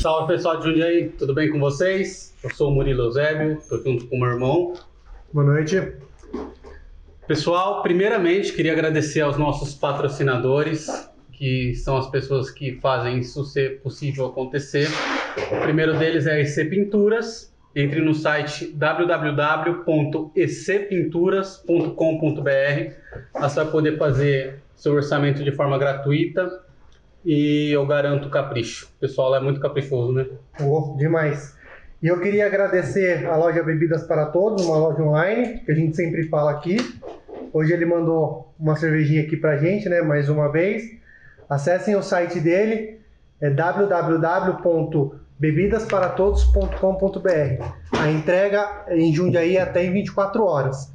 Salve pessoal de Jundiaí, tudo bem com vocês? Eu sou o Murilo Eusébio, estou junto com o meu irmão. Boa noite. Pessoal, primeiramente queria agradecer aos nossos patrocinadores, que são as pessoas que fazem isso ser possível acontecer. O primeiro deles é a EC Pinturas. Entre no site www.ecpinturas.com.br. Você vai poder fazer seu orçamento de forma gratuita e eu garanto capricho. O pessoal é muito caprichoso, né? Oh, demais. E eu queria agradecer a loja Bebidas para Todos, uma loja online, que a gente sempre fala aqui. Hoje ele mandou uma cervejinha aqui pra gente, né? Mais uma vez. Acessem o site dele, é www.bebidasparatodos.com.br. A entrega em Jundiaí até em 24 horas.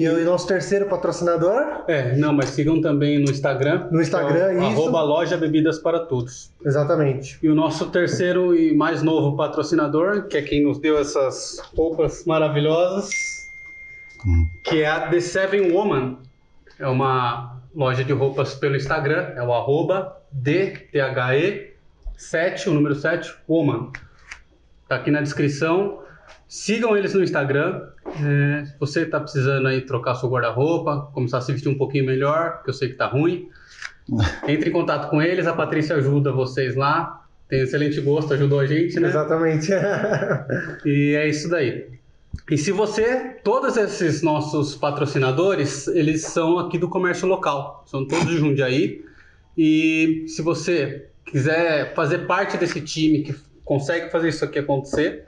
E o nosso terceiro patrocinador? É, não, mas sigam também no Instagram. No Instagram, é o, isso. Arroba loja Bebidas para Todos. Exatamente. E o nosso terceiro e mais novo patrocinador, que é quem nos deu essas roupas maravilhosas, que é a The Seven Woman. É uma loja de roupas pelo Instagram, é o arroba DTHE 7, o número 7, Woman. Tá aqui na descrição. Sigam eles no Instagram. É, se você está precisando aí trocar seu guarda-roupa, começar a se vestir um pouquinho melhor, que eu sei que tá ruim, entre em contato com eles. A Patrícia ajuda vocês lá. Tem excelente gosto, ajudou a gente, né? Exatamente. E é isso daí. E se você, todos esses nossos patrocinadores, eles são aqui do comércio local, são todos de Jundiaí. E se você quiser fazer parte desse time que consegue fazer isso aqui acontecer,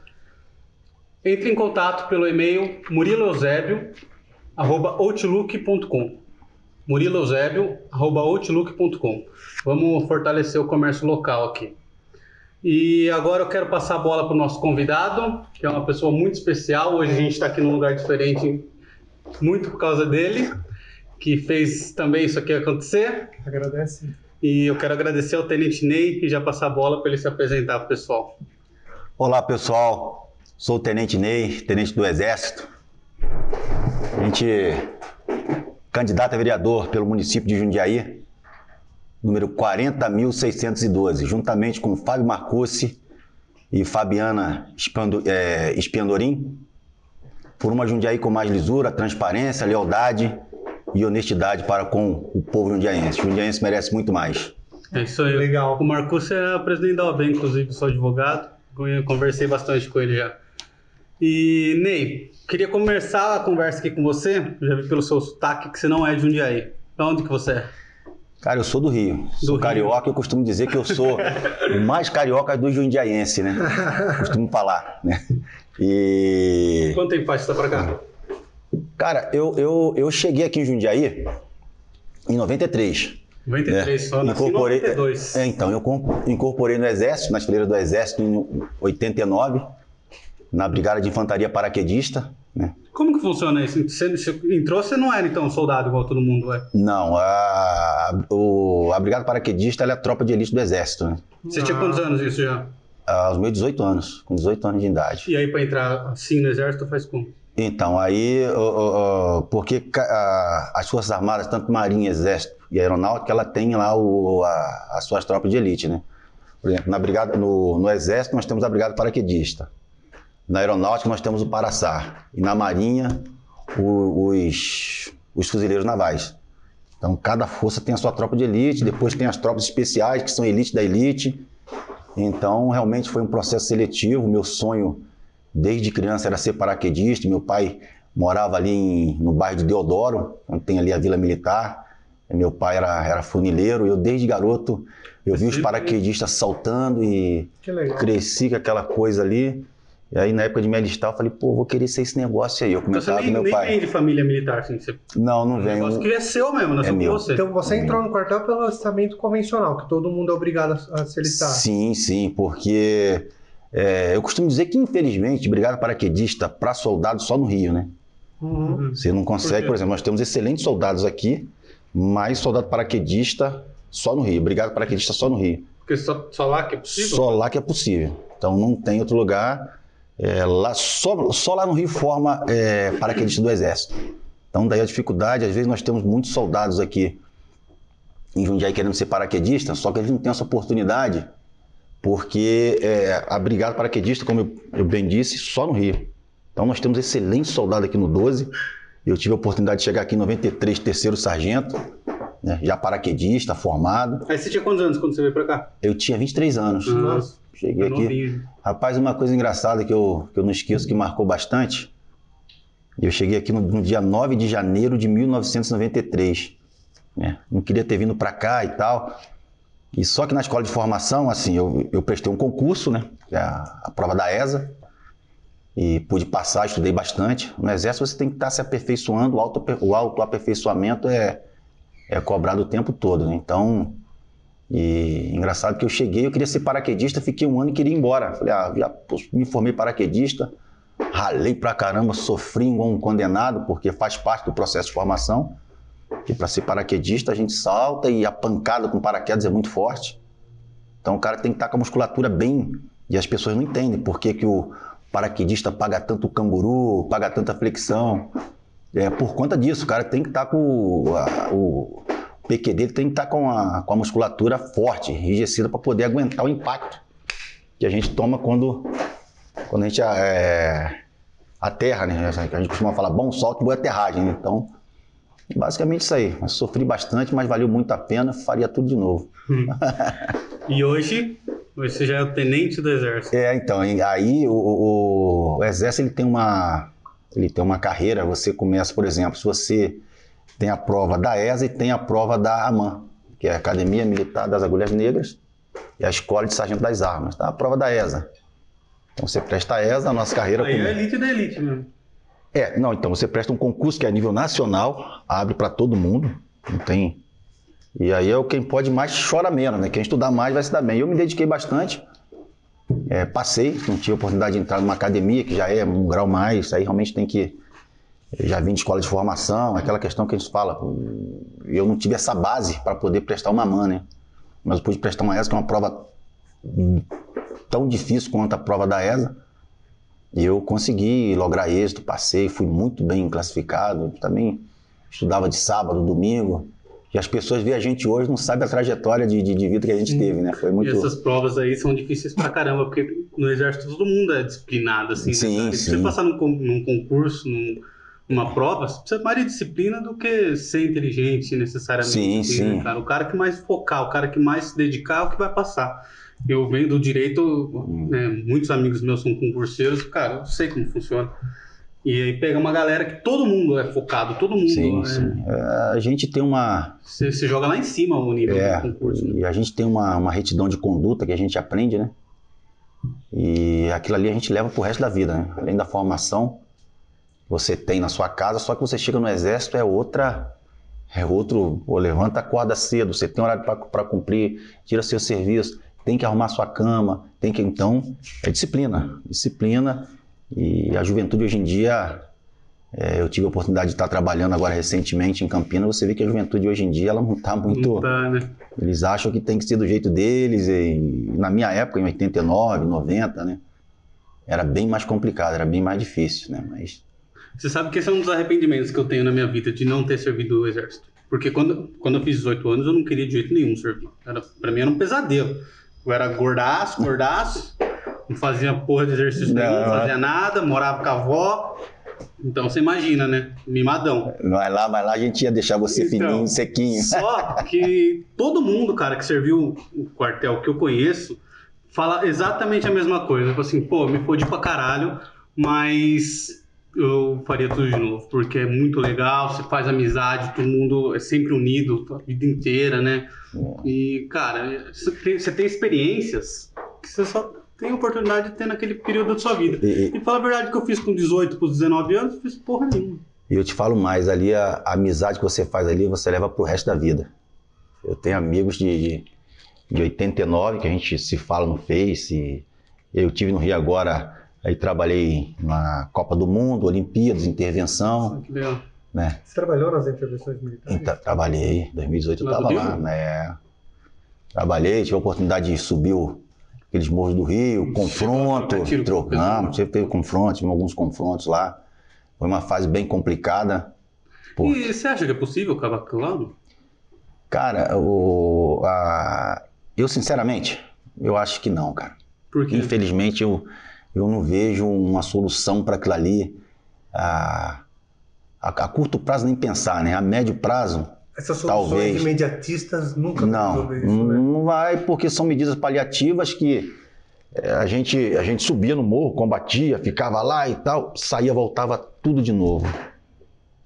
entre em contato pelo e-mail muriloeusébio.outlook.com muriloeusébio.outlook.com Vamos fortalecer o comércio local aqui. E agora eu quero passar a bola para o nosso convidado, que é uma pessoa muito especial. Hoje a gente está aqui num lugar diferente, muito por causa dele, que fez também isso aqui acontecer. Agradece. E eu quero agradecer ao Tenente Ney e já passar a bola para ele se apresentar para o pessoal. Olá pessoal, sou o Tenente Ney, Tenente do Exército. A gente candidato a vereador pelo município de Jundiaí, número 40.612, juntamente com Fábio Marcucci e Fabiana Espando, é, Espiandorim, por uma Jundiaí com mais lisura, transparência, lealdade e honestidade para com o povo jundiaense. O jundiaense merece muito mais. É isso aí. Legal. O Marcos é presidente da OAB, inclusive, sou advogado. Eu Conversei bastante com ele já. E, Ney, queria começar a conversa aqui com você. Eu já vi pelo seu sotaque que você não é de Jundiaí. Da onde que você é? Cara, eu sou do Rio. Sou Rio. carioca, eu costumo dizer que eu sou o mais carioca do jundiaense, né? Costumo falar, né? E... Quanto tempo faz que você tá pra cá? Cara, eu, eu, eu cheguei aqui em Jundiaí em 93. 93 só, nasci em. Incorporei, 92. é, então, eu incorporei no Exército, nas fileiras do Exército em 89, na Brigada de Infantaria Paraquedista, né? Como que funciona isso? Você, você entrou, você não era então soldado igual todo mundo é? Não, a, o, a Brigada Paraquedista ela é a tropa de elite do Exército, né? Você tinha quantos anos isso já? Aos meus 18 anos, com 18 anos de idade. E aí pra entrar assim no exército faz como? Então, aí, ó, ó, ó, porque a- as Forças Armadas, tanto Marinha, Exército e Aeronáutica, ela tem lá o- a- as suas tropas de elite, né? Por exemplo, na brigada, no, no Exército nós temos a Brigada Paraquedista. Na Aeronáutica nós temos o Paraçar. E na Marinha, o- os, os fuzileiros navais. Então, cada força tem a sua tropa de elite, depois tem as tropas especiais, que são elite da elite. Então, realmente foi um processo seletivo. Meu sonho, desde criança, era ser paraquedista. Meu pai morava ali em- no bairro de Deodoro, onde tem ali a Vila Militar. Meu pai era, era funileiro. Eu, desde garoto, eu vi os paraquedistas saltando e cresci com aquela coisa ali. E aí, na época de me alistar, eu falei, pô, vou querer ser esse negócio aí. Eu Então você comentava com nem, meu nem pai. vem de família militar, assim. Você, Não, não vem. negócio que é seu mesmo, não é É só com meu. você. Então você entrou no quartel pelo alistamento convencional, que todo mundo é obrigado a, se alistar. Sim, sim, porque é, eu costumo dizer que, infelizmente, brigada paraquedista para soldado só no Rio, né? Uhum. Você não Por consegue, quê? por, exemplo, nós temos excelentes soldados aqui, mas soldado paraquedista só no Rio, brigada paraquedista só no Rio. Porque só, só lá que é possível? Só lá que é possível. Então não tem outro lugar. É, lá, só, só lá no Rio forma é, paraquedista do Exército. Então daí a dificuldade, às vezes nós temos muitos soldados aqui em Jundiaí querendo ser paraquedista, só que eles não têm essa oportunidade porque é, a Brigada Paraquedista, como eu, eu bem disse, só no Rio. Então nós temos excelentes soldados aqui no 12. Eu tive a oportunidade de chegar aqui em 93, terceiro sargento, né, já paraquedista, formado. Aí você tinha quantos anos quando você veio pra cá? Eu tinha 23 anos. Nossa, Cheguei é aqui. Rapaz, uma coisa engraçada que eu, que eu não esqueço, que marcou bastante. Eu cheguei aqui no, no dia 9 de janeiro de 1993. né? Não queria ter vindo para cá e tal. E só que na escola de formação, assim, eu, eu prestei um concurso, né? é a, a prova da ESA. E pude passar, estudei bastante. No Exército você tem que estar se aperfeiçoando, o auto- o autoaperfeiçoamento é, é cobrado o tempo todo, né? Então, e engraçado que eu cheguei, eu queria ser paraquedista, fiquei um ano e queria ir embora. Falei, ah, já me formei paraquedista, ralei pra caramba, sofri igual um condenado, porque faz parte do processo de formação. Que para ser paraquedista a gente salta e a pancada com paraquedas é muito forte. Então o cara tem que estar com a musculatura bem. E as pessoas não entendem por que, que o paraquedista paga tanto canguru, paga tanta flexão. É por conta disso, o cara tem que estar com o, a- o PQ dele tem que estar com a, com a musculatura forte, enrijecida para poder aguentar o impacto que a gente toma quando, quando a gente é, aterra, né? A gente costuma falar bom salto, boa aterragem, né? Então, basicamente isso aí. Eu sofri bastante, mas valeu muito a pena, faria tudo de novo. E hoje, hoje você já é o tenente do exército. É, então, aí o, o- o exército ele tem uma ele tem uma carreira, você começa, por exemplo, se você tem a prova da ESA e tem a prova da AMAN, que é a Academia Militar das Agulhas Negras e a Escola de Sargento das Armas, tá? A prova da ESA. Então você presta a ESA, a nossa carreira Aí é elite da elite mesmo. É, não, então você presta um concurso que é a nível nacional, abre para todo mundo, não tem. E aí é o quem pode mais chora menos, né? Quem estudar mais vai se dar bem. Eu me dediquei bastante, é, passei, não tive oportunidade de entrar numa academia, que já é um grau mais, aí realmente tem que. Eu já vim de escola de formação, aquela questão que a gente fala. Eu não tive essa base para poder prestar uma MAN, né? Mas eu pude prestar uma ESA, que é uma prova tão difícil quanto a prova da ESA. E eu consegui lograr êxito, passei, fui muito bem classificado. Também estudava de sábado, domingo. E as pessoas veem a gente hoje não sabem a trajetória de, de, de vida que a gente teve, né? Foi E muito. essas provas aí são difíceis pra caramba, porque no exército todo mundo é disciplinado, assim. Sim, né? E sim. Você passar num, num concurso, num- numa prova, você precisa mais de disciplina do que ser inteligente necessariamente. Sim, assim, sim. né, cara? O cara que mais focar, o cara que mais se dedicar é o que vai passar. Eu venho do direito, né, muitos amigos meus são concurseiros, cara, eu sei como funciona. E aí pega uma galera que todo mundo é focado, todo mundo. Sim, é, sim. A gente tem uma. Você, você joga lá em cima o nível É, do concurso. né? e a gente tem uma, uma retidão de conduta que a gente aprende, né? E aquilo ali a gente leva pro resto da vida, né? Além da formação você tem na sua casa, só que você chega no exército é outra. É outro. Pô, levanta, acorda cedo, você tem horário para cumprir, tira seu serviço, tem que arrumar sua cama, tem que. Então, é disciplina. Disciplina. E a juventude hoje em dia. é, eu tive a oportunidade de estar trabalhando agora recentemente em Campinas. Você vê que a juventude hoje em dia ela não está muito. Não tá, né? Eles acham que tem que ser do jeito deles. E na minha época, em 89, 90, né? Era bem mais complicado, era bem mais difícil, né? Mas Você sabe que esse é um dos arrependimentos que eu tenho na minha vida, de não ter servido o exército. Porque quando, quando eu fiz 18 anos, eu não queria de jeito nenhum servir. Era, pra mim era um pesadelo. Eu era gordaço, gordaço, não fazia porra de exercício nenhum, não Não. fazia nada, morava com a avó. Então você imagina, né? Mimadão. vai lá, vai lá, a gente ia deixar você Então, fininho, sequinho. Só que todo mundo, cara, que serviu o quartel que eu conheço, fala exatamente a mesma coisa. Tipo assim, pô, me fodi pra caralho, mas eu faria tudo de novo, porque é muito legal, você faz amizade, todo mundo é sempre unido a vida inteira, né? E, cara, você tem, você tem experiências que você só tem oportunidade de ter naquele período da sua vida. E, e- fala a verdade que eu fiz com 18 pros 19 anos, fiz porra nenhuma. e eu te falo mais, ali a, a amizade que você faz ali, você leva pro resto da vida. Eu tenho amigos de, de, de 89 que a gente se fala no Face. Eu tive no Rio agora, aí trabalhei na Copa do Mundo, Olimpíadas, intervenção, Que legal. né? Você trabalhou nas intervenções militares? Então, trabalhei, 2018 eu estava lá, né? Trabalhei, tive a oportunidade de subir o- aqueles morros do Rio, confronto, trocar tiro com o pessoal? trocamos, sempre teve confronto, tive alguns confrontos lá. Foi uma fase bem complicada. Pô. E você acha que é possível acabar com aquilo lá? Cara, o, a- eu sinceramente, eu acho que não, cara. Por quê? Infelizmente, eu, eu não vejo uma solução para aquilo ali. A, a, a curto prazo, nem pensar, né? A médio prazo, Essas soluções Talvez. imediatistas nunca não. isso, Não né? não vai, porque são medidas paliativas que é, a gente, a gente subia no morro, combatia, ficava lá e tal, saía, voltava tudo de novo.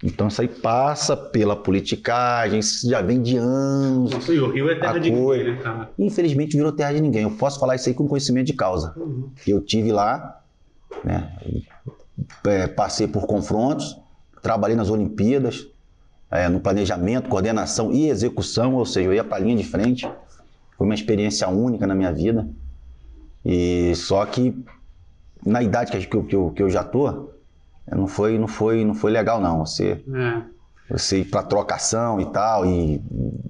Então isso aí passa pela politicagem, isso já vem de anos. Nossa, e o Rio é terra de cor. ninguém, né, cara? Infelizmente virou terra de ninguém. Eu posso falar isso aí com conhecimento de causa. Uhum. Eu tive lá, né, é, passei por confrontos, trabalhei nas Olimpíadas, é, no planejamento, coordenação e execução, ou seja, eu ia para a linha de frente. Foi uma experiência única na minha vida. E só que na idade que, eu- que eu, que eu já tô, não foi, não foi, não foi legal não. Você É. você ir para trocação e tal, e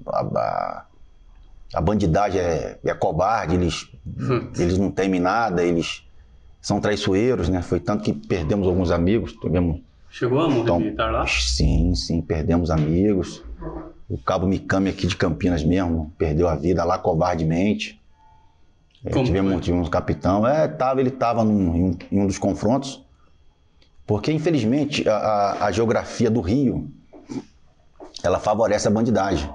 a, a, a bandidagem é, é cobarde, eles, Putz. eles não temem nada, eles são traiçoeiros, né? Foi tanto que perdemos alguns amigos, tivemos... Chegou a morrer Então, militar lá? Sim, sim, perdemos amigos. O cabo Mikami aqui de Campinas mesmo, perdeu a vida lá covardemente. É, tivemos, tivemos um capitão, é, tava, ele estava em, um- em um dos confrontos, porque infelizmente a, a- a geografia do Rio, ela favorece a bandidagem.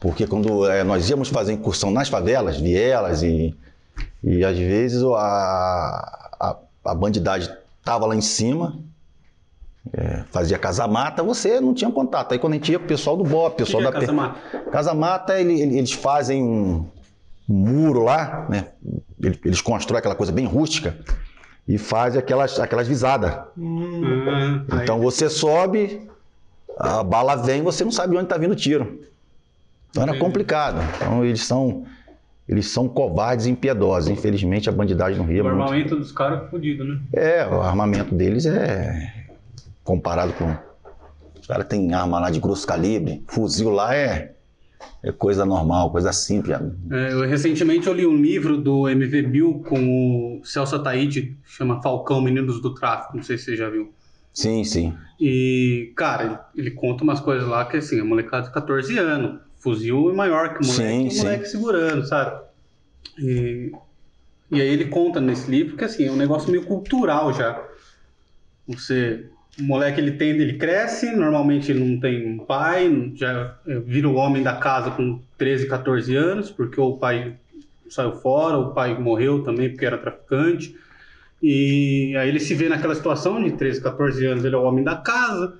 Porque quando é, nós íamos fazer incursão nas favelas, vielas, e, e às vezes a, a, a bandidagem estava lá em cima, é, fazia casa-mata, você não tinha contato. Aí quando a gente ia com o pessoal do BOP, pessoal que é da P- casa-mata? Casa-mata, ele- ele- eles fazem um, um muro lá, né? Ele- Eles constroem aquela coisa bem rústica e fazem aquelas, aquelas visadas. Hum, Ah, aí- Então você sobe, a bala vem, você não sabe onde está vindo o tiro. Então era complicado. Então eles são, eles são covardes e impiedosos. Infelizmente a bandidagem no Rio o é muito... armamento dos caras é fodido, né? É, o armamento deles é comparado com. Os caras têm arma lá de grosso calibre, fuzil lá é, é coisa normal, coisa simples. É, eu, recentemente eu li um livro do MV Bill com o Celso Ataíde, chama Falcão Meninos do Tráfico, não sei se você já viu. Sim, sim. E, cara, ele, ele conta umas coisas lá que, assim, a molecada de 14 anos, fuzil é maior que o moleque, Sim, e o sim. moleque segurando, sabe? E, e aí ele conta nesse livro que, assim, é um negócio meio cultural já. Você, o moleque, ele tem, ele cresce, normalmente ele não tem um pai, já é, vira o homem da casa com 13, 14 anos, porque o pai saiu fora, o pai morreu também porque era traficante. E aí ele se vê naquela situação de 13, 14 anos, ele é o homem da casa.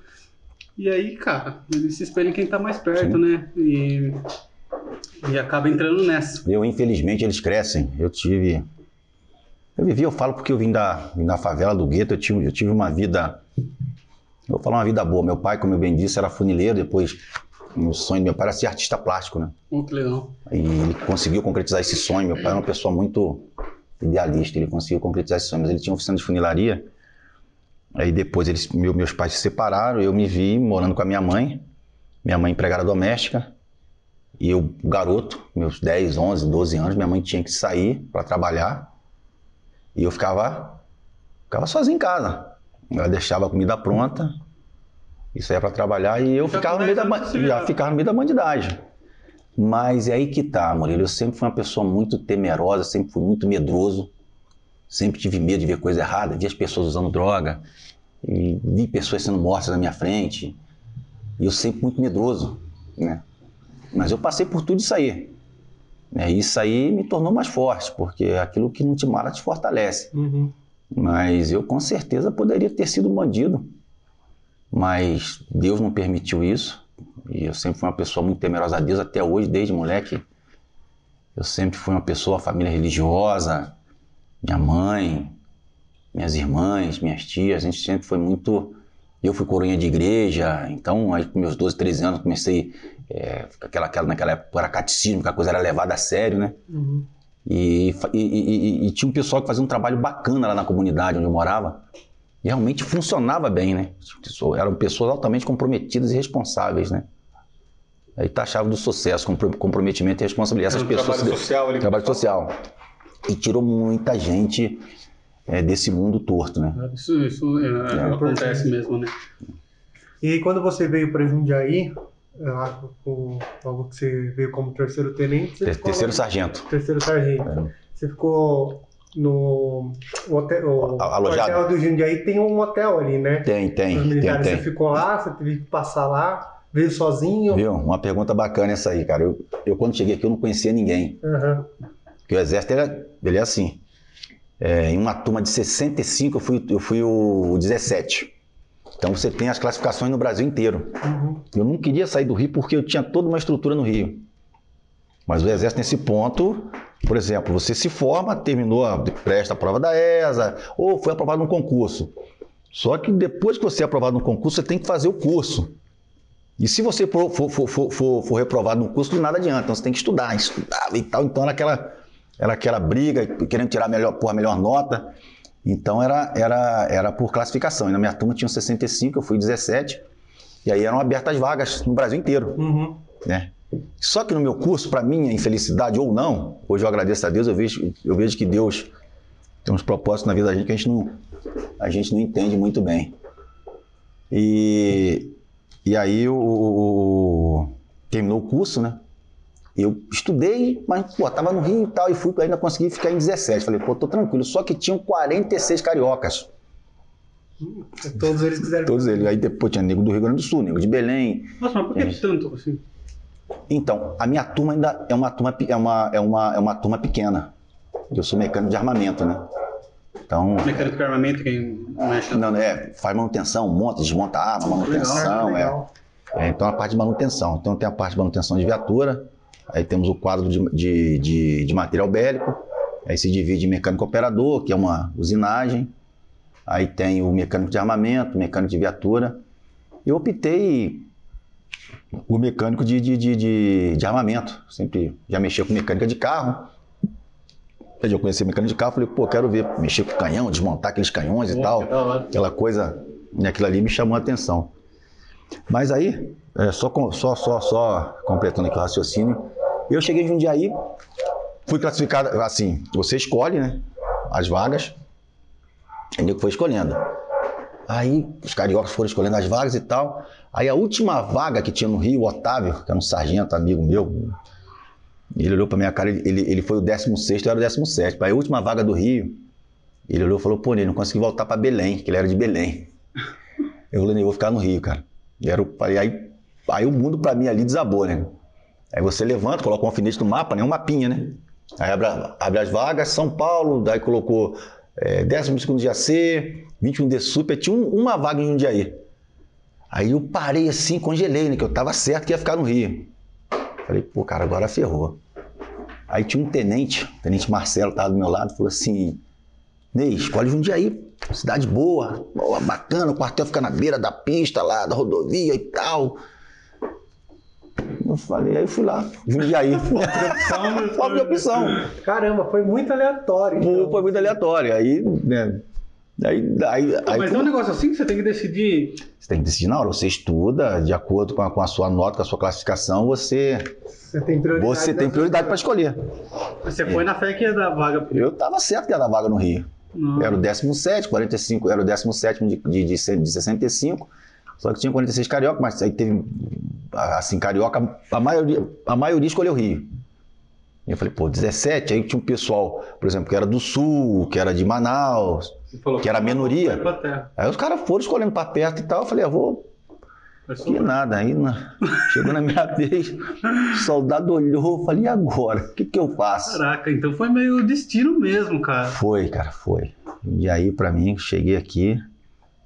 E aí, cara, ele se espelha em quem tá mais perto, né? E, e acaba entrando nessa. Eu, infelizmente, eles crescem. Eu tive. Eu vivi, eu falo porque eu vim da, vim da favela do gueto, eu tive, eu tive uma vida. Eu vou falar uma vida boa. Meu pai, como eu bem disse, era funileiro, depois. O sonho do meu pai era ser artista plástico, né? Oh, que legal. E ele conseguiu concretizar esse sonho. Meu pai era uma pessoa muito idealista, ele conseguiu concretizar esse sonho, mas ele tinha uma oficina de funilaria. Aí depois eles, meu- meus pais se separaram, eu me vi morando com a minha mãe, minha mãe empregada doméstica, e eu, garoto, meus 10, 11, 12 anos, minha mãe tinha que sair para trabalhar, e eu ficava, ficava sozinho em casa. Ela deixava a comida pronta, e saía para trabalhar, e eu Já ficava no, meio 10 da, já ficava no meio da bandidagem. Mas é aí que tá, Murilo. Eu sempre fui uma pessoa muito temerosa, sempre fui muito medroso. Sempre tive medo de ver coisa errada, vi as pessoas usando droga, vi pessoas sendo mortas na minha frente. E eu sempre muito medroso, né? Mas eu passei por tudo isso aí. Né? E isso aí me tornou mais forte, porque aquilo que não te mata te fortalece. uhum. Mas eu com certeza poderia ter sido bandido. Mas Deus não permitiu isso. E eu sempre fui uma pessoa muito temerosa a Deus, até hoje, desde moleque. Eu sempre fui uma pessoa, família religiosa, minha mãe, minhas irmãs, minhas tias, a gente sempre foi muito. Eu fui coroinha de igreja, então, aí com meus 12, 13 anos, comecei. é, aquela, aquela, naquela época era catecismo, que a coisa era levada a sério, né? Uhum. E, e- e- e- tinha um pessoal que fazia um trabalho bacana lá na comunidade onde eu morava. E realmente funcionava bem, né? Eram pessoas altamente comprometidas e responsáveis, né? Aí taxava do sucesso, compro- comprometimento e responsabilidade. Essas pessoas. trabalho social ali. Trabalho social. E tirou muita gente é, desse mundo torto, né? Isso, isso é, acontece mesmo, né? E aí, quando você veio para Jundiaí, com, logo que você veio como terceiro tenente. Ter, terceiro sargento. Terceiro sargento. É. Você ficou no hotel, Alojado. hotel do Jundiaí tem um hotel ali, né? Tem, tem, tem, tem. Você ficou lá, você teve que passar lá. Veio sozinho? Viu? Uma pergunta bacana essa aí, cara. Eu, eu quando cheguei aqui, eu não conhecia ninguém. Uhum. Porque o exército, ele, ele é assim. É, em uma turma de 65, eu fui, eu fui o 17. Então você tem as classificações no Brasil inteiro. Uhum. Eu não queria sair do Rio porque eu tinha toda uma estrutura no Rio. Mas o Exército, nesse ponto, por exemplo, você se forma, terminou, a, presta a prova da ESA, ou foi aprovado no concurso. Só que depois que você é aprovado no concurso, você tem que fazer o curso. E se você for, for, for, for, reprovado no curso, de nada adianta. Então você tem que estudar, estudar e tal. Então era aquela, era aquela briga, querendo tirar melhor, a melhor nota. Então era, era, era por classificação. E na minha turma tinha 65, eu fui 17. E aí eram abertas vagas no Brasil inteiro. Uhum. Né? Só que no meu curso, para minha infelicidade ou não, hoje eu agradeço a Deus, eu vejo, eu vejo que Deus tem uns propósitos na vida da gente que a gente não, a gente não entende muito bem. E e aí o, o, terminou o curso, né? Eu estudei, mas, pô, tava no Rio e tal, e fui, ainda consegui ficar em 17. Falei, pô, tô tranquilo. Só que tinham 46 cariocas. Todos eles quiseram. Todos eles. Aí depois tinha nego do Rio Grande do Sul, nego de Belém. Nossa, mas por que é. tanto assim? Então, a minha turma ainda é uma turma, é uma, é uma, é uma turma pequena. Eu sou mecânico de armamento, né? Então, Mecânico de armamento, quem mexe? Não, é, faz manutenção, monta, desmonta arma, manutenção, legal, é. é. Então a parte de manutenção. Então tem a parte de manutenção de viatura, aí temos o quadro de, de, de, de material bélico, aí se divide em mecânico operador, que é uma usinagem, aí tem o mecânico de armamento, mecânico de viatura. Eu optei o mecânico de, de, de, de, de armamento, sempre já mexia com mecânica de carro, Aí eu conheci mecânica de carro, falei, pô, quero ver, mexer com canhão, desmontar aqueles canhões e tal. Aquela coisa, e aquilo ali me chamou a atenção. Mas aí, é, só, só, só, só completando aqui o raciocínio, eu cheguei em Jundiaí, fui classificado, assim, você escolhe, né, as vagas, e eu foi escolhendo. Aí os cariocas foram escolhendo as vagas e tal. Aí a última vaga que tinha no Rio, o Otávio, que era um sargento amigo meu, ele olhou para minha cara, ele, ele foi o 16, eu era o 17. Para a última vaga do Rio, ele olhou e falou: pô, ele não consegui voltar para Belém, que ele era de Belém. Eu falei: eu vou ficar no Rio, cara. E era, aí, aí o mundo para mim ali desabou, né? Aí você levanta, coloca um alfinete no mapa, né? Um mapinha, né? Aí abre, abre as vagas, São Paulo, daí colocou é, 12 de AC, 21 de Super, tinha um, uma vaga em Jundiaí. Aí eu parei assim, congelei, né? Que eu tava certo que ia ficar no Rio. Falei, pô, cara, agora ferrou. Aí tinha um tenente, o tenente Marcelo estava do meu lado, falou assim: Ney, escolhe Jundiaí, cidade boa, boa, bacana, o quartel fica na beira da pista lá, da rodovia e tal. Eu falei, aí eu fui lá, Jundiaí. Óbvia opção. Caramba, foi muito aleatório. Então. Foi muito aleatório. Aí, né, Aí, aí, aí, mas é um negócio assim que você tem que decidir. Você tem que decidir na hora. Você estuda de acordo com a, com a sua nota, com a sua classificação, você. Você tem prioridade. Você tem prioridade para escolher. Você é. foi na fé que ia dar vaga. Eu estava certo que ia dar vaga no Rio. Não. Era o 17, 45, era o 17 de, de, de, de 65. Só que tinha 46 carioca, mas aí teve. Assim, carioca, a maioria, a maioria escolheu Rio. E eu falei, pô, 17, aí tinha um pessoal, por exemplo, que era do Sul, que era de Manaus, que era a minoria. Aí os caras foram escolhendo para perto e tal. Eu falei, eu vou. Que nada, aí na... chegou na minha vez, o soldado olhou, eu falei, e agora? O que, que eu faço? Caraca, então foi meio destino mesmo, cara. Foi, cara, foi. E aí, para mim, cheguei aqui,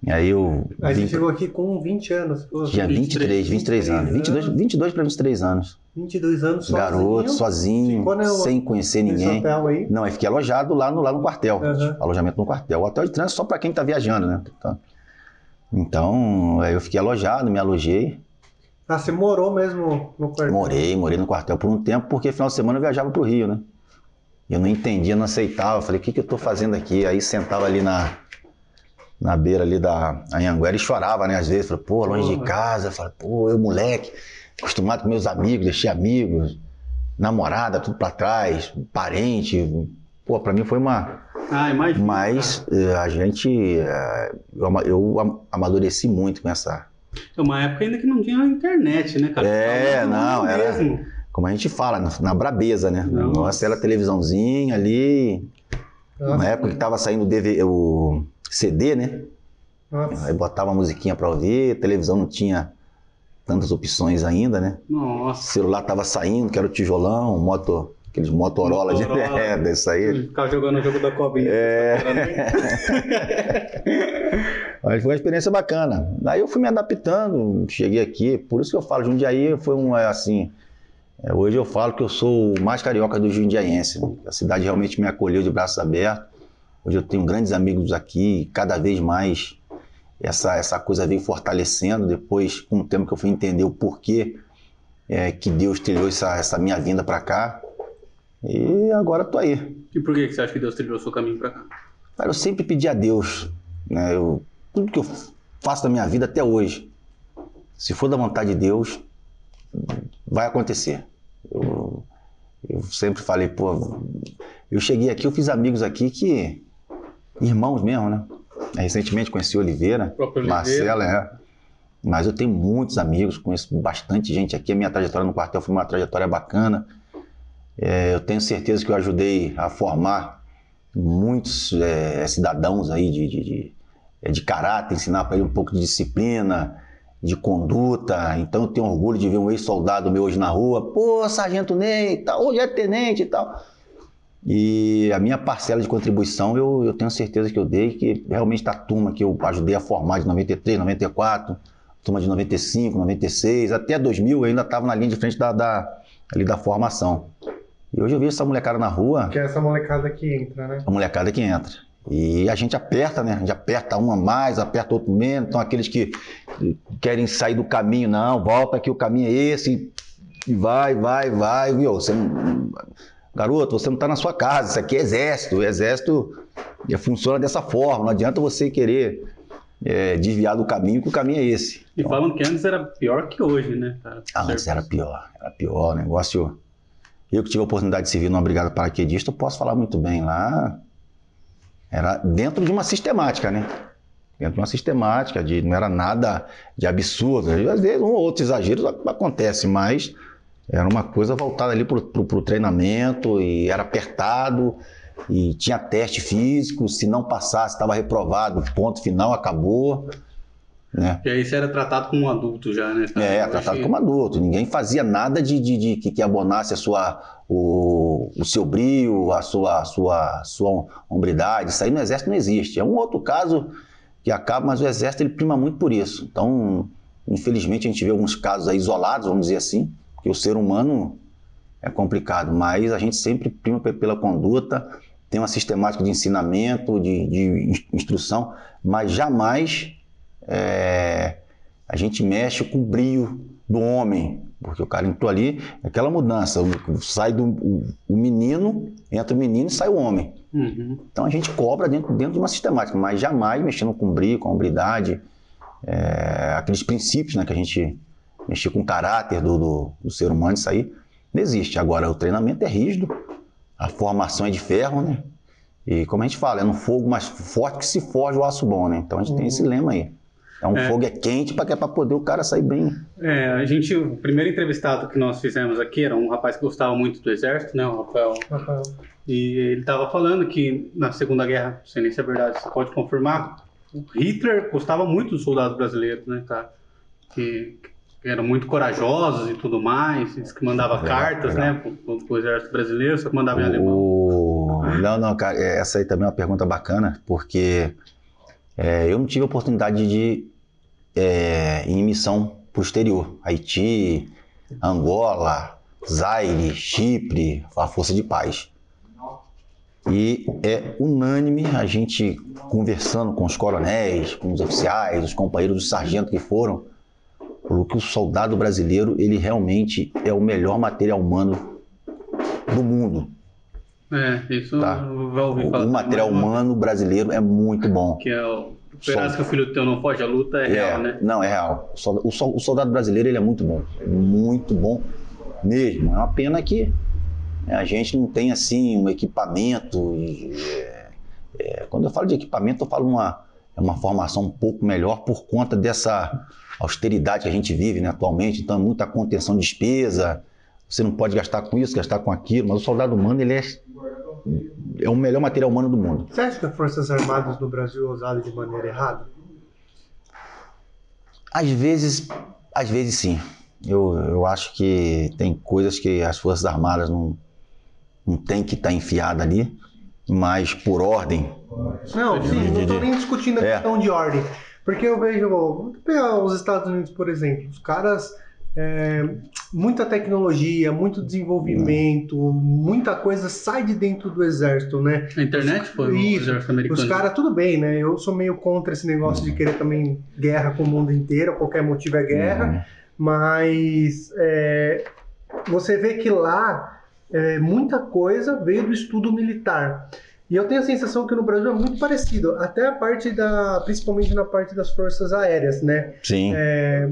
e aí eu. Aí vim... você chegou aqui com 20 anos. Tinha 23, 23, 23 anos. 22, 22 para 23 anos. 22 anos sozinho? Garoto, sozinho, sem conhecer ninguém. Hotel aí? Não, eu fiquei alojado lá no, lá no quartel. Uhum. Alojamento no quartel. O hotel de trânsito só para quem está viajando, né? Então, então, aí eu fiquei alojado, me alojei. Ah, você morou mesmo no quartel? Morei, morei no quartel por um tempo, porque final de semana eu viajava para o Rio, né? Eu não entendia, não aceitava. Eu falei, o que, que eu estou fazendo aqui? Aí sentava ali na, na beira ali da Anhanguera e chorava, né? Às vezes, falava, pô, longe de casa. Falava, pô, eu moleque, acostumado com meus amigos, deixei amigos, namorada, tudo para trás, parente. Pô, para mim foi uma. Ah, imagina. Mas eh, a gente. Eh, eu, amadureci muito com essa, É uma época ainda que não tinha internet, né, cara? É, não, era. mesmo. Como a gente fala, na, na brabeza, né? Nossa. Nossa, era televisãozinha ali. Na época que tava saindo o, DV o CD, né? Nossa. Aí botava a musiquinha pra ouvir, televisão não tinha tantas opções ainda, né? O Nossa. celular tava saindo, que era o tijolão, moto, aqueles Motorola, de, Motorola. é, desse aí. Ficar jogando o jogo da cobrinha. É. Mas foi uma experiência bacana. Aí eu fui me adaptando, cheguei aqui, por isso que eu falo, Jundiaí foi um, é, assim, é, hoje eu falo que eu sou o mais carioca do jundiaense. né? A cidade realmente me acolheu de braços abertos. Hoje eu tenho grandes amigos aqui, e cada vez mais essa, essa coisa veio fortalecendo. Depois, com o tempo que eu fui entender o porquê é, que Deus trilhou essa, essa minha vinda para cá. E agora tô aí. E por que que você acha que Deus trilhou o seu caminho pra cá? Cara, eu sempre pedi a Deus, né? Eu, tudo que eu faço na minha vida até hoje, se for da vontade de Deus, vai acontecer. Eu, sempre falei, pô, eu cheguei aqui, eu fiz amigos aqui que, irmãos mesmo, né? Recentemente conheci Oliveira, Oliveira. Marcela, é. Mas eu tenho muitos amigos, conheço bastante gente aqui. A minha trajetória no quartel foi uma trajetória bacana. É, eu tenho certeza que eu ajudei a formar muitos é, cidadãos aí de, de, de, é, de caráter, ensinar para ele um pouco de disciplina, de conduta. Então eu tenho orgulho de ver um ex-soldado meu hoje na rua, pô, sargento Ney, tal, hoje é tenente e tal. E a minha parcela de contribuição eu, eu tenho certeza que eu dei, que realmente da turma que eu ajudei a formar de 93, 94, turma de 95, 96, até 2000 eu ainda estava na linha de frente da, da, ali da formação. E hoje eu vejo essa molecada na rua, Que é essa molecada que entra, né? a molecada que entra. E a gente aperta, né? A gente aperta um a mais, aperta outro menos. Então aqueles que querem sair do caminho, não, volta que o caminho é esse. E vai, vai, vai, viu? Você não... Garoto, você não está na sua casa, isso aqui é exército. O exército funciona dessa forma. Não adianta você querer eh, desviar do caminho, que o caminho é esse. E falam que antes era pior que hoje, né, cara? Ah, antes era pior, era pior. O negócio. Eu que tive a oportunidade de servir numa brigada paraquedista, eu posso falar muito bem lá. Era dentro de uma sistemática, né? Dentro de uma sistemática, de, não era nada de absurdo. Às vezes, um ou outro exagero acontece, mas era uma coisa voltada ali pro, pro treinamento e era apertado e tinha teste físico. Se não passasse, estava reprovado, ponto final, acabou. Né? E aí você era tratado como um adulto já, né? É, tratado como adulto. Ninguém fazia nada de, de, de que, que abonasse a sua, o, o seu brio, a sua, a sua, sua hombridade. Isso aí no Exército não existe. É um outro caso que acaba, mas o Exército ele prima muito por isso. Então, infelizmente, a gente vê alguns casos isolados, vamos dizer assim, porque o ser humano é complicado, mas a gente sempre prima pe- pela conduta, tem uma sistemática de ensinamento, de, de ins- instrução, mas jamais é, a gente mexe com o brio do homem, porque o cara entrou ali, aquela mudança, sai do o, o menino, entra o menino e sai o homem. Uhum. Então a gente cobra dentro, dentro de uma sistemática, mas jamais mexendo com brio, com hombridade, é, aqueles princípios né, que a gente mexer com o caráter do, do, do ser humano, isso aí não existe. Agora, o treinamento é rígido, a formação é de ferro, né? E como a gente fala, é no fogo mais forte que se forja o aço bom, né? Então a gente tem esse lema aí. É um É. fogo é quente para para poder o cara sair bem. É, a gente, o primeiro entrevistado que nós fizemos aqui era um rapaz que gostava muito do exército, né, o Rafael. Rafael. E ele estava falando que na Segunda Guerra, não sei nem se é verdade, você pode confirmar, o Hitler gostava muito dos soldados brasileiros, né, cara? Que, que eram muito corajosos e tudo mais, diz que mandava Legal, cartas, legal. né, pro, exército brasileiro, só que mandava em alemão. O... Não, não, cara, é, essa aí também é uma pergunta bacana, porque é, eu não tive a oportunidade de é, em missão pro exterior. Haiti, Angola, Zaire, Chipre, a Força de Paz. E é unânime a gente conversando com os coronéis, com os oficiais, os companheiros dos sargentos que foram, falou que o soldado brasileiro, ele realmente é o melhor material humano do mundo. É, isso Tá. eu já ouvi O, falar. o material humano brasileiro é muito bom. Que é o. Esperança que o filho teu não foge à luta é, real, né? Não, é real. O solda- O, sol- o soldado brasileiro ele é muito bom. Muito bom mesmo. É uma pena que né, a gente não tem assim um equipamento. e, é, é, quando eu falo de equipamento, eu falo uma. é uma formação um pouco melhor por conta dessa austeridade que a gente vive né, atualmente. Então, é muita contenção de despesa. Você não pode gastar com isso, gastar com aquilo. Mas o soldado humano, ele é, é o melhor material humano do mundo. Você acha que as Forças Armadas no Brasil é usado de maneira errada? Às vezes, às vezes sim. Eu, eu acho que tem coisas que as Forças Armadas não, não tem que estar tá enfiada ali, mas por ordem. Não, sim, não estou nem discutindo a É. questão de ordem. Porque eu vejo, vou pegar os Estados Unidos, por exemplo, os caras. É, muita tecnologia, muito desenvolvimento, muita coisa sai de dentro do exército, né? A internet foi o Isso. exército americano. Os caras, tudo bem, né? Eu sou meio contra esse negócio de querer também guerra com o mundo inteiro, qualquer motivo é guerra, Uhum. mas é, você vê que lá é, muita coisa veio do estudo militar. E eu tenho a sensação que no Brasil é muito parecido, até a parte da, principalmente na parte das forças aéreas, né? Sim. É,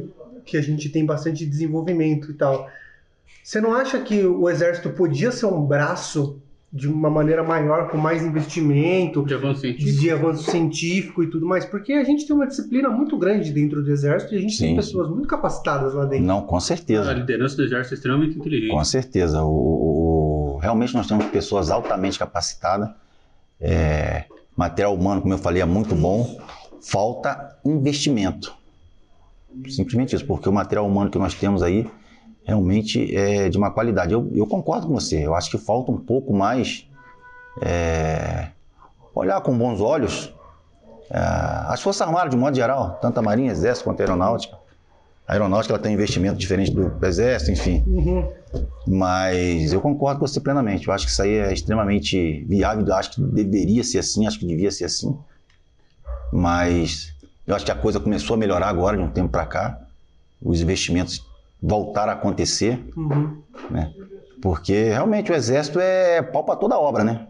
que a gente tem bastante desenvolvimento e tal. Você não acha que o exército podia ser um braço de uma maneira maior, com mais investimento, De avanço científico. de avanço científico e tudo mais? Porque a gente tem uma disciplina muito grande dentro do exército e a gente tem Sim. pessoas muito capacitadas lá dentro. Não, com A certeza. liderança do exército é extremamente inteligente. Com certeza. O- o- realmente nós temos pessoas altamente capacitadas. É, material humano, como eu falei, é muito bom. Falta investimento. Simplesmente isso, porque o material humano que nós temos aí realmente é de uma qualidade. Eu, eu concordo com você. Eu acho que falta um pouco mais é, olhar com bons olhos é, as Forças Armadas, de modo geral, tanto a Marinha, Exército quanto a Aeronáutica. A Aeronáutica ela tem um investimento diferente do Exército, enfim. Uhum. Mas eu concordo com você plenamente. Eu acho que isso aí é extremamente viável. Eu acho que deveria ser assim, acho que devia ser assim. Mas eu acho que a coisa começou a melhorar agora, de um tempo para cá. Os investimentos voltaram a acontecer, Uhum. né? Porque realmente o Exército é pau para toda obra, né?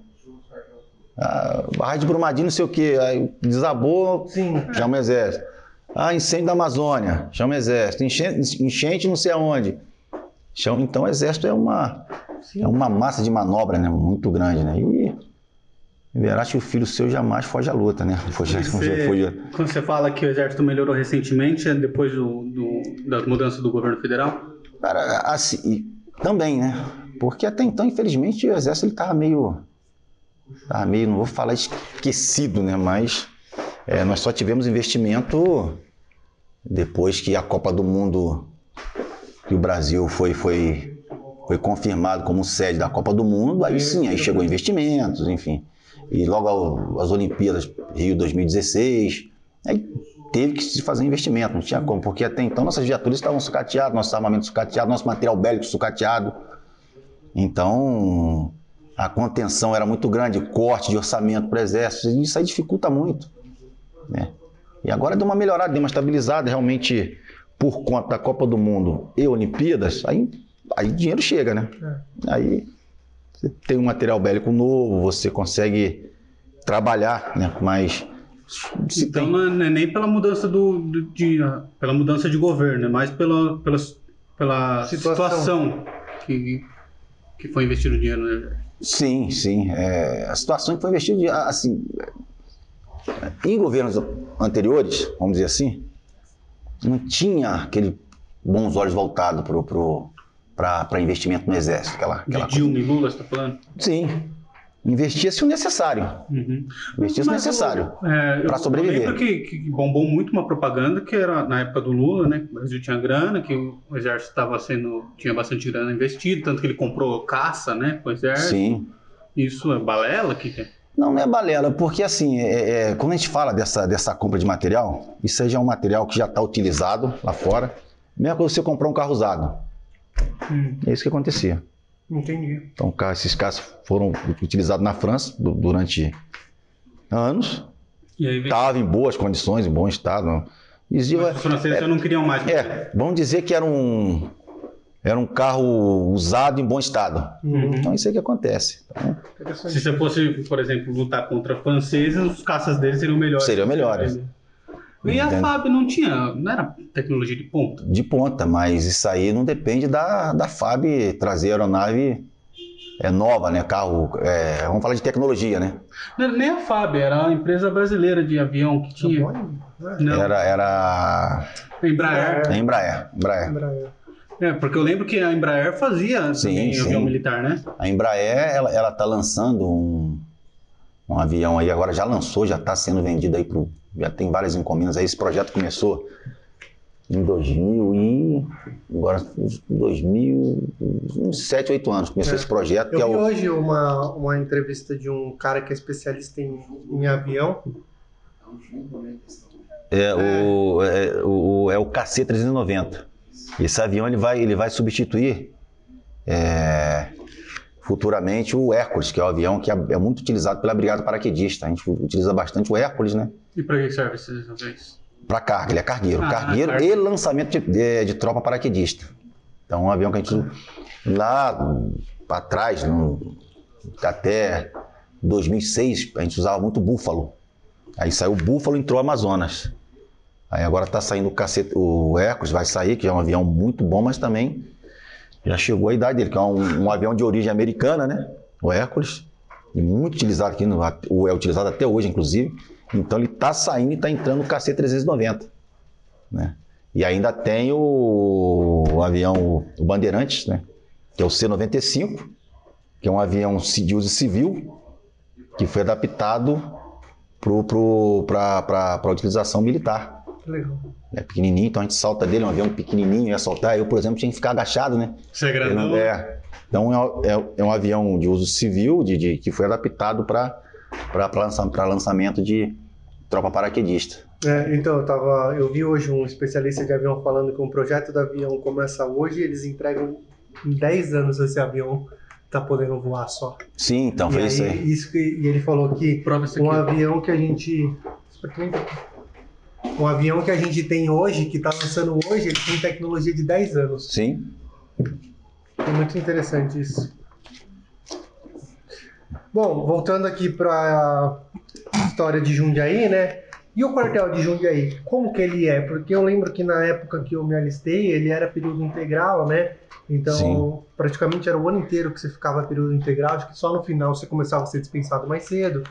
Ah, barra de Brumadinho, não sei o quê. Aí desabou, Sim. chama o Exército. Ah, incêndio da Amazônia, chama o Exército. Enchente, enchente não sei aonde. Chama, então o Exército é uma, Sim. é uma massa de manobra né, muito grande, né? E verás que o filho seu jamais foge à luta, né? Foge, foge, foge- Quando você fala que o exército melhorou recentemente, é depois do, do- da mudança do governo federal? Cara, assim, e também, né? Porque até então, infelizmente, o Exército ele tava meio. Tava meio, não vou falar esquecido, né? Mas é, nós só tivemos investimento depois que a Copa do Mundo, que o Brasil foi, foi, foi confirmado como sede da Copa do Mundo, aí sim, aí chegou investimentos, enfim. E logo as Olimpíadas Rio 2016, aí teve que se fazer investimento, não tinha como, porque até então nossas viaturas estavam sucateadas, nosso armamento sucateado, nosso material bélico sucateado. Então, a contenção era muito grande, corte de orçamento para o exército, e isso aí dificulta muito. Né? E agora deu uma melhorada, deu uma estabilizada, realmente, por conta da Copa do Mundo e Olimpíadas, aí, aí dinheiro chega, né? Aí você tem um material bélico novo, você consegue trabalhar, né? Mas se então tem- não é nem pela mudança do, do- de, pela mudança de governo, é mais pela, pela, pela Situação. situação, que, que foi investido o dinheiro no exército. Sim, sim. É, a situação que foi investida, de- assim, em governos anteriores, vamos dizer assim, não tinha aquele bons olhos voltados para pro, para investimento no exército. Aquela, aquela De Dilma e Lula, você está falando? Sim. Investia-se o necessário. Uhum. Investia-se o necessário. é, eu- sobreviver. Eu lembro que, que bombou muito uma propaganda que era na época do Lula, né? que O Brasil tinha grana, que o exército estava sendo. tinha bastante grana investido, tanto que ele comprou caça, né? Com o exército. Sim. Isso é balela? Que que é? Não, não é balela, porque assim, é- é, quando a gente fala dessa, dessa compra de material, isso aí já é um material que já está utilizado lá fora. Mesma coisa você comprar um carro usado. Hum. É isso que acontecia. Entendi. Então, esses carros foram utilizados na França du- durante anos. Estava em boas condições, em bom estado. Exia- Mas os franceses já não queriam mais. é, vamos dizer que era um, era um carro usado em bom estado. Uhum. Então, isso é que acontece. Então. Se você fosse, por exemplo, lutar contra franceses, os caças deles seriam melhores. Seriam melhores. E a. FAB não tinha, não era tecnologia de ponta. de ponta, mas isso aí não depende da, da FAB trazer a aeronave é nova, né? Carro, é, vamos falar de tecnologia, né? Não, Nem a FAB, era uma empresa brasileira de avião que tinha. Não, Era, era Embraer. é Embraer, Embraer. Embraer. É, porque eu lembro que a Embraer fazia Sim, também sim. avião militar, né? A Embraer, ela, ela tá lançando um, um avião aí, agora já lançou, já está sendo vendido aí pro, já tem várias encomendas aí. Esse projeto começou em 2000 e agora 2000, uns 7, 8 anos começou É. esse projeto que é Eu vi o hoje uma, uma entrevista de um cara que é especialista em, em avião. é o é o, é o KC390. Esse avião ele vai ele vai substituir é, futuramente o Hércules, que é o avião que é, é muito utilizado pela Brigada Paraquedista. A gente utiliza bastante o Hércules, né? E pra que serve esses aviões? Para carga, ele é cargueiro. Ah, cargueiro carga. e lançamento de, de- de tropa paraquedista. Então, um avião que a gente. Lá atrás, no- até 2006, a gente usava muito Búfalo. Aí saiu o Búfalo e entrou o Amazonas. Aí agora está saindo o, cacete, o Hércules, vai sair, que é um avião muito bom, mas também já chegou a idade dele, que é um, um avião de origem americana, né? O Hércules. Muito utilizado aqui, no, é utilizado até hoje, inclusive. Então ele está saindo e está entrando o KC-390. Né? E ainda tem o, o avião, o Bandeirantes, né? que é o C-95, que é um avião de uso civil, que foi adaptado para a utilização militar. Legal. É pequenininho, então a gente salta dele, é um avião pequenininho, ia soltar. Eu, por exemplo, tinha que ficar agachado, né? Você é grandão? não- é. Então é, é- é um avião de uso civil de, de- que foi adaptado para lança, lançamento de tropa paraquedista. É, então, eu, tava, eu vi hoje um especialista de avião falando que um projeto do avião começa hoje e eles entregam em 10 anos esse avião tá podendo voar só. Sim, então foi e, isso aí, aí. isso que, e ele falou que Prova isso um aqui. avião que a gente. Um avião que a gente tem hoje, que está lançando hoje, ele tem tecnologia de 10 anos. Sim. É muito interessante isso. Bom, voltando aqui para a história de Jundiaí, né? E o quartel de Jundiaí, como que ele é? Porque eu lembro que na época que eu me alistei, ele era período integral, né? Então, Sim. praticamente era o ano inteiro que você ficava período integral, acho que só no final você começava a ser dispensado mais cedo.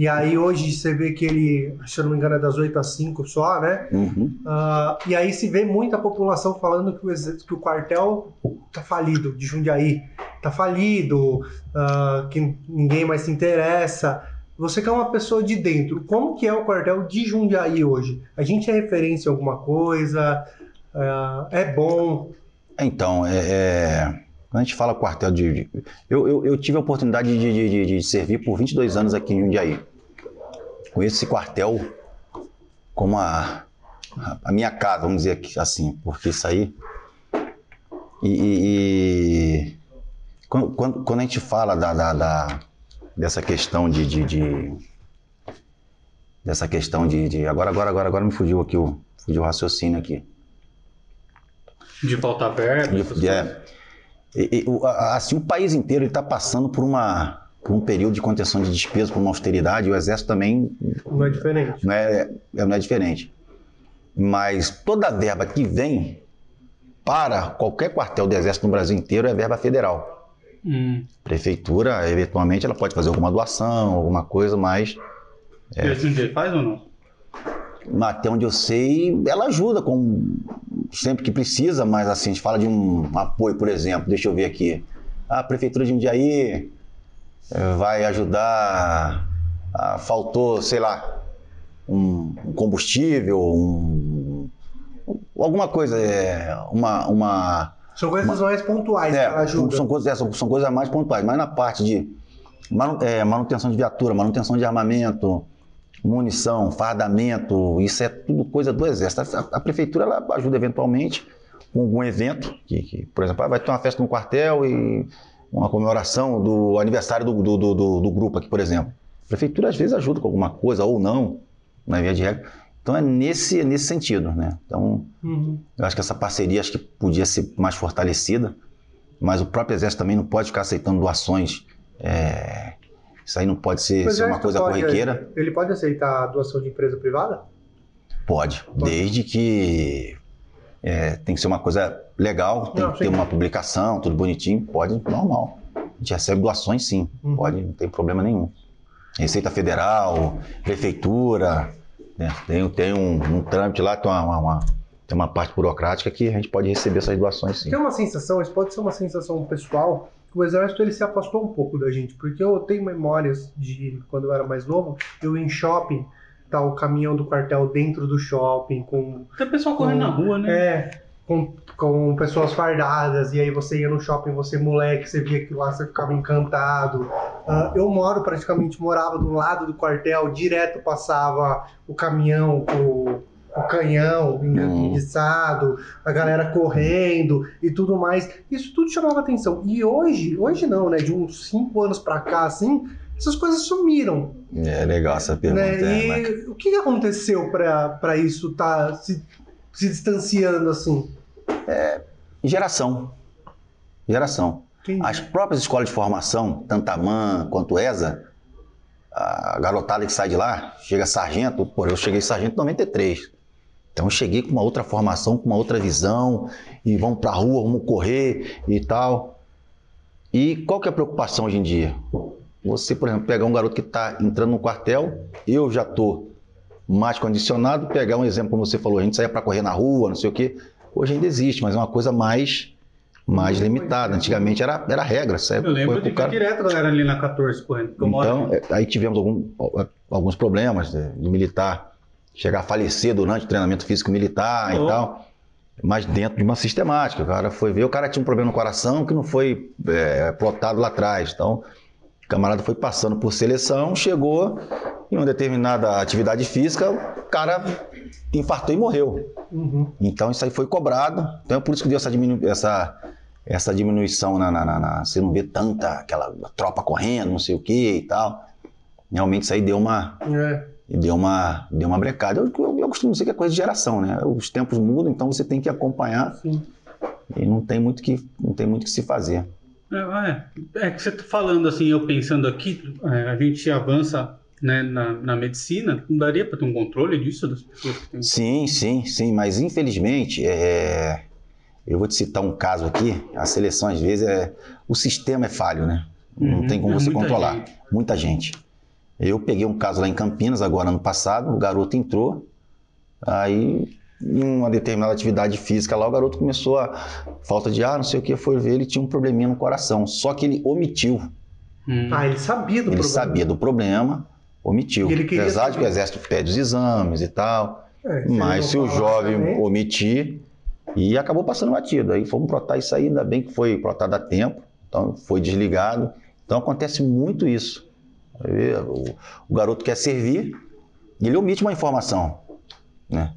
E aí hoje você vê que ele, se eu não me engano, é das 8 às 5 só, né? Uhum. Ah, e aí se vê muita população falando que o, que o quartel tá falido de Jundiaí, tá falido, ah, que ninguém mais se interessa. Você que é uma pessoa de dentro, como que é o quartel de Jundiaí hoje? A gente é referência em alguma coisa? Ah, é bom? Então, é, é, quando a gente fala quartel de. de- eu, eu, eu tive a oportunidade de, de, de- de servir por 22 anos aqui em Jundiaí. Conheço esse quartel como a, a minha casa, vamos dizer assim, porque isso aí. E. e- e- quando, quando, quando a gente fala da, da- da- dessa questão de. de- de- dessa questão de, de- Agora, agora, agora, agora me fugiu aqui o, fugiu o raciocínio aqui. De falta verba. De- é. E- e assim, o país inteiro está passando por, uma, por um período de contenção de despesas, por uma austeridade, o Exército também Não é diferente. não é, é- não é diferente. Mas toda a verba que vem para qualquer quartel do Exército no Brasil inteiro é verba federal. Hum. Prefeitura, eventualmente, ela pode fazer alguma doação, alguma coisa, mas E a Jundiaí faz ou não? Até onde eu sei, ela ajuda com sempre que precisa, mas assim, a gente fala de um apoio, por exemplo, deixa eu ver aqui. A prefeitura de Jundiaí vai ajudar, ah, faltou, sei lá, um, combustível, um, alguma coisa, é, uma, uma São coisas mais pontuais é, que ela ajuda. São, coisas, é, são, são coisas mais pontuais, mas na parte de é, manutenção de viatura, manutenção de armamento, munição, fardamento, isso é tudo coisa do Exército. A, a prefeitura ela ajuda eventualmente com algum evento, que, que, por exemplo, ah, vai ter uma festa no quartel e uma comemoração do aniversário do, do, do- do- grupo aqui, por exemplo. A prefeitura às vezes ajuda com alguma coisa ou não, na via de regra. Então é nesse, nesse sentido, né? Então, Uhum. eu acho que essa parceria acho que podia ser mais fortalecida, mas o próprio Exército também não pode ficar aceitando doações. é, Isso aí não pode ser, ser uma coisa pode- corriqueira. Ele pode aceitar a doação de empresa privada? Pode, desde que é, tem que ser uma coisa legal, tem Não, que ter uma publicação, tudo bonitinho, pode, normal. gente recebe doações sim, Uhum. pode, não tem problema nenhum. Receita Federal, Prefeitura, né? tem, tem um, um trâmite lá, tem uma, uma- tem uma parte burocrática que a gente pode receber essas doações sim. Tem uma sensação, isso pode ser uma sensação pessoal, que o exército ele se afastou um pouco da gente, porque eu tenho memórias de quando eu era mais novo, eu ia em shopping, tá o caminhão do quartel dentro do shopping com Tem pessoal correndo na rua, né? é, com, com pessoas fardadas, e aí você ia no shopping, você moleque, você via aquilo lá, você ficava encantado. Ah, eu moro, praticamente morava do lado do quartel, direto passava o caminhão, o, o canhão Hum. enguiçado, a galera correndo e tudo mais. Isso tudo chamava atenção. E hoje, hoje não, né? De uns cinco anos pra cá, assim, essas coisas sumiram. É legal essa pergunta. né? é, E o que aconteceu pra pra isso estar se, se distanciando assim? Geração. Geração. Entendi. As próprias escolas de formação, tanto a MAN quanto ESA, a garotada que sai de lá, chega sargento, pô, eu cheguei sargento em 93. Então eu cheguei com uma outra formação, com uma outra visão, e vamos pra rua, vamos correr e tal. E qual que é a preocupação hoje em dia? Você, por exemplo, pegar um garoto que está entrando no quartel, eu já tô mais condicionado, pegar um exemplo como você falou, a gente saía para correr na rua, não sei o quê. Hoje ainda existe, mas é uma coisa mais mais limitada. Antigamente era, era regra, sabe? Eu lembro Foi de cara- direto a galera ali na 14 correndo. então, é, aí tivemos algum- alguns problemas de, de militar chegar a falecer durante o treinamento físico militar Oh. e tal, mas dentro de uma sistemática. O cara foi ver, o cara tinha um problema no coração que não foi é, plotado lá atrás. Então, camarada foi passando por seleção, chegou em uma determinada atividade física, o cara infartou e morreu. Uhum. Então isso aí foi cobrado. Então é por isso que deu essa, diminu essa, essa diminuição na, na- na- na- Você não vê tanta aquela tropa correndo, não sei o que e tal. Realmente isso aí deu uma, É. deu uma, deu uma brecada. Eu, eu, eu costumo dizer que é coisa de geração, né? Os tempos mudam, então você tem que acompanhar Sim. e não tem muito que, não tem muito que se fazer. É, é, é que você tá falando assim, eu pensando aqui, é, a gente avança né, na, na medicina, não daria para ter um controle disso das pessoas que têm. Sim, sim, sim, mas infelizmente, é, eu vou te citar um caso aqui, a seleção às vezes é, o sistema é falho, né? Não Uhum, tem como é você muita controlar. gente. Muita gente. Eu peguei um caso lá em Campinas, agora ano passado, o garoto entrou, aí em uma determinada atividade física lá, o garoto começou a falta de ar, não sei o que, foi ver, ele tinha um probleminha no coração, só que ele omitiu, Hum. Ah, ele sabia do ele problema. sabia do problema, omitiu. E ele queria Apesar de que o exército pede os exames e tal, É, ele mas se o jovem também, omitir, e acabou passando batido. Aí fomos plotar isso aí, ainda bem que foi plotado a tempo, então foi desligado. Então acontece muito isso. O, o garoto quer servir e ele omite uma informação. Né?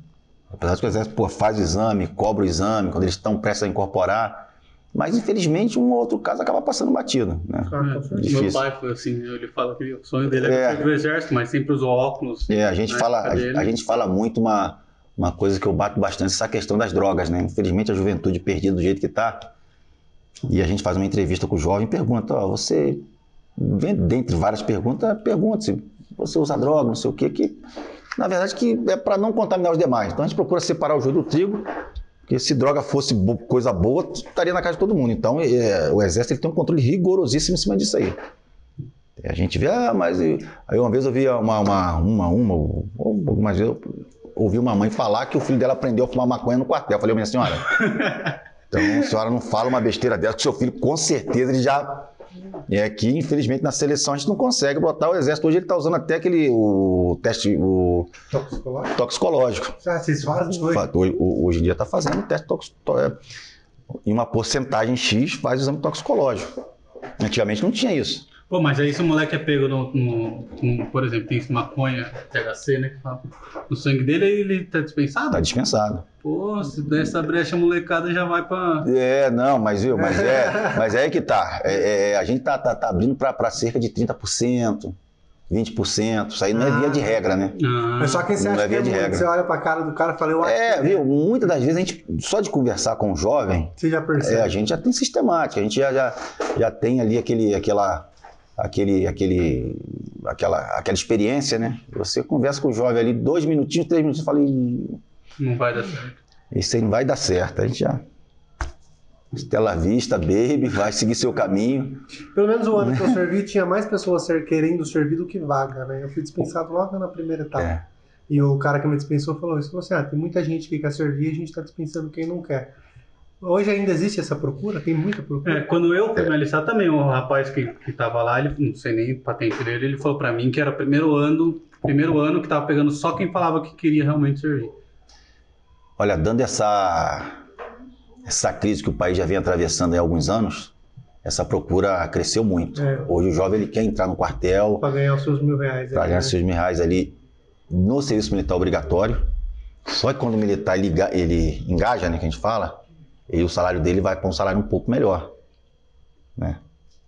Apesar de que o exército pô, faz o exame, cobra o exame, quando eles estão prestes a incorporar. Mas infelizmente um ou outro caso acaba passando batido. Né? É. Meu pai foi assim, ele fala que o sonho dele É. era ser do exército, mas sempre usou óculos. É, a gente na fala, a, a gente fala muito uma, uma coisa que eu bato bastante, essa questão das drogas, né? Infelizmente a juventude perdida do jeito que está. E a gente faz uma entrevista com o jovem e pergunta, ó, você, dentre várias perguntas, pergunta se você usa droga, não sei o quê, que na verdade que é para não contaminar os demais. Então a gente procura separar o joio do trigo, porque se droga fosse bo- coisa boa, estaria na casa de todo mundo. Então é, o exército ele tem um controle rigorosíssimo em cima disso aí. E A gente vê, ah, mas. Aí uma vez eu vi uma, uma, uma, uma, ou- ou algumas vezes eu ouvi uma mãe falar que o filho dela aprendeu a fumar maconha no quartel. Eu falei, minha senhora, então a senhora não fala uma besteira dessa, que seu filho com certeza ele já. É que, infelizmente, na seleção a gente não consegue botar o exército. Hoje ele está usando até aquele o teste o Toxicológico? toxicológico. Ah, vocês fazem hoje? Hoje, hoje em dia está fazendo o teste toxicológico. Em uma porcentagem X faz o exame toxicológico. Antigamente não tinha isso. Pô, mas aí se o moleque é pego no, no- no- por exemplo, tem maconha, THC, né, que fala, no sangue dele, ele tá dispensado? Está dispensado. Pô, se der essa brecha, a molecada já vai pra... É, não, mas viu, mas é, mas é aí que tá. É, é, a gente tá, tá, tá abrindo para cerca de 30%, 20%. Isso aí não é via de regra, né? Ah, É só quem você Não acha é que é via de regra. Você olha pra cara do cara e fala, eu acho É, que viu? Muitas das vezes a gente, só de conversar com o jovem, Você já percebe. é, a gente já tem sistemática, a gente já, já, já tem ali aquele, aquela, aquele, aquele, aquela, aquela experiência, né? Você conversa com o jovem ali dois minutinhos, três minutinhos, e fala, "Ih, não vai dar certo. isso aí não vai dar certo. A gente já. Estela Vista, baby, vai seguir seu caminho. Pelo menos o ano que eu servi, tinha mais pessoas ser- querendo servir do que vaga, né? Eu fui dispensado logo na primeira etapa. É. E o cara que me dispensou falou isso. Falou assim, ah, tem muita gente que quer servir e a gente está dispensando quem não quer. Hoje ainda existe essa procura? Tem muita procura? É, quando eu fui me alistar também, o rapaz que, que tava lá, ele, não sei nem a patente dele, ele falou pra mim que era o primeiro ano, primeiro ano que tava pegando só quem falava que queria realmente servir. Olha, dando essa, essa crise que o país já vem atravessando há alguns anos, essa procura cresceu muito. É. Hoje o jovem ele quer entrar no quartel, Para ganhar os seus mil reais. para ganhar né? seus mil reais ali no serviço militar obrigatório. Só que quando o militar ele, ele engaja, né, que a gente fala, ele, o salário dele vai para um salário um pouco melhor. Né?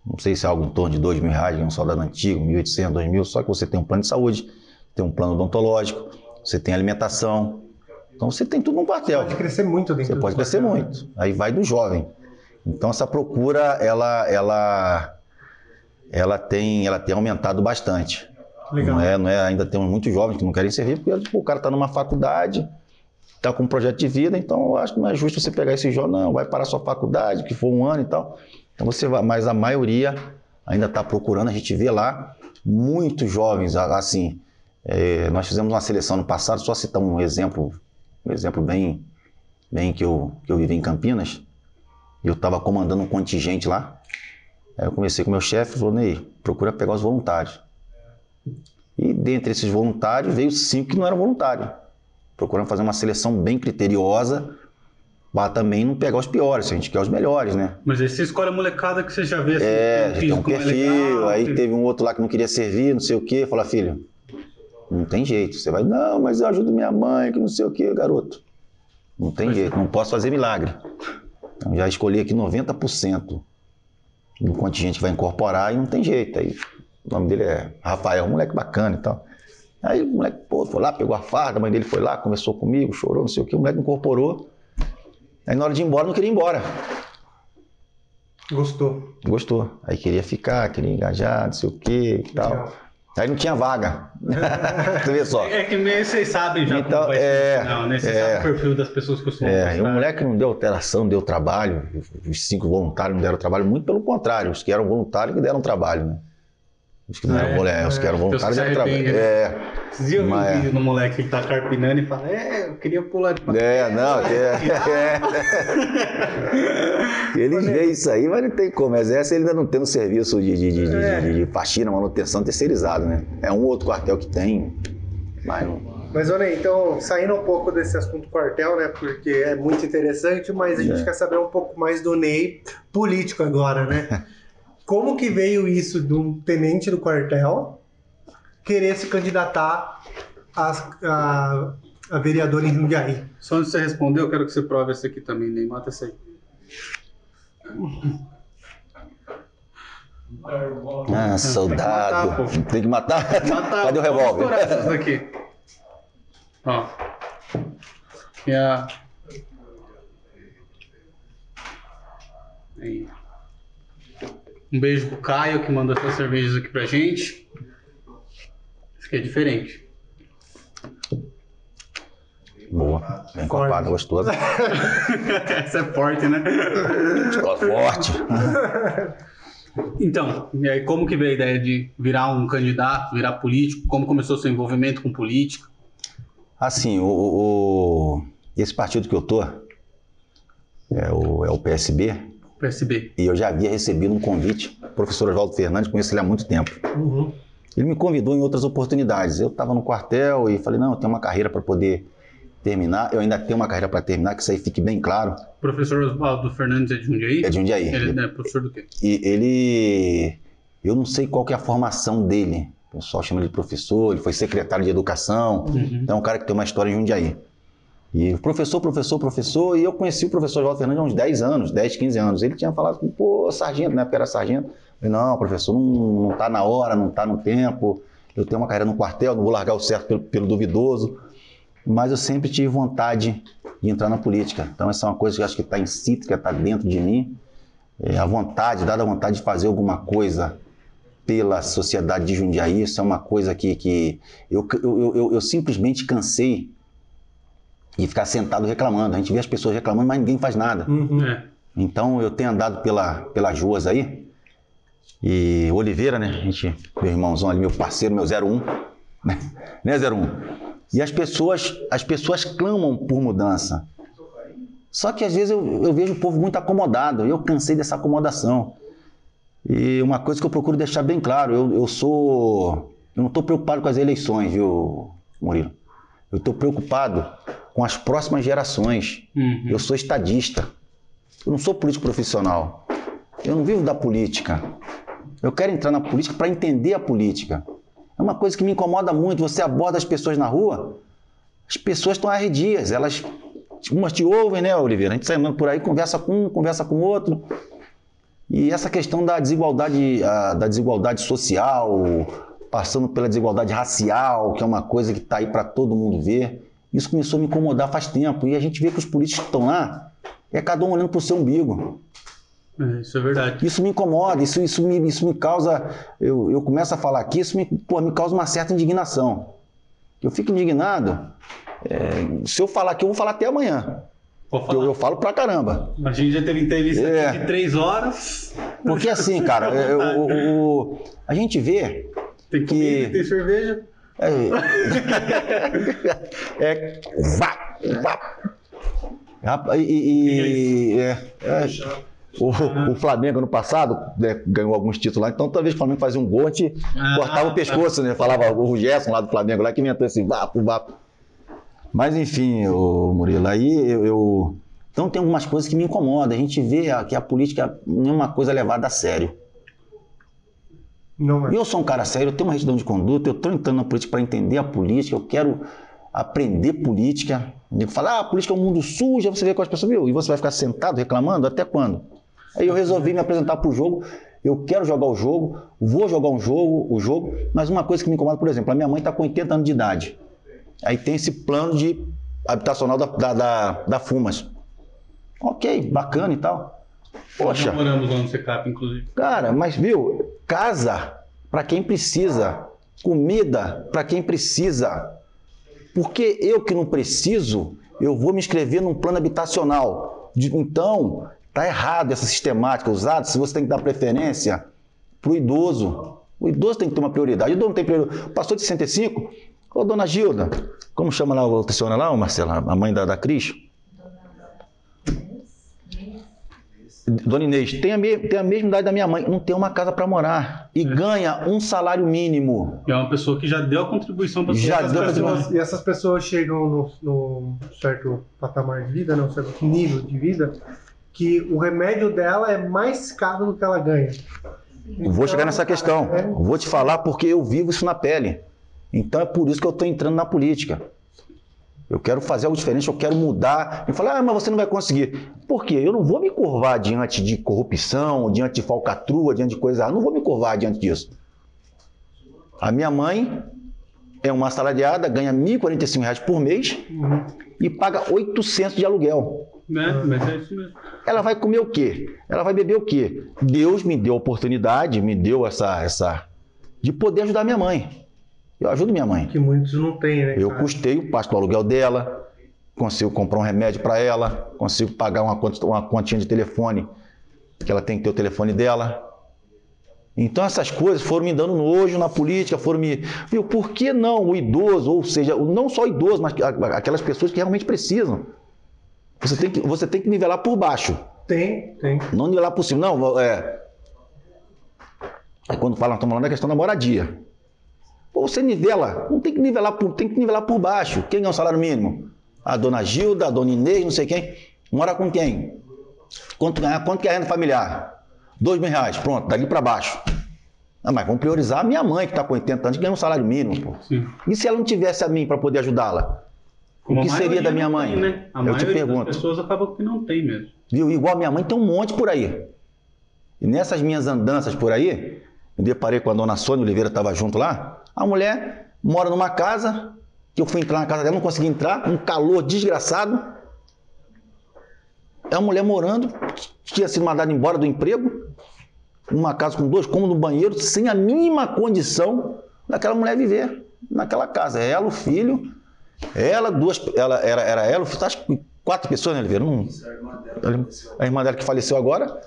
Não sei se é algo em torno de dois mil reais, um soldado antigo, 1.800, 2.000, só que você tem um plano de saúde, tem um plano odontológico, você tem alimentação. Então você tem tudo num quartel. Pode crescer muito dentro Você do pode crescer quartel, né? muito. Aí vai do jovem. Então essa procura ela ela ela tem ela tem aumentado bastante. Legal. Não é, não é, ainda temos muitos jovens que não querem servir porque tipo, o cara está numa faculdade, está com um projeto de vida, então eu acho que não é justo você pegar esse jovem, não, vai parar sua faculdade, que for um ano e tal. Então você vai, mas a maioria ainda está procurando, a gente vê lá muitos jovens, assim, é, nós fizemos uma seleção no passado, só citar um exemplo, um exemplo bem, bem que eu, que eu vivi em Campinas, eu estava comandando um contingente lá, aí eu conversei com meu chefe falou, Ney, procura pegar os voluntários. E dentre esses voluntários veio cinco que não eram voluntários. Procurando fazer uma seleção bem criteriosa para também não pegar os piores, a gente quer os melhores, né? Mas aí você escolhe a molecada que você já vê assim, É, tem um perfil, aí tem- teve um outro lá que não queria servir, não sei o quê. Fala, filho, não tem jeito. Você vai, não, mas eu ajudo minha mãe, que não sei o quê, garoto. Não tem jeito, não posso fazer milagre. Então já escolhi aqui 90% do contingente que vai incorporar e não tem jeito. Aí o nome dele é Rafael, um moleque bacana e tal. Aí o moleque pô, foi lá, pegou a farda, a mãe dele foi lá, conversou comigo, chorou, não sei o quê. O moleque incorporou. Aí na hora de ir embora, não queria ir embora. Gostou. Gostou. Aí queria ficar, queria engajar, não sei o que e tal. Legal. Aí não tinha vaga. tu vê só. É que meio vocês sabem já Então, como vai é, ser final, né? Vocês é. sabem o perfil das pessoas que costumam É, e o moleque não deu alteração, não deu trabalho. Os cinco voluntários não deram trabalho, muito pelo contrário. Os que eram voluntários que deram trabalho, né? Os que não É, eram voluntários, os que que voluntários se deram trabalho. arrependem, É, Esses dias eu vi um Mas- vídeo no moleque que tá carpinando e fala, é, eu queria pular de é, não, é, é. Eles veem isso aí, mas não tem como. Exército ele ainda não tem um serviço de, de, de, de- É. de- de faxina, manutenção terceirizado, né? É um outro quartel que tem, mas não. Mas, olha aí, então, saindo um pouco desse assunto quartel, né? Porque é muito interessante, mas a gente É. quer saber um pouco mais do Ney político agora, né? Como que veio isso de um tenente do quartel querer se candidatar a, a, a vereador em Jundiaí? Só antes de você responder, eu quero que você prove esse aqui também, nem mata esse aí. Ah, soldado. matar, pô. Tem que matar? Matar, Cadê o revólver? essas daqui. Ó. E a... Aí. Um beijo pro Caio que mandou essas cervejas aqui pra gente. Isso aqui é diferente. Boa. Bem encorpada, gostosa. Essa é forte, né? Escola forte. Então, e aí como que veio a ideia de virar um candidato, virar político? Como começou seu envolvimento com política? Assim, o, o- o- esse partido que eu tô é o, é o PSB, PSB. e eu já havia recebido um convite. O professor Oswaldo Fernandes, conheço ele há muito tempo. Uhum. Ele me convidou em outras oportunidades. Eu estava no quartel e falei, não, eu tenho uma carreira para poder terminar. Eu ainda tenho uma carreira para terminar, que isso aí fique bem claro. O professor Oswaldo Fernandes é de Jundiaí? É de Jundiaí. Ele é professor do quê? E ele. Eu não sei qual que é a formação dele. O pessoal chama ele de professor, ele foi secretário de educação. Uhum. Então é um cara que tem uma história em Jundiaí. E professor, professor, professor, e eu conheci o professor Oswaldo Fernandes há uns 10 anos, 10, 15 anos. Ele tinha falado, pô, sargento, na época era sargento. Eu falei, não, professor, não, não tá na hora, não tá no tempo. Eu tenho uma carreira no quartel, não vou largar o certo pelo, pelo duvidoso. Mas eu sempre tive vontade de entrar na política. Então essa é uma coisa que eu acho que está intrínseca, está dentro de mim. É, a vontade, dada a vontade de fazer alguma coisa pela sociedade de Jundiaí, isso é uma coisa que, que eu, eu, eu, eu simplesmente cansei de ficar sentado reclamando. A gente vê as pessoas reclamando, mas ninguém faz nada. Uhum. É. Então eu tenho andado pela, pelas ruas aí. E Oliveira, né? A gente, meu irmãozão ali, meu parceiro, meu 01, né? né 01? E as pessoas, as pessoas clamam por mudança. Só que às vezes eu, eu vejo o povo muito acomodado. Eu cansei dessa acomodação. E uma coisa que eu procuro deixar bem claro, eu, eu sou. Eu não estou preocupado com as eleições, viu, Murilo? Eu estou preocupado com as próximas gerações. Uhum. Eu sou estadista. Eu não sou político profissional. Eu não vivo da política. Eu quero entrar na política para entender a política. É uma coisa que me incomoda muito. Você aborda as pessoas na rua, as pessoas estão arredias. Elas, umas te ouvem, né, Oliveira? A gente sai andando por aí, conversa com um, conversa com outro. E essa questão da desigualdade, da desigualdade social, passando pela desigualdade racial, que é uma coisa que está aí para todo mundo ver, isso começou a me incomodar faz tempo. E a gente vê que os políticos que estão lá, é cada um olhando para o seu umbigo. É, isso é verdade. Isso me incomoda, isso, isso, me, isso me causa. Eu, eu começo a falar aqui, isso me, pô, me causa uma certa indignação. Eu fico indignado. É, se eu falar aqui, eu vou falar até amanhã. Eu, eu, falo pra caramba. A gente já teve entrevista é. aqui de três horas. Porque assim, cara, eu, eu, a gente vê. Tem que tem cerveja. É. é vá, vá. E, e, é, é, o, o, Flamengo no passado né, ganhou alguns títulos lá, então talvez o Flamengo fazia um gol, a gente ah, cortava o pescoço, né? Falava o Gerson lá do Flamengo lá que inventou esse vapo, vapo. Mas enfim, o Murilo, aí eu, eu, Então tem algumas coisas que me incomodam. A gente vê que a política não é uma coisa levada a sério. É. Eu sou um cara sério, eu tenho uma retidão de conduta, eu estou entrando na política para entender a política, eu quero aprender política. Eu falo, ah, a política é um mundo sujo, você vê com as pessoas, viu? E você vai ficar sentado reclamando até quando? Aí eu resolvi me apresentar para o jogo. Eu quero jogar o jogo, vou jogar um jogo, o jogo, mas uma coisa que me incomoda, por exemplo, a minha mãe está com 80 anos de idade. Aí tem esse plano de habitacional da, da, da, da Fumas. Ok, bacana e tal. Poxa. Nós moramos lá no Secap, inclusive. Cara, mas viu, casa para quem precisa, comida para quem precisa. Porque eu que não preciso, eu vou me inscrever num plano habitacional. Então, tá errado essa sistemática usada. Se você tem que dar preferência para o idoso, o idoso tem que ter uma prioridade. O idoso não tem prioridade. Passou de 65, Ô, dona Gilda, como chama lá a outra senhora lá, Marcela, a mãe da, da Cris? Dona Inês, tem a, me, tem a mesma idade da minha mãe, não tem uma casa para morar e é. ganha um salário mínimo. E é uma pessoa que já deu a contribuição para já deu pessoas, E essas pessoas chegam no, no, certo patamar de vida, no certo nível de vida, que o remédio dela é mais caro do que ela ganha. Então, Vou chegar nessa questão. É... Vou te falar porque eu vivo isso na pele. Então é por isso que eu estou entrando na política. Eu quero fazer algo diferente, eu quero mudar. E falar, ah, mas você não vai conseguir. Por quê? Eu não vou me curvar diante de corrupção, diante de falcatrua, diante de coisa. Eu não vou me curvar diante disso. A minha mãe é uma assalariada, ganha R$ 1.045 por mês uhum. e paga 800 de aluguel. É, mas é isso mesmo. Ela vai comer o quê? Ela vai beber o quê? Deus me deu a oportunidade, me deu essa, essa de poder ajudar minha mãe. Eu ajudo minha mãe. Que muitos não têm, né? Eu cara? custeio, passo o aluguel dela, consigo comprar um remédio para ela, consigo pagar uma, uma continha de telefone, que ela tem que ter o telefone dela. Então essas coisas foram me dando nojo na política, foram me. Viu, por que não o idoso, ou seja, não só o idoso, mas aquelas pessoas que realmente precisam? Você tem que, você tem que nivelar por baixo. Tem, tem. Não nivelar por cima. Não, é. Aí quando falam, estamos falando da questão da moradia. Pô, você nivela, não tem que nivelar por, tem que nivelar por baixo. Quem ganha o salário mínimo? A dona Gilda, a dona Inês, não sei quem. Mora com quem? Quanto ganha? Quanto que é a renda familiar? Dois mil reais, pronto, dali para baixo. Ah, mas vamos priorizar a minha mãe, que está com 80 anos, que ganha um salário mínimo. Pô. Sim. E se ela não tivesse a mim para poder ajudá-la? o que seria da minha mãe? Tem, né? A Eu te pergunto. As pessoas acabam que não tem mesmo. Viu? Igual a minha mãe tem um monte por aí. E nessas minhas andanças por aí, eu deparei com a dona Sônia Oliveira, estava junto lá. A mulher mora numa casa, que eu fui entrar na casa dela, não consegui entrar, um calor desgraçado. É uma mulher morando, tinha sido mandada embora do emprego, uma casa com dois cômodos no banheiro, sem a mínima condição daquela mulher viver naquela casa. É ela, o filho, ela, duas, ela era, era ela, acho que quatro pessoas, né, Oliveira? A irmã dela que faleceu agora.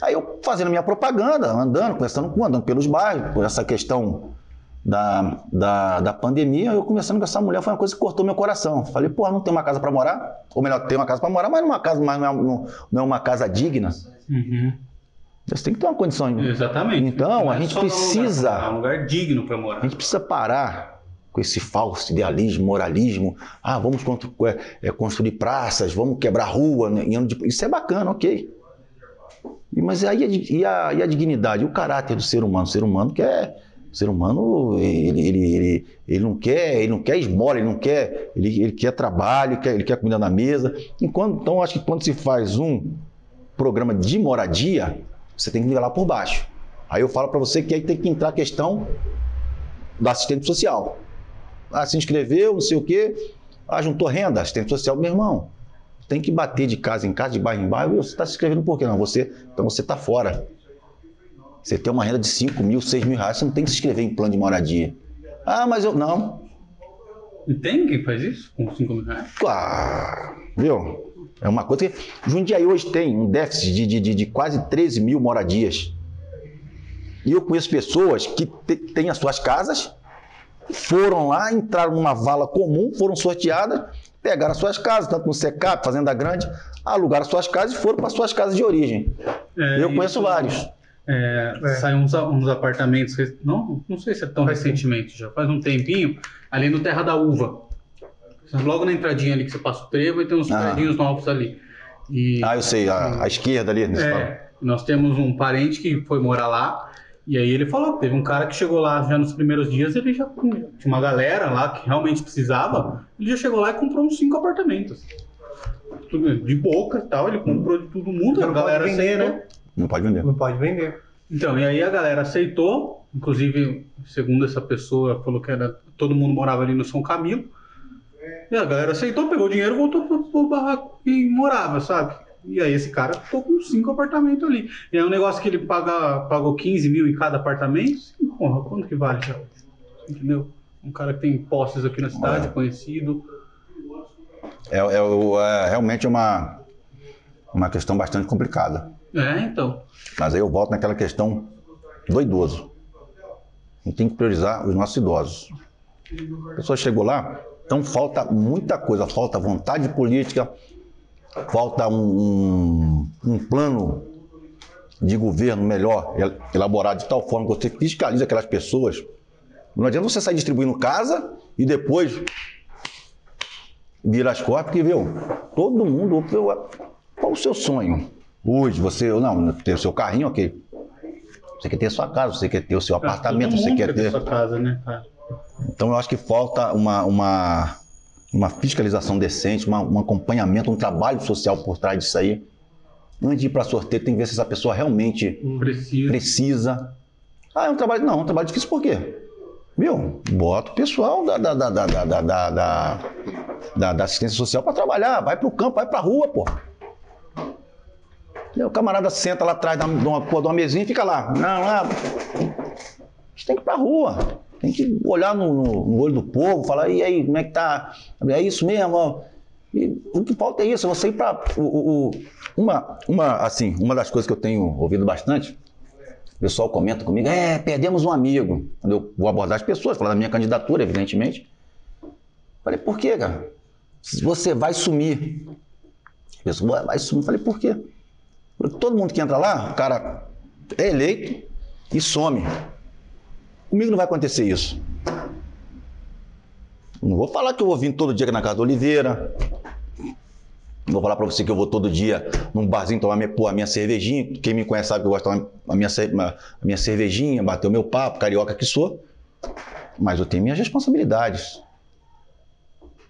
Aí eu fazendo minha propaganda, andando, conversando com, andando pelos bairros, por essa questão da, da, da pandemia, eu conversando com essa mulher, foi uma coisa que cortou meu coração. Falei, pô, não tem uma casa para morar? Ou melhor, tem uma casa para morar, mas não é uma casa, mas não, é, não é uma casa digna. Uhum. Você tem que ter uma condição. Exatamente. Então, a é gente precisa. Um lugar, um lugar digno para morar. A gente precisa parar com esse falso idealismo, moralismo. Ah, vamos é, é, construir praças, vamos quebrar rua. Né? Isso é bacana, ok. Mas aí e a, e a dignidade, o caráter do ser humano? O ser humano quer. O ser humano, ele, ele, ele, ele, não quer, ele não quer esmola, ele não quer, ele, ele quer trabalho, ele quer, ele quer comida na mesa. Enquanto, então, acho que quando se faz um programa de moradia, você tem que nivelar por baixo. Aí eu falo para você que aí tem que entrar a questão do assistente social. Ah, se inscreveu, não sei o quê, ah, juntou renda, assistente social, meu irmão. Tem que bater de casa em casa, de bairro em bairro. Você está se inscrevendo por quê? Não, você, então você está fora. Você tem uma renda de 5 mil, 6 mil reais, você não tem que se inscrever em plano de moradia. Ah, mas eu. Não. E tem quem faz isso com 5 mil reais? Ah, viu? É uma coisa que. Jundiaí hoje tem um déficit de, de, de, de quase 13 mil moradias. E eu conheço pessoas que têm as suas casas, foram lá, entraram numa vala comum, foram sorteadas, pegaram as suas casas, tanto no SECAP, Fazenda Grande, alugaram as suas casas e foram para suas casas de origem. É, eu conheço vários. É, é. Saem uns, uns, apartamentos, não, não sei se é tão faz recentemente, já faz um tempinho, ali no Terra da Uva. Logo na entradinha ali que você passa o trevo e tem uns ah. prédios novos ali. E, ah, eu sei, a, a esquerda ali. É, nós temos um parente que foi morar lá e aí ele falou, teve um cara que chegou lá já nos primeiros dias, ele já tinha uma galera lá que realmente precisava, ele já chegou lá e comprou uns cinco apartamentos. De boca e tal, ele comprou de todo mundo, a galera vender, né? Não pode vender. Não pode vender. Então, e aí a galera aceitou, inclusive, segundo essa pessoa, falou que era todo mundo morava ali no São Camilo. E a galera aceitou, pegou o dinheiro, voltou pro, pro barraco e morava, sabe? E aí esse cara ficou com cinco apartamentos ali. E é um negócio que ele paga, pagou 15 mil em cada apartamento. Porra, quanto que vale já? Entendeu? Um cara que tem posses aqui na cidade, é. conhecido. É, é, é, realmente uma, uma questão bastante complicada. É, então. Mas aí eu volto naquela questão do idoso. A gente tem que priorizar os nossos idosos. A pessoa chegou lá, então falta muita coisa, falta vontade política, falta um, um, um plano de governo melhor, elaborado de tal forma que você fiscalize aquelas pessoas. Não adianta você sair distribuindo casa e depois virar as costas, porque, viu, todo mundo, qual o seu sonho? Hoje, você, não, ter o seu carrinho, ok. Você quer ter a sua casa, você quer ter o seu apartamento, você quer ter. Sua casa, né, cara? Então eu acho que falta uma, uma, uma fiscalização decente, uma, um acompanhamento, um trabalho social por trás disso aí. Antes de ir para sorteio, tem que ver se essa pessoa realmente precisa. precisa. Ah, é um trabalho. Não, é um trabalho difícil por quê? Viu? Bota o pessoal da, da, da, da, da, da, da, da assistência social para trabalhar. Vai para o campo, vai para a rua, pô. O camarada senta lá atrás de uma, de uma mesinha e fica lá. Não, lá. A gente tem que ir para a rua. Tem que olhar no, no, no, olho do povo, falar, e aí, como é que tá? É isso mesmo? E o que falta é isso, é você ir para. Uma, uma, assim, uma das coisas que eu tenho ouvido bastante, o pessoal comenta comigo, é, perdemos um amigo. Quando eu vou abordar as pessoas, falar da minha candidatura, evidentemente. Falei, por quê, cara? Você vai sumir. A pessoa vai sumir. Falei, por quê? Todo mundo que entra lá, o cara é eleito e some. Comigo não vai acontecer isso. Não vou falar que eu vou vir todo dia na casa do Oliveira. Não vou falar para você que eu vou todo dia num barzinho tomar minha, pô, a minha cervejinha. Quem me conhece sabe que eu gosto de tomar a minha, a minha cervejinha, bater o meu papo, carioca que sou. Mas eu tenho minhas responsabilidades.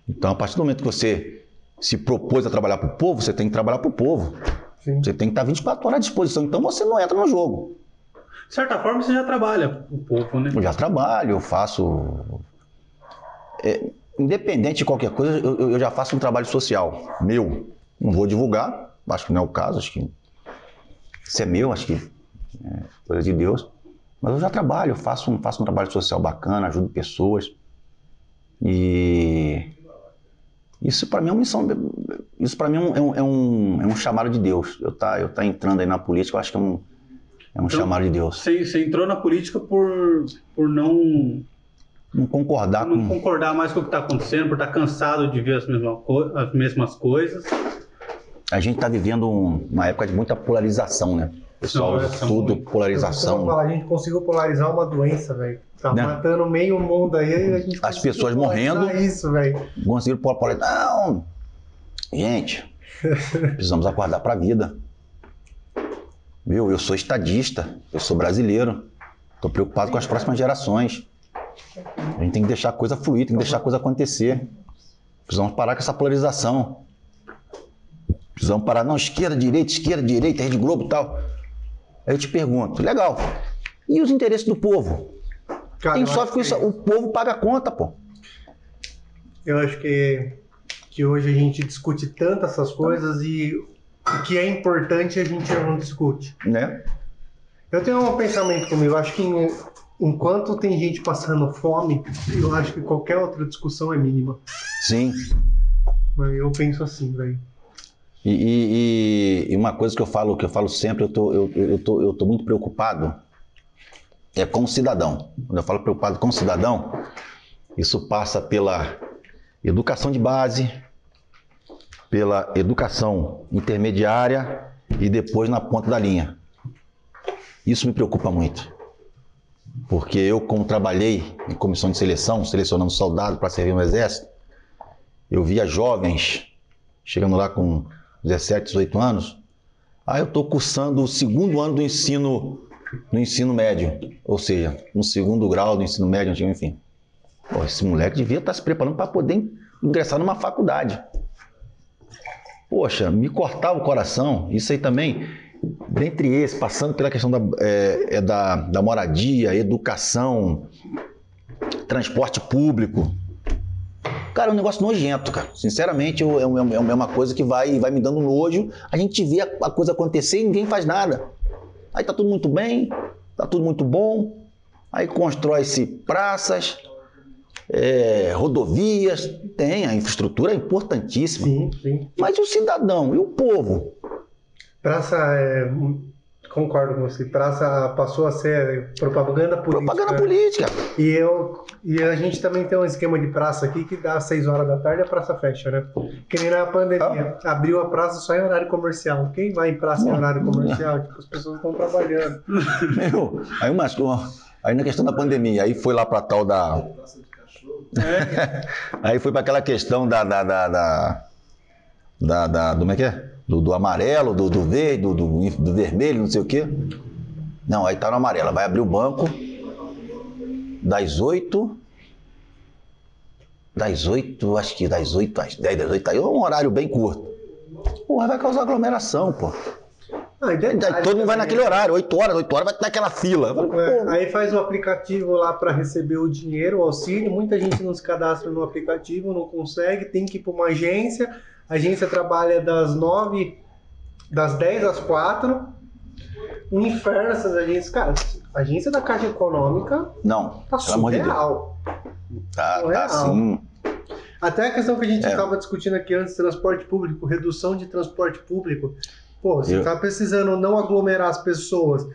Então, a partir do momento que você se propôs a trabalhar para o povo, você tem que trabalhar para o povo. Sim. Você tem que estar 24 horas à disposição. Então, você não entra no jogo. De certa forma, você já trabalha o povo, né? Eu já trabalho, eu faço. É, independente de qualquer coisa, eu, eu, já faço um trabalho social meu. Não vou divulgar, acho que não é o caso, acho que isso é meu, acho que é coisa de Deus. Mas eu já trabalho, faço um, faço um trabalho social bacana, ajudo pessoas. E Isso para mim é uma missão. Isso para mim é um, é, um, é um chamado de Deus. Eu tá, eu tá entrando aí na política, eu acho que é um, é um então, chamado de Deus. Você, você entrou na política por, por não não concordar não com... concordar mais com o que está acontecendo, por estar tá cansado de ver as, mesmas as mesmas coisas. A gente está vivendo um, uma época de muita polarização, né? Pessoal, não, tudo muito. polarização. Falar, a gente conseguiu polarizar uma doença, velho. Tá né? matando meio mundo aí, a gente As pessoas morrendo. isso, velho. Conseguiram polarizar. Não! Gente, precisamos acordar para a vida. Viu? Eu sou estadista, eu sou brasileiro. Estou preocupado com as próximas gerações. A gente tem que deixar a coisa fluir, tem que deixar a coisa acontecer. Precisamos parar com essa polarização. Precisamos parar, não, esquerda, direita, esquerda, direita, Rede Globo e tal. Aí eu te pergunto, legal. E os interesses do povo? Cara, Quem sofre com isso? O povo paga a conta, pô. Eu acho que, que hoje a gente discute tanto essas coisas e o que é importante a gente não discute. Né? Eu tenho um pensamento comigo, acho que em, enquanto tem gente passando fome, eu acho que qualquer outra discussão é mínima. Sim. Mas eu penso assim, velho. E, e, e, uma coisa que eu falo, que eu falo sempre, eu tô, eu, eu, tô, eu tô muito preocupado é com o cidadão. Quando eu falo preocupado com o cidadão, isso passa pela educação de base, pela educação intermediária e depois na ponta da linha. Isso me preocupa muito. Porque eu, como trabalhei em comissão de seleção, selecionando soldado para servir no exército, eu via jovens chegando lá com 17, 18 anos. Aí eu estou cursando o segundo ano do ensino, no ensino médio, ou seja, no segundo grau do ensino médio, enfim. Pô, esse moleque devia estar tá se preparando para poder ingressar numa faculdade. Poxa, me cortava o coração. Isso aí também dentre esses, passando pela questão da, é, é da, da moradia, educação, transporte público. Cara, é um negócio nojento, cara. Sinceramente, é, é, é uma coisa que vai, vai me dando nojo. A gente vê a, a coisa acontecer e ninguém faz nada. Aí tá tudo muito bem, tá tudo muito bom. Aí constrói-se praças, é, rodovias, tem, a infraestrutura é importantíssima. Sim, sim. Mas e o cidadão e o povo? Praça é, concordo com você. Praça passou a ser propaganda política. Propaganda política. E eu e a gente também tem um esquema de praça aqui que dá às 6 horas da tarde a praça fecha, né? Que nem na pandemia. Ah. Abriu a praça só em horário comercial. Quem vai em praça em horário comercial? Tipo, as pessoas estão trabalhando. Meu, aí umas aí na questão da pandemia, aí foi lá para tal da é. aí foi para aquela questão da da, da, da, da, da, como é que é? Do, do amarelo, do, do verde, do, do, vermelho, não sei o quê. Não, aí tá no amarelo. Vai abrir o banco das 8. Das 8, acho que das 8 às 10, das 8 aí é um horário bem curto. Porra, vai causar aglomeração, pô. Ah, detalhe, todo mundo vai naquele horário, 8 horas, 8 horas vai ter aquela fila. É, aí faz o aplicativo lá para receber o dinheiro, o auxílio. Muita gente não se cadastra no aplicativo, não consegue, tem que ir para uma agência. A agência trabalha das 9, das 10 às 4. Um inferno essas agências. Cara, a agência da Caixa Econômica. Não, tá surreal. De tá, surreal. tá sim. Até a questão que a gente estava é. discutindo aqui antes, transporte público, redução de transporte público. Pô, você está precisando não aglomerar as pessoas.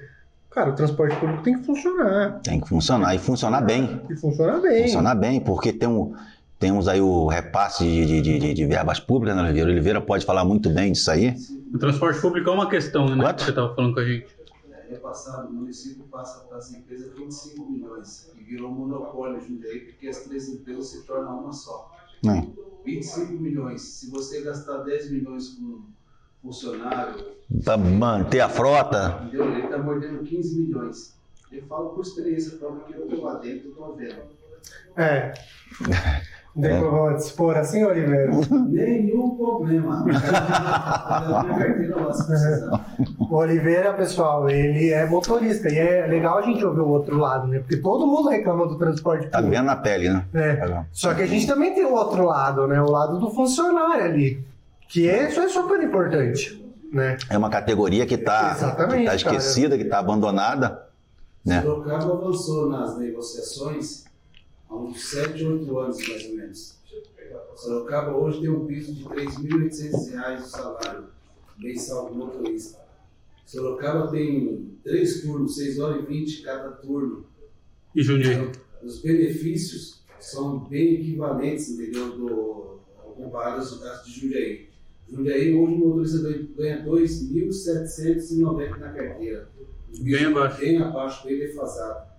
Cara, o transporte público tem que funcionar. Tem que funcionar e funcionar bem. E funcionar bem. Funcionar bem, porque tem um temos aí o repasse de, de, de, de verbas públicas, né, Oliveira? Oliveira pode falar muito bem disso aí. O transporte público é uma questão, né? Quanto? Que você estava falando com a gente. É repassado, o município passa para as empresas 25 milhões, e virou um monopólio junto aí, porque as três empresas se tornam uma só. É. 25 milhões. Se você gastar 10 milhões com funcionário. Para manter a frota. Entendeu? Ele está mordendo 15 milhões. Eu falo por experiência própria que eu estou lá dentro, estou vendo. É. Tem é. dispor assim, Oliveira? Nenhum problema. o Oliveira, pessoal, ele é motorista e é legal a gente ouvir o outro lado, né? Porque todo mundo reclama do transporte tá público. Tá vendo na pele, né? É. Tá Só que a gente também tem o outro lado, né? O lado do funcionário ali. Que isso é super importante. Né? É uma categoria que está tá esquecida, cara. que está abandonada. Né? O Sorocaba avançou nas negociações há uns 7, 8 anos mais ou menos. Sorocaba hoje tem um piso de R$ 3.800 o salário mensal do motorista. Sorocaba tem três turnos, 6 horas e 20 cada turno. E Jundiaí? Então, os benefícios são bem equivalentes, entendeu? Do, comparados aos de Jundiaí. Jundiaí, hoje o motorista ganha R$ 2.790 na carteira. Bem abaixo. Bem abaixo, bem defasado.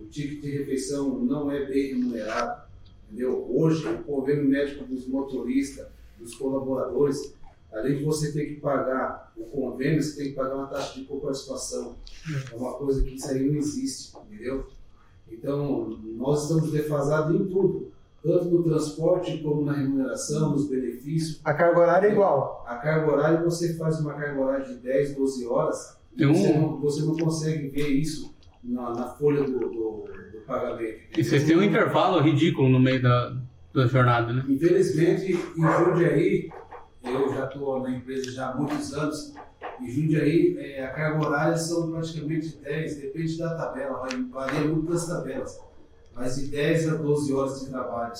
O ticket de refeição não é bem remunerado. Entendeu? Hoje, o convênio médico dos motoristas, dos colaboradores, além de você ter que pagar o convênio, você tem que pagar uma taxa de coparticipação. É uma coisa que isso aí não existe, entendeu? Então, nós estamos defasados em tudo, tanto no transporte como na remuneração, nos benefícios. A carga horária é igual. A carga horária, você faz uma carga horária de 10, 12 horas, um- você, não, você não consegue ver isso na, na folha do, do, do pagamento. E vocês têm um intervalo ridículo no meio da, da jornada, né? Infelizmente, em Jundiaí, eu já estou na empresa já há muitos anos, em Jundiaí, é, a carga horária são praticamente 10, depende da tabela, vai- varia muito das tabelas, mas de 10 a 12 horas de trabalho.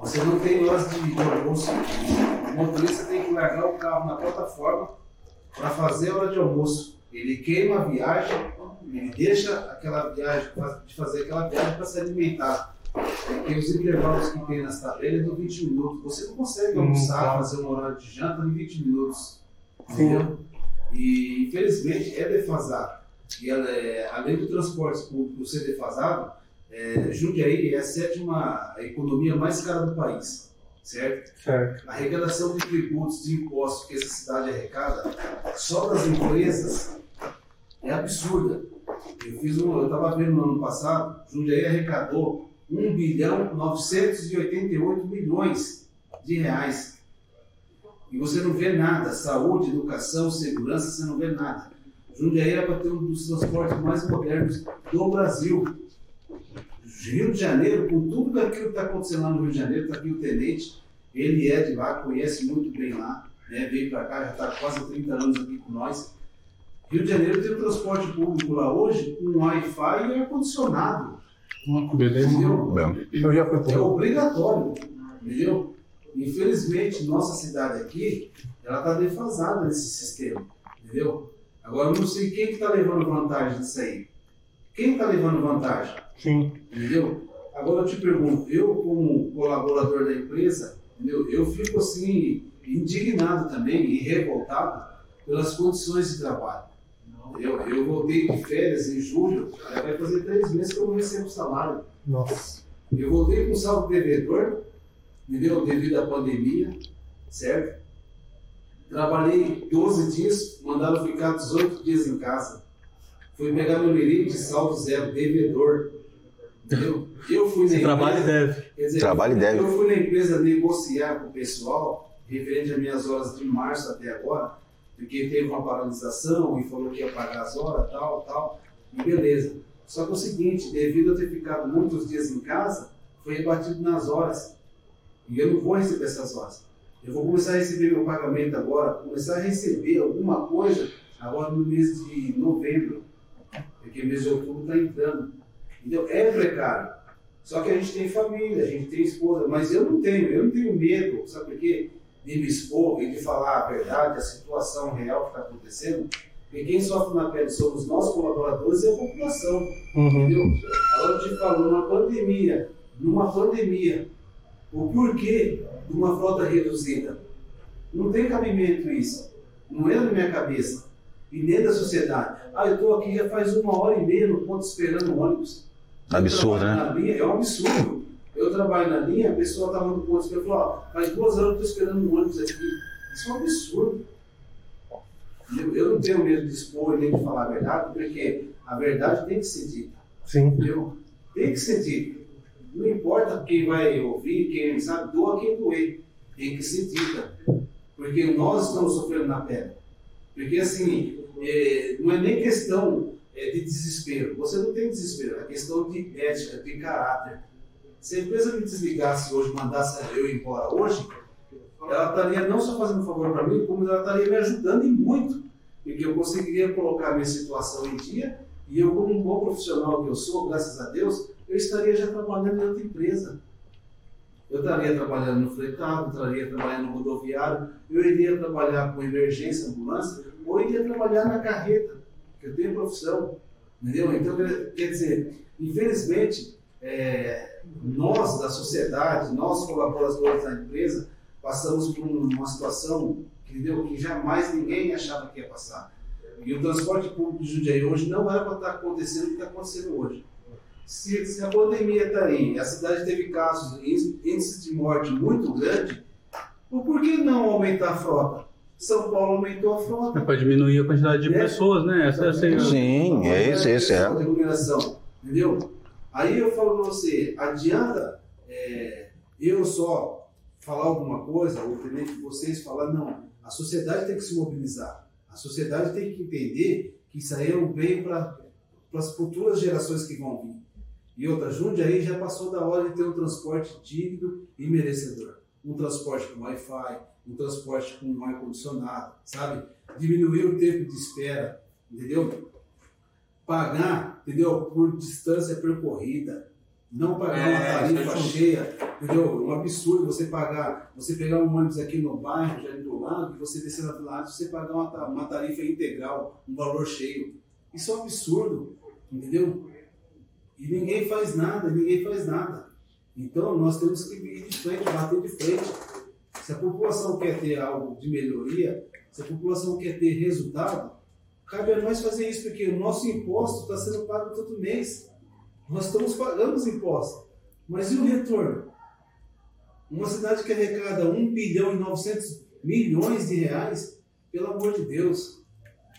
Você não tem horas de, de almoço, o motorista tem que largar o carro na plataforma para fazer a hora de almoço. Ele queima a viagem, ele deixa aquela viagem, de fazer aquela viagem para se alimentar. Porque os intervalos que tem nas tabelas de 20 minutos. Você não consegue Hum, almoçar, tá. fazer um horário de janta em 20 minutos. Entendeu? E infelizmente é defasado. E ela é- além do transporte público ser defasado, é, Jundiaí é a sétima economia mais cara do país. Certo? Certo. A arrecadação de tributos, de impostos que essa cidade arrecada, só das empresas, é absurda. Eu fiz um, eu estava vendo no ano passado, Jundiaí arrecadou 1 bilhão 988 milhões de reais. E você não vê nada, saúde, educação, segurança, você não vê nada. Jundiaí era para ter um dos transportes mais modernos do Brasil. Rio de Janeiro, com tudo aquilo que está acontecendo lá no Rio de Janeiro, está aqui o tenente, ele é de lá, conhece muito bem lá, né? veio para cá, já está quase 30 anos aqui com nós. Rio de Janeiro tem um transporte público lá hoje com Wi-Fi e ar-condicionado, Beleza. Eu já fui É obrigatório, entendeu? Infelizmente, nossa cidade aqui, ela está defasada nesse sistema, entendeu? Agora, eu não sei quem que está levando vantagem disso aí. Quem está levando vantagem? Sim. Entendeu? Agora eu te pergunto, eu como colaborador da empresa, entendeu? eu fico assim indignado também e revoltado pelas condições de trabalho. Entendeu? Eu voltei de férias em julho, já vai fazer três meses que eu não recebo salário. Nossa. Eu voltei com saldo devedor, entendeu? Devido à pandemia, certo? Trabalhei 12 dias, mandaram ficar 18 dias em casa. Fui pegar meu limite de saldo zero, devedor. Entendeu? Eu fui na Você trabalha e empresa- deve. Quer dizer, Trabalho e deve. Eu fui na empresa negociar com o pessoal, referente às minhas horas de março até agora, porque teve uma paralisação e falou que ia pagar as horas, tal, tal, e beleza. Só que é o seguinte, devido a ter ficado muitos dias em casa, foi rebatido nas horas. E eu não vou receber essas horas. Eu vou começar a receber meu pagamento agora, começar a receber alguma coisa agora no mês de novembro, porque mês de outubro está entrando. Então é precário. Só que a gente tem família, a gente tem esposa, mas eu não tenho, eu não tenho medo, sabe por quê? De me expor e de falar a verdade, a situação real que está acontecendo. Porque quem sofre na pele somos nós, colaboradores, e a população. Uhum. Entendeu? Agora eu te falo, numa pandemia, numa pandemia, o porquê de uma frota reduzida? Não tem cabimento isso. Não entra na minha cabeça. E nem da sociedade. Ah, eu estou aqui já faz uma hora e meia no ponto esperando o ônibus. Absurdo, né? na linha, é um absurdo. Trabalho na linha, a pessoa estava no ponto e falou, ó, faz duas horas eu estou esperando um ônibus aqui. Isso é um absurdo. Eu, eu não tenho medo de expor nem de falar a verdade, porque a verdade tem que ser dita. Sim. Entendeu? Tem que ser dito. Não importa quem vai ouvir, quem sabe, doa quem doer. Tem que ser dita. Porque nós estamos sofrendo na pele. Porque assim, é, não é nem questão é, de desespero. Você não tem desespero, é questão de ética, de caráter. Se a empresa me desligasse hoje, mandasse eu embora hoje, ela estaria não só fazendo favor para mim, como ela estaria me ajudando e muito. Porque eu conseguiria colocar minha situação em dia e eu, como um bom profissional que eu sou, graças a Deus, eu estaria já trabalhando em outra empresa. Eu estaria trabalhando no fretado, estaria trabalhando no rodoviário, eu iria trabalhar com emergência, ambulância, ou iria trabalhar na carreta, que eu tenho profissão. Entendeu? Então, quer dizer, infelizmente, é, nós da sociedade, nós colaboradores da empresa, passamos por uma situação entendeu? que jamais ninguém achava que ia passar. E o transporte público de Jundiaí hoje não era para estar acontecendo o que está acontecendo hoje. Se, se, a pandemia está aí, a cidade teve casos, índices de morte muito grande, por que não aumentar a frota? São Paulo aumentou a frota. É para diminuir a quantidade de é. pessoas, né? Essa, essa é Sim, é isso, isso é. Entendeu? Aí eu falo para você, adianta é, eu só falar alguma coisa, ou também vocês falar, não, a sociedade tem que se mobilizar. A sociedade tem que entender que isso aí é um bem para as futuras gerações que vão vir. E outra, Jundiaí já passou da hora de ter um transporte digno e merecedor. Um transporte com Wi-Fi, um transporte com ar-condicionado, sabe? Diminuir o tempo de espera, entendeu? Pagar, entendeu? Por distância percorrida. Não pagar é, uma tarifa cheia, entendeu? Um absurdo você pagar, você pegar um ônibus aqui no bairro, já do lado, e você descer na lado, você pagar uma, uma tarifa integral, um valor cheio. Isso é um absurdo, entendeu? E ninguém faz nada, ninguém faz nada. Então nós temos que ir de frente, bater de frente. Se a população quer ter algo de melhoria, se a população quer ter resultado, cabe a nós fazer isso, porque o nosso imposto está sendo pago todo mês. Nós estamos pagando os impostos. Mas e o retorno? Uma cidade que arrecada 1 bilhão e 900 milhões de reais, pelo amor de Deus.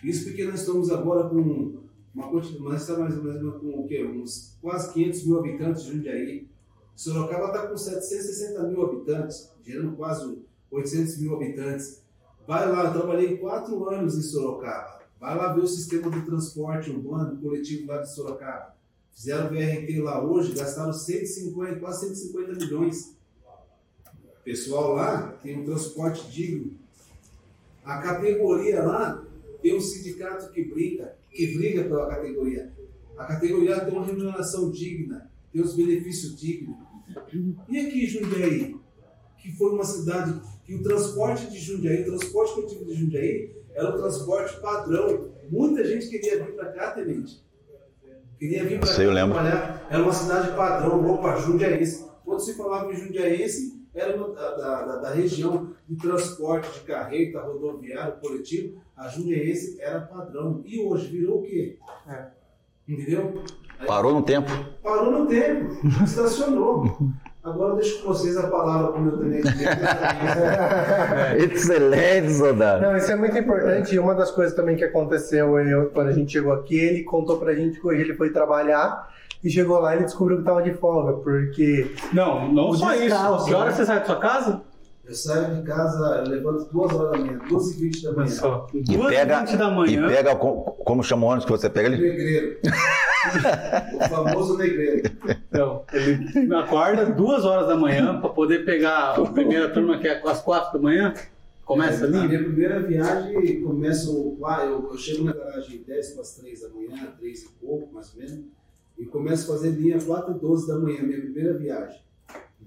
Isso porque nós estamos agora com uma quantidade, mais ou menos com o quê? Uns quase 500 mil habitantes de Jundiaí. Sorocaba está com 760 mil habitantes, gerando quase 800 mil habitantes. Vai lá, eu trabalhei quatro anos em Sorocaba. Vai lá ver o sistema de transporte urbano coletivo lá de Sorocaba. Fizeram VRT lá hoje, gastaram 150, quase 150 milhões. O pessoal lá tem um transporte digno. A categoria lá tem um sindicato que briga, que briga pela categoria. A categoria tem uma remuneração digna, tem os benefícios dignos. E aqui em Jundiaí, que foi uma cidade que o transporte de Jundiaí, o transporte coletivo de Jundiaí, era o transporte padrão. Muita gente queria vir para cá, tenente. Queria vir para cá trabalhar. Era uma cidade padrão, opa, Jundiaense. Quando se falava em Jundiaense, era uma, da, da, da, região de transporte, de carreta, rodoviário, coletivo. A Jundiaense era padrão. E hoje virou o quê? É. Entendeu? Aí, Parou no tempo. Parou no tempo. Estacionou. Agora deixo com vocês a palavra para o meu tenente. Excelente, soldado. Não, isso é muito importante. E uma das coisas também que aconteceu eu, quando a gente chegou aqui, ele contou para a gente que hoje ele foi trabalhar e chegou lá e ele descobriu que estava de folga, porque. Não, não só isso. Que hora você sai da sua casa? Eu saio de casa, eu levanto duas horas da manhã, 2 e 20 da manhã. Só. E pega, da manhã. E pega, como chama o ônibus que você pega ali? Negreiro. o famoso negreiro. Então, ele acorda duas horas da manhã para poder pegar a primeira turma que é às quatro da manhã. Começa ali? A minha primeira viagem começa. Ah, eu, eu chego na garagem 10 para as 3 da manhã, 3 e pouco, mais ou menos, e começo a fazer linha 4 e 12 da manhã, minha primeira viagem.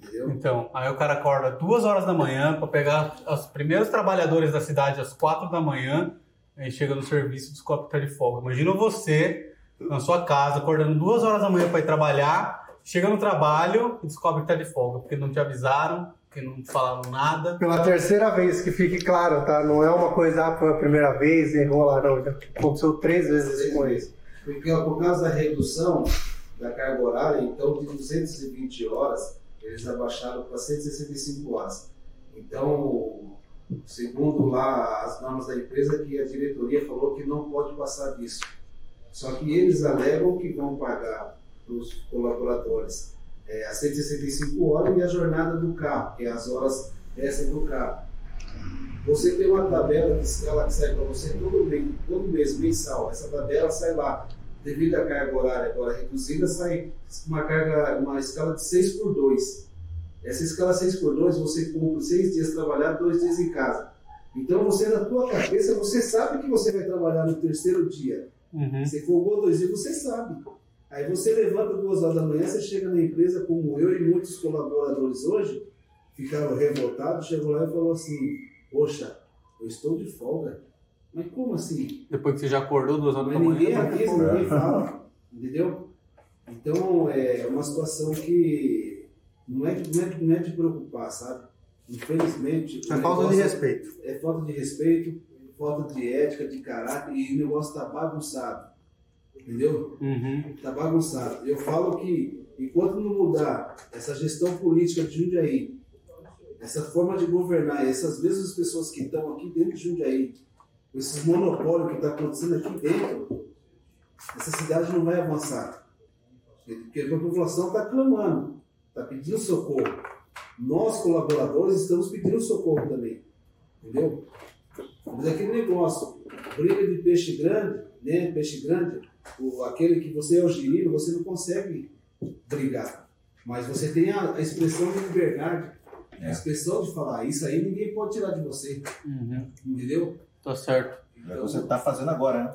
Entendeu? Então, aí o cara acorda duas horas da manhã para pegar os primeiros trabalhadores da cidade às quatro da manhã, aí chega no serviço e descobre que tá de folga. Imagina você na sua casa, acordando duas horas da manhã para ir trabalhar, chega no trabalho e descobre que tá de folga, porque não te avisaram, porque não falaram nada. Pela terceira vez, que fique claro, tá? Não é uma coisa, ah, foi a primeira vez, errou lá, não. Já aconteceu três vezes com isso. Porque por causa da redução da carga horária, então de 220 horas, eles abaixaram para 165 horas. Então, segundo lá as normas da empresa, que a diretoria falou que não pode passar disso. Só que eles alegam que vão pagar para os colaboradores é, as 165 horas e a jornada do carro, que é as horas extras do carro. Você tem uma tabela escala que sai para você todo mês, todo mês, mensal. Essa tabela sai lá devido à carga horária agora reduzida, sai uma carga, uma escala de 6 por 2. Essa escala 6 por 2 você cumpre 6 dias trabalhar, 2 dias em casa. Então você na tua cabeça, você sabe que você vai trabalhar no terceiro dia. Uhum. Você folgou dois dias, você sabe. Aí você levanta duas horas da manhã, você chega na empresa, como eu e muitos colaboradores hoje, ficaram revoltados, chegou lá e falou assim, poxa, eu estou de folga. Mas como assim? Depois que você já acordou duas horas Mas da ninguém manhã. avisa, ninguém fala, entendeu? Então é uma situação que não é, não é, não é de preocupar, sabe? Infelizmente. É falta de respeito. É falta de respeito, falta de ética, de caráter, e o negócio está bagunçado. Entendeu? Uhum. Está bagunçado. Eu falo que enquanto não mudar essa gestão política de Jundiaí, essa forma de governar, essas mesmas pessoas que estão aqui dentro de Jundiaí, esses monopólios que está acontecendo aqui dentro, essa cidade não vai avançar. Porque a população está clamando, está pedindo socorro. Nós, colaboradores, estamos pedindo socorro também. Entendeu? Mas é aquele negócio, briga de peixe grande, né? Peixe grande, o, aquele que você é o girino, você não consegue brigar. Mas você tem a, a expressão de liberdade, a expressão de falar. Isso aí ninguém pode tirar de você. Uhum. Entendeu? Tá certo. É o que você está fazendo agora, né?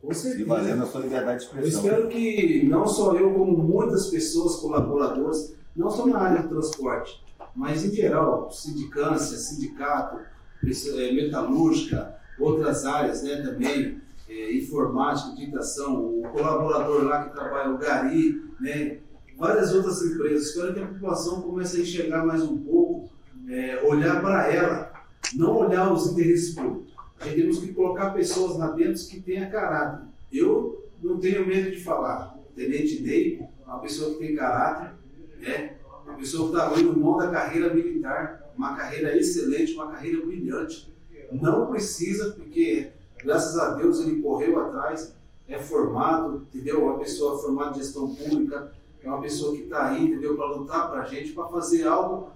Com Se certeza. valendo a sua liberdade de Eu expressão. espero que não só eu, como muitas pessoas, colaboradores, não só na área do transporte, mas em geral, sindicância, sindicato, eh, metalúrgica, outras áreas né, também, eh, informática, digitação, o colaborador lá que trabalha, o Gari, né, várias outras empresas. Espero que a população comece a enxergar mais um pouco, eh, olhar para ela, não olhar os interesses públicos. A gente temos que colocar pessoas lá dentro que tenham caráter. Eu não tenho medo de falar. Tenente Ney uma pessoa que tem caráter, né? uma pessoa que está abrindo mão da carreira militar, uma carreira excelente, uma carreira brilhante. Não precisa, porque graças a Deus ele correu atrás, é formado, entendeu? Uma pessoa formada em gestão pública, é uma pessoa que está aí, entendeu? Para lutar para a gente, para fazer algo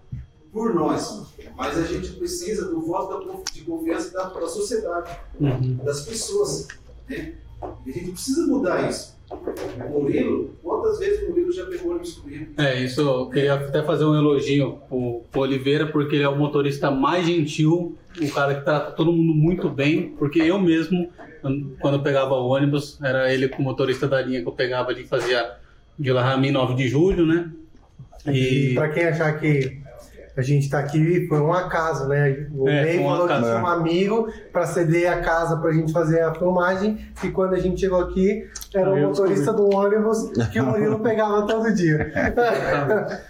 por nós. Mas a gente precisa do voto de confiança da, da sociedade Uhum. das pessoas. Né? E a gente precisa mudar isso. O Murilo, quantas vezes o Murilo já pegou ônibus comigo? É, isso eu queria até fazer um elogio pro, pro Oliveira, porque ele é o motorista mais gentil, um cara que trata todo mundo muito bem, porque eu mesmo, quando eu pegava o ônibus, era ele com o motorista da linha que eu pegava ali, fazia de Larrami 9 de julho, né? E E pra quem achar que a gente tá aqui, foi um acaso, né? O É, Ney um falou que tinha um amigo pra ceder a casa pra gente fazer a filmagem, e quando a gente chegou aqui, era o eu motorista do ônibus que o Murilo pegava todo dia.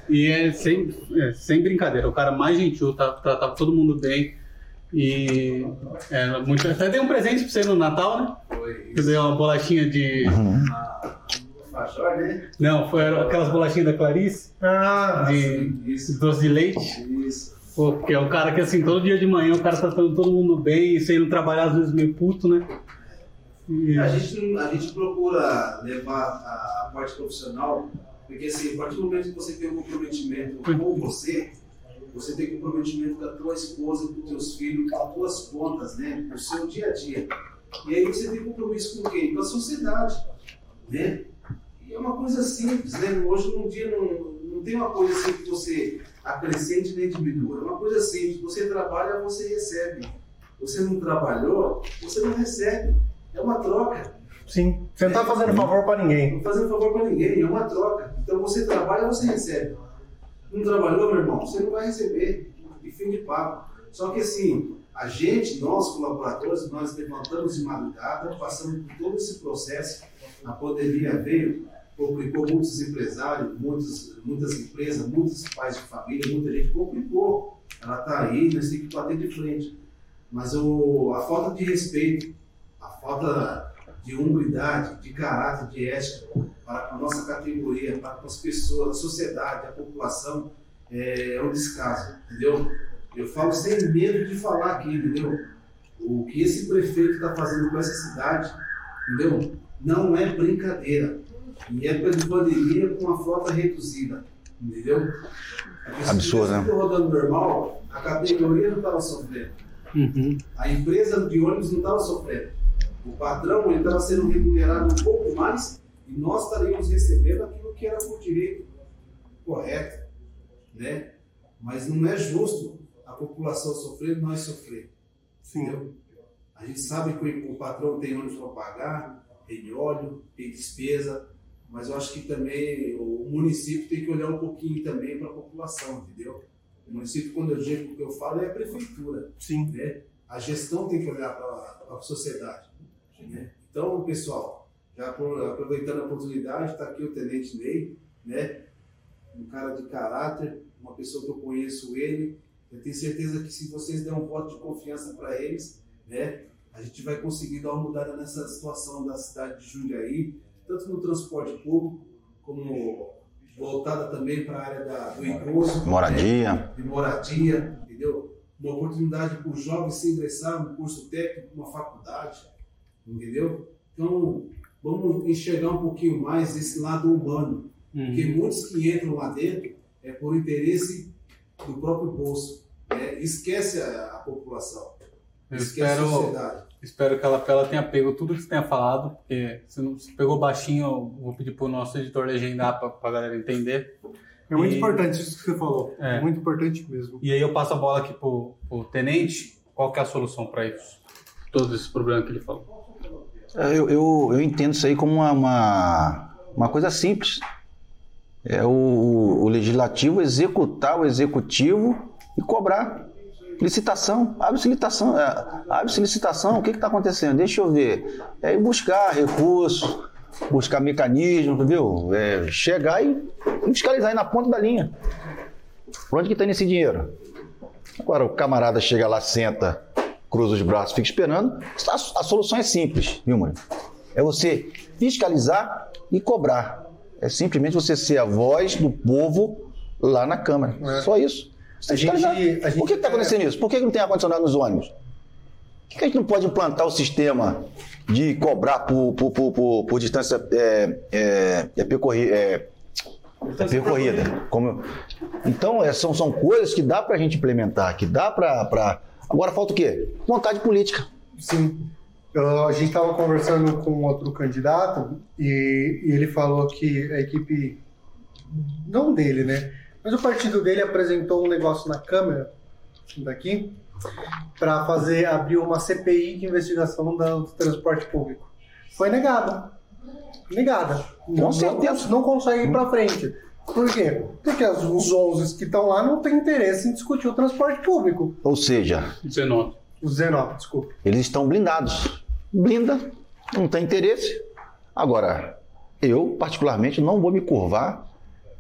E é sem, é, sem brincadeira, o cara mais gentil, tá, tratava todo mundo bem. E é, muito, até dei um presente pra você no Natal, né? Foi Eu dei uma bolachinha de. Não, foi aquelas bolachinhas da Clarice, Ah, de Isso, doce de leite. isso. Pô, porque é um cara que assim, todo dia de manhã o cara tá tratando todo mundo bem, e sem não trabalhar às vezes meio puto, né? E- A gente, a gente procura levar a, a parte profissional, porque assim, a partir do momento que você tem um comprometimento com você, você tem comprometimento com a tua esposa, com os teus filhos, com as tuas contas, né? Com o seu dia a dia. E aí você tem compromisso com quem? Com a sociedade, né? É uma coisa simples, né? Hoje num dia não, não tem uma coisa assim que você acrescente nem diminua. É uma coisa simples. Você trabalha, você recebe. Você não trabalhou, você não recebe. É uma troca. sim. Você não tá fazendo favor pra ninguém. Não fazendo favor para ninguém, é uma troca. Então você trabalha, você recebe. Não trabalhou, meu irmão, você não vai receber. E fim de papo. Só que assim, a gente, nós colaboradores, nós levantamos de madrugada, passamos por todo esse processo. A pandemia veio, complicou muitos empresários, muitos, muitas empresas, muitos pais de família, muita gente complicou. Ela está aí, nós temos que bater de frente. Mas o, a falta de respeito, a falta de humildade, de caráter, de ética para a nossa categoria, para as pessoas, a sociedade, a população, é, é um descaso, entendeu? Eu falo sem medo de falar aqui, entendeu? O que esse prefeito está fazendo com essa cidade, entendeu? Não é brincadeira. Em época de pandemia, com uma frota reduzida, entendeu? Se Absurdo, né? tudo rodando normal, a categoria não estava sofrendo. Uhum. A empresa de ônibus não estava sofrendo. O patrão estava sendo remunerado um pouco mais e nós estaríamos recebendo aquilo que era por direito correto, né? Mas não é justo a população sofrer e nós sofrer. Entendeu? A gente sabe que o patrão tem ônibus para pagar, tem óleo, tem despesa, mas eu acho que também o município tem que olhar um pouquinho também para a população, entendeu? O município, quando eu digo que eu falo, é a prefeitura. Sim. Né? A gestão tem que olhar para a sociedade. Né? Então, pessoal, já aproveitando a oportunidade, está aqui o Tenente Ney, né? um cara de caráter, uma pessoa que eu conheço ele. Eu tenho certeza que se vocês derem um voto de confiança para eles, né, a gente vai conseguir dar uma mudada nessa situação da cidade de Jundiaí, tanto no transporte público, como voltada também para a área da, do idoso. Moradia. Né, de moradia, entendeu? Uma oportunidade para o jovem se ingressar num curso técnico, uma faculdade, entendeu? Então, vamos enxergar um pouquinho mais esse lado humano. Uhum. Porque muitos que entram lá dentro é por interesse do próprio bolso. Né? Esquece a, a população. Eu espero, espero que a Lapela tenha pego tudo que você tenha falado, porque se não se pegou baixinho, vou pedir para o nosso editor legendar para a galera entender. É muito e... importante isso que você falou. É. Muito importante mesmo. E aí eu passo a bola aqui para o tenente. Qual que é a solução para isso? Todos esses problemas que ele falou. É, eu, eu, eu entendo isso aí como uma, uma, uma coisa simples. É o, o legislativo executar o executivo e cobrar. Licitação, abre-se licitação, é, abre-se licitação, o que está acontecendo? Deixa eu ver. É buscar recursos, buscar mecanismos, entendeu? É, chegar e fiscalizar aí na ponta da linha. Por onde que está esse dinheiro? Agora o camarada chega lá, senta, cruza os braços, fica esperando. A, a solução é simples, viu, mano? É você fiscalizar e cobrar. É simplesmente você ser a voz do povo lá na Câmara. É. Só isso. A gente, a gente, Por que está acontecendo isso? Por que não tem ar-condicionado nos ônibus? Por que a gente não pode implantar o sistema de cobrar por, por, por, por, por distância é, é, é, percorrida? É, é percorrida. Como... Então, é, são, são coisas que dá para a gente implementar, que dá para. Pra... Agora falta o quê? Vontade política. Sim. A gente estava conversando com outro candidato e, e ele falou que a equipe, não dele, né? Mas o partido dele apresentou um negócio na Câmara, daqui, para fazer abrir uma CPI de investigação do transporte público. Foi negada. Negada. Com não, certeza. Não, não consegue ir para frente. Por quê? Porque os 11 que estão lá não têm interesse em discutir o transporte público. Ou seja, 19. Os 19, desculpa. Eles estão blindados. Blinda, não tem interesse. Agora, eu, particularmente, não vou me curvar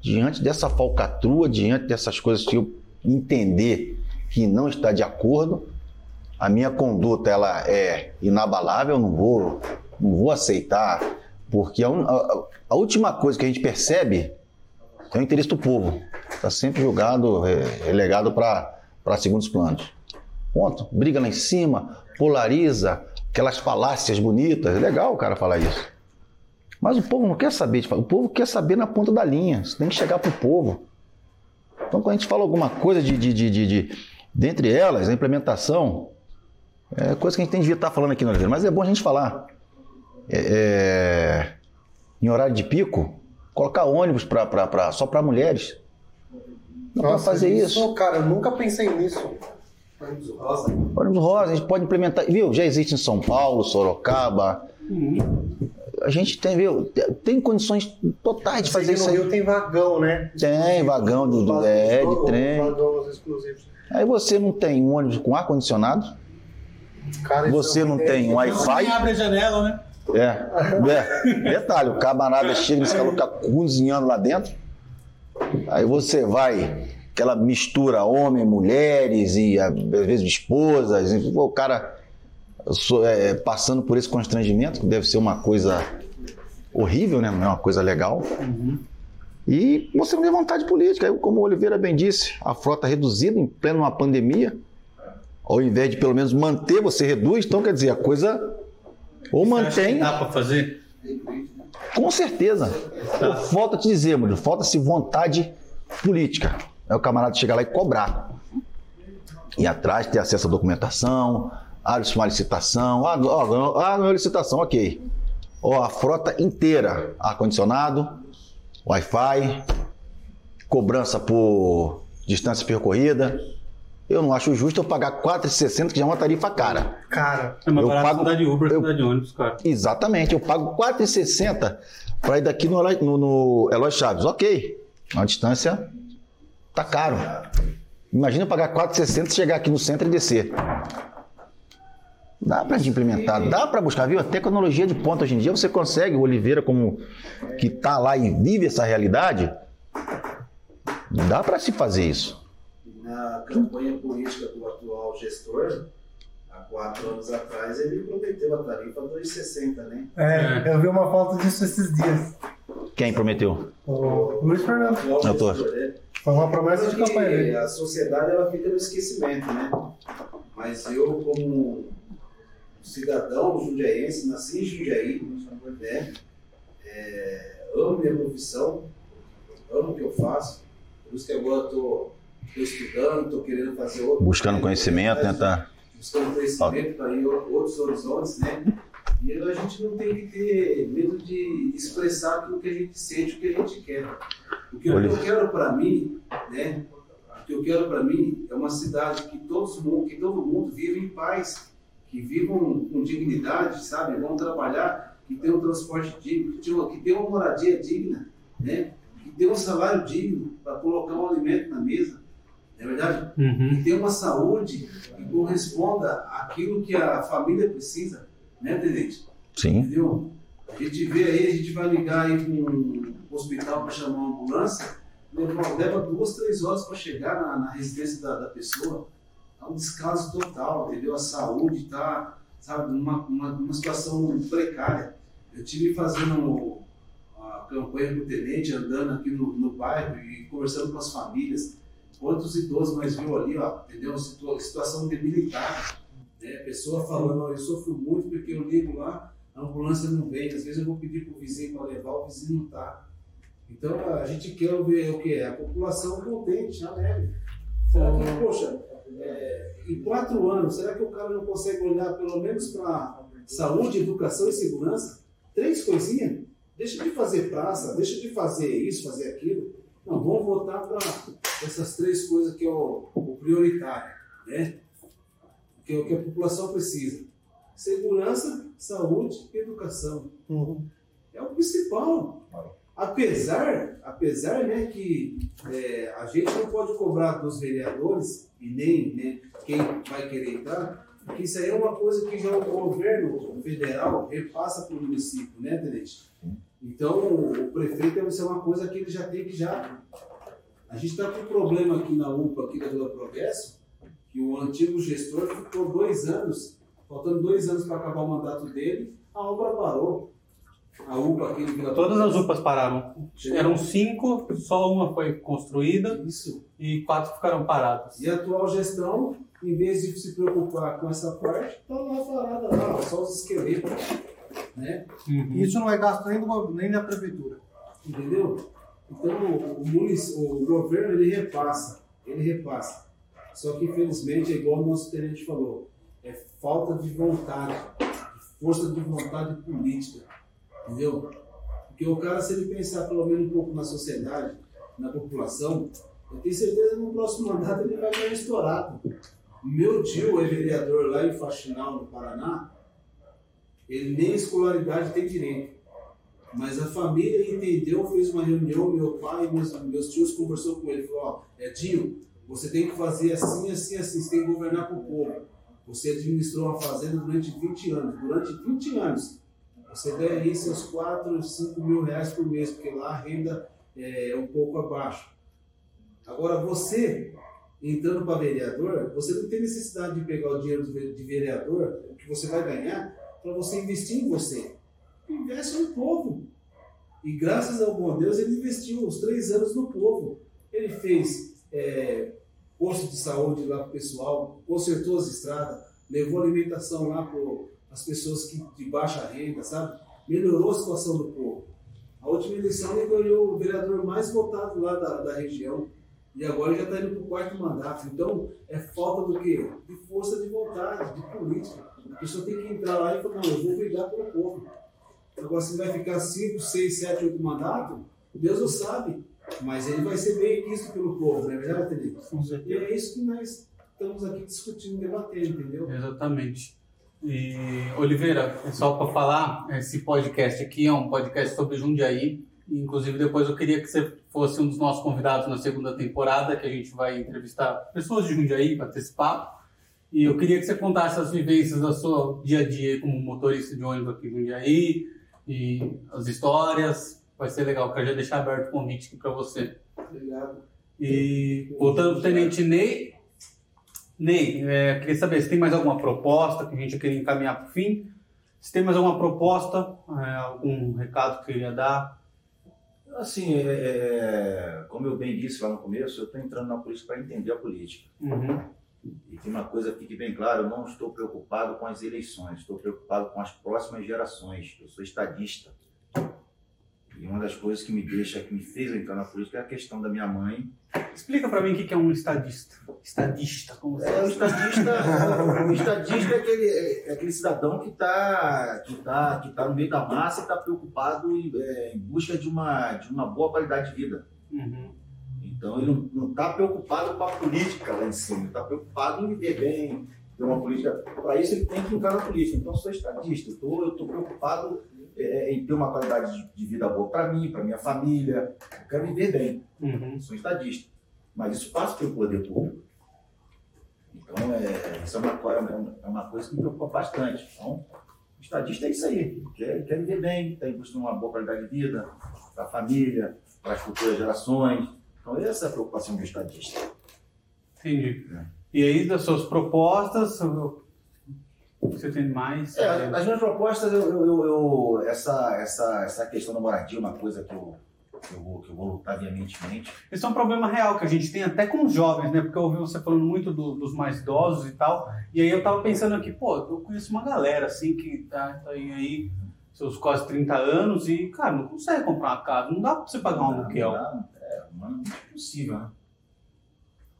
diante dessa falcatrua, diante dessas coisas que eu entender que não está de acordo, a minha conduta ela é inabalável, não vou, não vou aceitar, porque a, a, a última coisa que a gente percebe é o interesse do povo. Está sempre jogado, é, relegado para segundos planos. Ponto. Briga lá em cima, polariza, aquelas falácias bonitas. É legal o cara falar isso. Mas o povo não quer saber de O povo quer saber na ponta da linha. Você tem que chegar para o povo. Então, quando a gente fala alguma coisa de, de, de, de, de dentre elas, a implementação, é coisa que a gente tem de estar falando aqui no Oliveira, mas é bom a gente falar. É, é, em horário de pico, colocar ônibus pra, pra, pra só para mulheres. Não pode fazer isso. isso. Cara, eu nunca pensei nisso. Ônibus rosa. Ônibus rosa, a gente pode implementar. Viu? Já existe em São Paulo, Sorocaba. Uhum a gente tem, viu, tem condições totais de fazer isso. No Rio tem vagão, né? Tem vagão do, do é, de trem. Aí você não tem um ônibus com ar condicionado. você é não tem um Wi-Fi. abre a janela, né? É. é. Detalhe, o camarada chega calor, fica cozinhando lá dentro. Aí você vai, aquela mistura homem, mulheres e às vezes esposas. E, o cara é, passando por esse constrangimento, que deve ser uma coisa horrível, né? não é uma coisa legal. Uhum. E você não tem vontade política. Como o Oliveira bem disse, a frota reduzida em plena uma pandemia, ao invés de pelo menos manter, você reduz. Então, quer dizer, a coisa ou você mantém. dá para fazer? Com certeza. Tá. Falta te dizer, mano, falta-se vontade política. É o camarada chegar lá e cobrar. Ir atrás, ter acesso à documentação, abre-se uma licitação, ah, ganhou, ah, ganhou licitação, ok. Ó, a frota inteira, ar-condicionado, Wi-Fi, cobrança por distância percorrida. Eu não acho justo eu pagar 4,60, que já é uma tarifa cara. Cara, é uma eu pago, de Uber eu, de ônibus, cara. Exatamente, eu pago 4,60 para ir daqui no, no, no Eloy Chaves. Ok, a distância tá caro. Imagina eu pagar 4,60 chegar aqui no centro e descer. Dá para implementar, dá para buscar, viu? A tecnologia de ponta hoje em dia você consegue. O Oliveira, como que tá lá e vive essa realidade, dá para se fazer isso. Na campanha política do atual gestor, há quatro anos atrás, ele prometeu a tarifa 2,60, né? É, eu vi uma foto disso esses dias. Quem prometeu? O Luiz Fernando. Eu tô. gestor, né? Foi uma promessa de campanha. A sociedade ela fica no esquecimento, né? Mas eu, como cidadão jundiaense, nasci em Jundiaí, né? É, amo minha profissão, amo o que eu faço. Por isso que agora estou estudando, estou querendo fazer outro. Buscando conhecimento, né? Tá? Buscando conhecimento para ir outros horizontes, né? E a gente não tem que ter medo de expressar aquilo que a gente sente, o que a gente quer. O que eu, Olha. eu quero para mim, né? O que eu quero para mim é uma cidade que todos que todo mundo vive em paz, que vivam com dignidade, sabe? Vão trabalhar, que tenham um transporte digno, que tenham, tenham uma moradia digna, né? Que tenham um salário digno para colocar um alimento na mesa. Não é verdade? Uhum. que tenha uma saúde que corresponda àquilo que a família precisa, né, Tenente? Sim. Entendeu? A gente vê aí, a gente vai ligar aí para um hospital para chamar uma ambulância, leva, leva duas, três horas para chegar na, na residência da, da pessoa. É um descaso total, entendeu? A saúde está, sabe, numa, uma, uma situação precária. Eu tive fazendo a campanha com o tenente, andando aqui no, no bairro e conversando com as famílias. Quantos idosos mais viu ali, ó, entendeu? Situa- Situação debilitada. Né? A pessoa falando, eu sofro muito porque eu ligo lá, a ambulância não vem. Às vezes eu vou pedir para o vizinho para levar, o vizinho não está. Então a gente quer ver o que é? A população contente, alegre. Será que, poxa, é, em quatro anos, será que o cara não consegue olhar pelo menos para saúde, educação e segurança? Três coisinhas? Deixa de fazer praça, deixa de fazer isso, fazer aquilo. Não, vamos voltar para essas três coisas que é o, o prioritário, né? Que é o que a população precisa. Segurança, saúde e educação. Uhum. É o principal. Apesar, apesar né, que é, a gente não pode cobrar dos vereadores e nem né, quem vai querer entrar, porque isso aí é uma coisa que já o governo federal repassa para o município, né, Tenente? Então, o prefeito isso é uma coisa que ele já tem que já. A gente está com um problema aqui na UPA, aqui da Vila Progresso, que o antigo gestor ficou dois anos, faltando dois anos para acabar o mandato dele, a obra parou. A UPA aqui de Vila Todas as. UPAs pararam. Eram cinco, só uma foi construída Isso. e quatro ficaram paradas. E a atual gestão, em vez de se preocupar com essa parte, está lá parada lá, só os esqueletos. Né? Uhum. Isso não é gasto nem, do, nem da prefeitura. Entendeu? Então o, o, o governo ele repassa, ele repassa. Só que infelizmente é igual o nosso tenente falou, é falta de vontade, força de vontade política, entendeu? Porque o cara se ele pensar pelo menos um pouco na sociedade, na população, eu tenho certeza que no próximo mandato ele vai ganhar estourado. Meu tio é vereador lá em Faxinal, no Paraná, ele nem escolaridade tem direito. Mas a família entendeu, fez uma reunião, meu pai e meus, meus tios conversou com ele, falou, ó, Edinho, você tem que fazer assim, assim, assim, você tem que governar para o povo. Você administrou uma fazenda durante 20 anos. Durante 20 anos, você ganha aí seus 4, 5 mil reais por mês, porque lá a renda é um pouco abaixo. Agora, você, entrando para vereador, você não tem necessidade de pegar o dinheiro de vereador, o que você vai ganhar, para você investir em você. Investe no povo. E graças ao bom Deus, ele investiu os três anos no povo. Ele fez é, posto de saúde lá para o pessoal, consertou as estradas, levou alimentação lá para as pessoas que, de baixa renda, sabe? Melhorou a situação do povo. A última eleição ele ganhou o vereador mais votado lá da, da região. E agora já está indo para o quarto mandato. Então, é falta do quê? De força de vontade, de política. A pessoa tem que entrar lá e falar, não, eu vou brigar pelo povo. Agora, se vai ficar 5, 6, 7, 8 mandatos, Deus o sabe. Mas ele vai ser bem visto pelo povo, não é verdade? Com E certeza. é isso que nós estamos aqui discutindo, debatendo, entendeu? Exatamente. E, Oliveira, só para falar, esse podcast aqui é um podcast sobre Jundiaí Inclusive, depois eu queria que você fosse um dos nossos convidados na segunda temporada, que a gente vai entrevistar pessoas de Jundiaí para ter esse papo. E eu queria que você contasse as vivências da sua dia a dia como motorista de ônibus aqui em Jundiaí e as histórias. Vai ser legal, quero já deixar aberto o convite aqui para você. Obrigado. E voltando para o Tenente Ney, Ney, é, queria saber se tem mais alguma proposta que a gente queria encaminhar para o fim. Se tem mais alguma proposta, é, algum recado que queria dar. Assim, é, é, como eu bem disse lá no começo, eu estou entrando na política para entender a política. Uhum. E tem uma coisa que fique bem claro, eu não estou preocupado com as eleições, estou preocupado com as próximas gerações. Eu sou estadista. E uma das coisas que me deixa, que me fez entrar na política é a questão da minha mãe. Explica para mim o que é um estadista. Estadista, como você É, diz. estadista, o estadista é aquele, é aquele cidadão que está que tá, que tá no meio da massa e está preocupado em, é, em busca de uma, de uma boa qualidade de vida. Uhum. Então ele não está preocupado com a política lá em cima, está preocupado em viver bem, ter uma política. Para isso ele tem que entrar na política. Então eu sou estadista, eu estou preocupado é, em ter uma qualidade de, vida boa para mim, para minha família. Eu quero viver bem, Uhum. sou estadista. Mas isso passa pelo poder público. Então é, isso é uma, é uma- é uma coisa que me preocupa bastante. Então, estadista é isso aí, quer, quer viver bem, está em busca de uma boa qualidade de vida para a família, para as futuras gerações. Então essa é a preocupação do estadista. Entendi. É. E aí, das suas propostas, você tem mais? É, as minhas propostas, eu, eu- eu- essa, essa, essa questão da moradia é uma coisa que eu, que eu, vou, que eu vou lutar veementemente. Esse é um problema real que a gente tem até com os jovens, né? Porque eu ouvi você falando muito do- dos mais idosos e tal. E aí eu tava pensando aqui, pô, eu conheço uma galera assim que tá, tá aí, aí seus quase 30 anos e, cara, não consegue comprar uma casa. Não dá pra você pagar um aluguel. É humanamente impossível, né?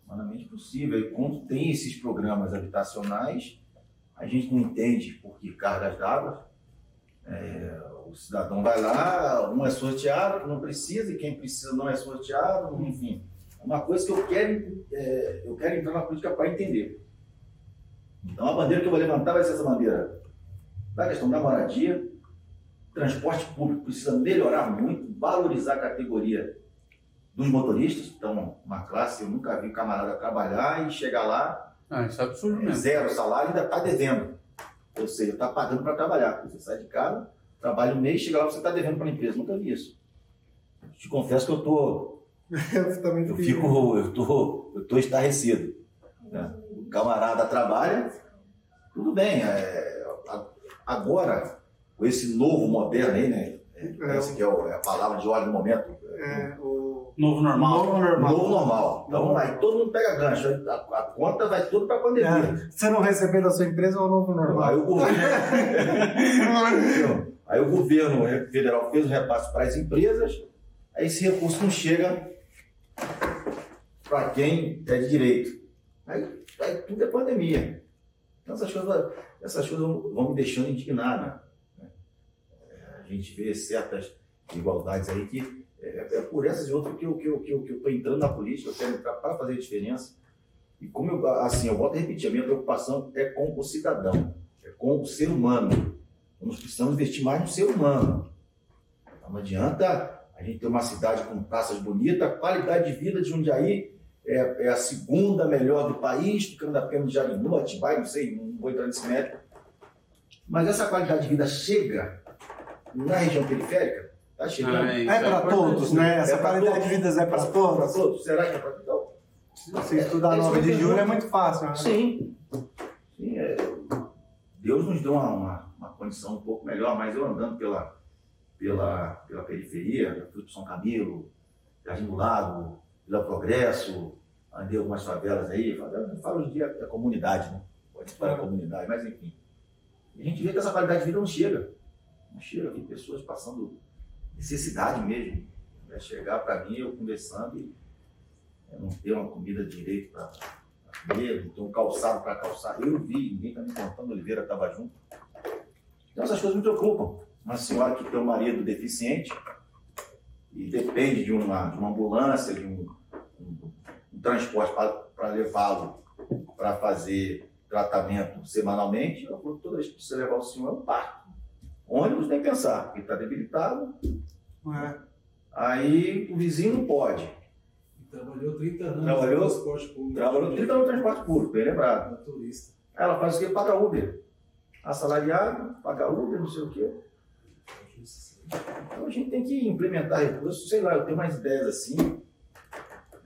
Humanamente impossível. E quando tem esses programas habitacionais, a gente não entende por que cargas d'água. É, o cidadão vai lá, um é sorteado, não precisa, e quem precisa não é sorteado, enfim. É uma coisa que eu quero, é, eu quero entrar na política para entender. Então a bandeira que eu vou levantar vai ser essa bandeira da questão da moradia, transporte público precisa melhorar muito, valorizar a categoria dos motoristas. Então, uma classe, eu nunca vi camarada trabalhar e chegar lá, Ah, isso é absurdo mesmo. zero salário, ainda está devendo. Ou seja, está pagando para trabalhar. Você sai de casa, trabalha um mês, chega lá, você está devendo para a empresa. Nunca vi isso. Te confesso que eu tô, Eu também eu fico, eu tô, eu tô estarrecido. né? O camarada trabalha, tudo bem. é, agora, com esse novo moderno aí, né? É. Essa que é, o- é a palavra de ordem do momento. É, o Novo normal. novo normal. Novo normal. Então aí todo mundo pega gancho. aí A, a conta vai tudo para a pandemia. É, você não receber da sua empresa é o novo Aí normal. o governo, aí o governo federal fez o repasse para as empresas, aí esse recurso não chega para quem é de direito. Aí, aí tudo é pandemia. Então essas coisas, essas coisas vão me deixando indignado. né? É, A gente vê certas igualdades aí que é, é por essas e outras que eu estou que eu, que eu, entrando na política, eu quero entrar para fazer diferença. E como eu, assim, eu volto a repetir, a minha preocupação é com o cidadão, é com o ser humano. Nós precisamos investir mais no ser humano. Então, não adianta a gente ter uma cidade com praças bonitas, a qualidade de vida de Jundiaí é, é a segunda melhor do país, ficando apenas de Jarinu, Atibaia, não sei, não vou entrar nesse médico. Mas essa qualidade de vida chega na região periférica? Está chegando. Ah, isso É para importante. todos, né? Essa É qualidade todos. de vida é para todos. todos? Será que é para todos? Se você estudar É isso 9 de julho é muito fácil, né? Sim. Sim, é, Deus nos deu uma, uma, uma condição um pouco melhor, mas eu andando pela, pela, pela periferia, para São Camilo, Jardim do Lago, Vila Progresso, andei algumas favelas aí, favela, falo de da comunidade, né? Pode falar comunidade, mas enfim. E a gente vê que essa qualidade de vida não chega. Não chega, tem pessoas passando necessidade mesmo. Vai chegar para mim, eu conversando e eu não ter uma comida direito para comer, não ter um calçado para calçar. Eu vi, ninguém está me contando, Oliveira estava junto. Então essas coisas me preocupam. Uma senhora que tem um marido deficiente e depende de uma, de uma ambulância, de um, um- um transporte para levá-lo para fazer tratamento semanalmente, eu falo, toda vez que precisa levar o senhor é um parto. Ônibus nem pensar, porque está debilitado, É. Aí o vizinho não pode. Trabalhou 30 anos Trabalhou? no transporte público. Trabalhou 30 anos no transporte público, bem lembrado. Motorista. Aí ela faz o quê? Paga Uber. Assalariado, paga Uber, não sei o quê. Então a gente tem que implementar recursos, sei lá, eu tenho mais ideias assim,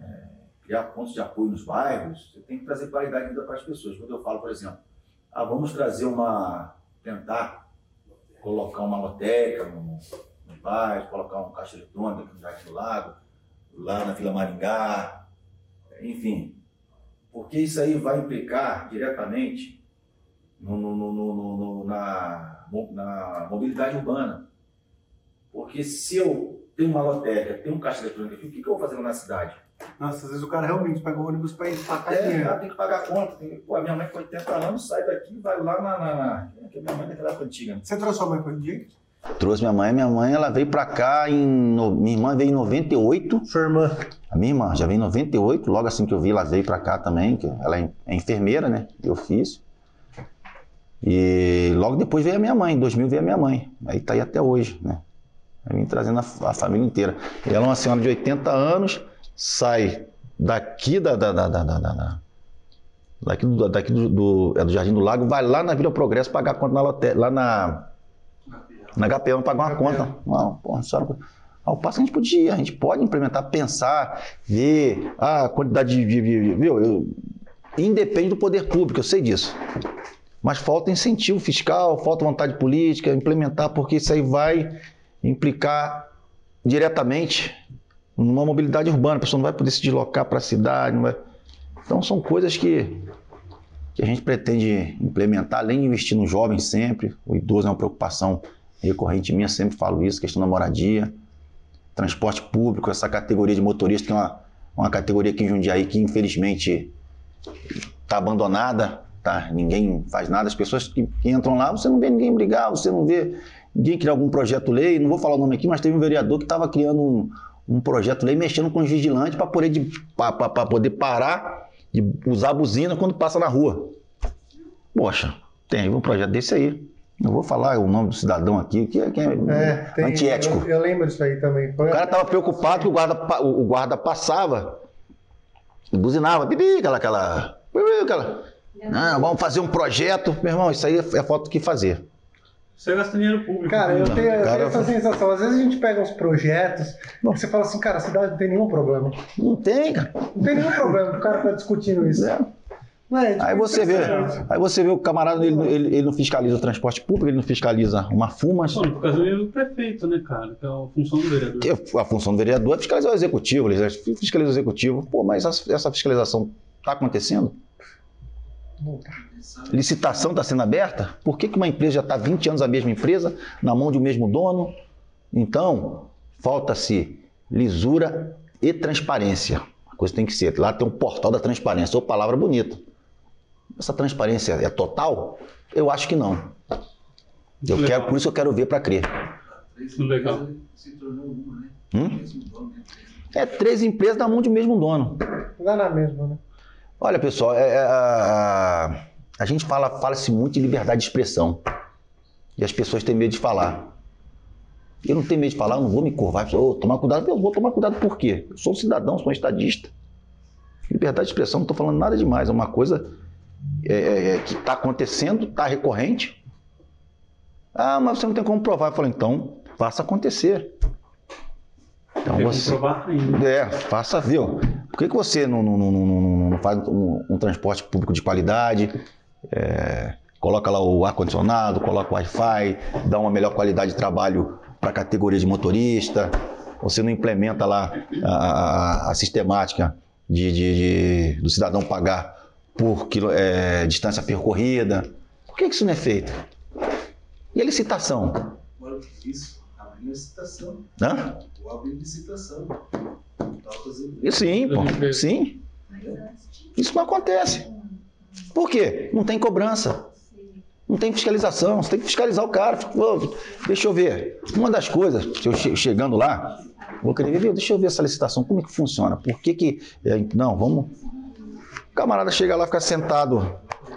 é, criar pontos de apoio nos bairros, você tem que trazer qualidade de vida para as pessoas. Quando eu falo, por exemplo, ah, vamos trazer uma, tentar colocar uma lotérica no, nos bairros, colocar um caixa eletrônico aqui no Jardim do Lago, lá na Vila Maringá, enfim, porque isso aí vai implicar diretamente no, no- no- no- no- no- na, na mobilidade urbana. Porque se eu tenho uma lotérica, tenho um caixa eletrônico aqui, o que, que eu vou fazer na cidade? Nossa, às vezes o cara realmente pega o ônibus pra empacar É, dinheiro. ela tem que pagar a conta. Tem, pô, a minha mãe com 80 anos sai daqui e vai lá na. na, na que a minha mãe é daquela época antiga. né? Você trouxe sua mãe pra dia? Trouxe minha mãe. Minha mãe, ela veio pra cá em. no- Minha irmã veio em 98. Sua irmã. A minha irmã já veio em 98. Logo assim que eu vi, ela veio pra cá também. Que ela é é enfermeira, né? De ofício. E logo depois veio a minha mãe. Em 2000 veio a minha mãe. Aí tá aí até hoje, né? Eu vim trazendo a, a família inteira. E ela é uma senhora de 80 anos, sai daqui da. da, da, da, da, da- da- daqui do, daqui do, do- é do Jardim do Lago, vai lá na Vila Progresso pagar a conta na lote- lá na. Na HPM pagar uma conta. Não, porra, senhora, ao passo que a gente podia, a gente pode implementar, pensar, ver a quantidade de. de, de- viu? Eu- independe do poder público, eu sei disso. Mas falta incentivo fiscal, falta vontade política, implementar, porque isso aí vai implicar diretamente numa mobilidade urbana. A pessoa não vai poder se deslocar para a cidade. vai- Então são coisas que, que a gente pretende implementar, além de investir no jovem sempre. O idoso é uma preocupação recorrente minha, sempre falo isso, questão da moradia, transporte público, essa categoria de motorista, que é uma, uma categoria aqui em Jundiaí que infelizmente está abandonada, tá? Ninguém faz nada. As pessoas que, que entram lá, você não vê ninguém brigar, você não vê ninguém criar algum projeto-lei. Não vou falar o nome aqui, mas teve um vereador que estava criando um, um projeto-lei mexendo com os vigilantes para poder, de- poder parar de usar a buzina quando passa na rua. Poxa, tem um projeto desse aí. Não vou falar o nome do cidadão aqui, que é, que é É, tem. antiético. Eu, eu lembro disso aí também. Foi O cara tava preocupado que o guarda, o o guarda passava e buzinava, bibi, aquela, aquela, bibi, aquela. Não, vamos fazer um projeto. Meu irmão, isso aí é falta do que fazer. Você gasta dinheiro público. Cara, eu né? tenho, eu Cara, tenho essa sensação. Às vezes a gente pega uns projetos e você fala assim, cara, a cidade não tem nenhum problema. Não tem, cara. Não tem nenhum problema que o cara tá discutindo isso. É. Não é, tipo, Aí você vê, aí você vê o camarada, ele, ele, ele não fiscaliza o transporte público, ele não fiscaliza uma fuma. Por causa do prefeito, né, cara? Que é a função do vereador. Que a função do vereador é fiscalizar o executivo, ele fiscaliza o executivo. Pô, mas essa, essa fiscalização está acontecendo? Não tá. Licitação está sendo aberta? Por que, que uma empresa já está 20 anos a mesma empresa, na mão de um mesmo dono? Então, falta-se lisura e transparência. A coisa tem que ser. Lá tem um portal da transparência, ou palavra bonita. Essa transparência é total? Eu acho que não. Eu Legal. quero, por isso eu quero ver para crer. Legal. Se tornou uma, né? Hum? Mesmo dono, né? É três empresas na mão de um mesmo dono. Dá na mesma, né? Olha, pessoal, é- é, a, gente fala, fala-se muito de liberdade de expressão. E as pessoas têm medo de falar. Eu não tenho medo de falar, eu não vou me curvar. Eu vou tomar cuidado. Eu vou tomar cuidado por quê? Eu sou um cidadão, sou um estadista. Liberdade de expressão, não estou falando nada demais. É uma coisa é, é, é, que está acontecendo, está recorrente. Ah, mas você não tem como provar. Eu falo, então, faça acontecer. Então você. comprovar ainda. É, faça ver. Por que, que você não, não, não, não, não- não faz um, um transporte público de qualidade? É, coloca lá o ar-condicionado, coloca o Wi-Fi, dá uma melhor qualidade de trabalho para a categoria de motorista. Você não implementa lá a, a- a sistemática de, de- de- do cidadão pagar por quilo- é, distância percorrida. Por que, que isso não é feito? E a licitação? Isso, abrindo licitação. Hã? Vou abrir licitação. Tá fazendo E sim, pô. Sim. Isso não acontece. Por quê? Não tem cobrança. Não tem fiscalização. Você tem que fiscalizar o cara. Deixa eu ver. Uma das coisas, eu che- chegando lá, vou querer ver, deixa eu ver essa licitação, como é que funciona? Por que que... é, não, vamos... O camarada chega lá, fica sentado,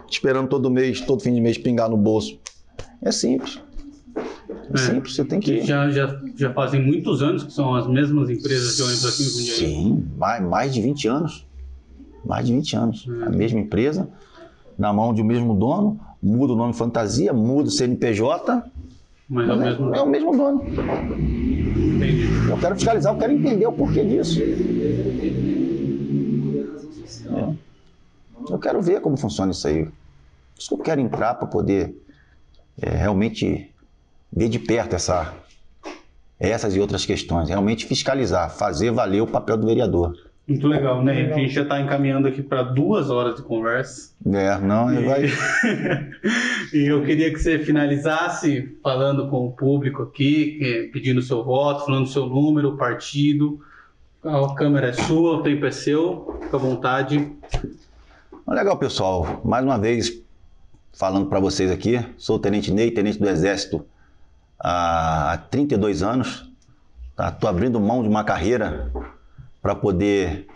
esperando todo mês, todo fim de mês, pingar no bolso. É simples. É simples, você tem que. Já, já, já fazem muitos anos que são as mesmas empresas de ônibus aqui no Jundiaí. Sim, mais, mais de 20 anos. Mais de 20 anos. Hum. A mesma empresa, na mão de um mesmo dono, muda o nome fantasia, muda o CNPJ, Mas é o mas é- mesmo. é o mesmo dono. Entendi. Eu quero fiscalizar, eu quero entender o porquê disso. É. Eu quero ver como funciona isso aí. Por isso que eu quero entrar para poder é, realmente ver de perto essa, essas e outras questões. Realmente fiscalizar, fazer valer o papel do vereador. Muito legal, né? A gente já está encaminhando aqui para duas horas de conversa. É, não, E- vai. e eu queria que você finalizasse falando com o público aqui, pedindo seu voto, falando seu número, partido. A câmera é sua, o tempo é seu, fica à vontade. Legal, pessoal. Mais uma vez, falando para vocês aqui, sou o Tenente Ney, Tenente do Exército há 32 anos. Estou abrindo mão de uma carreira para poder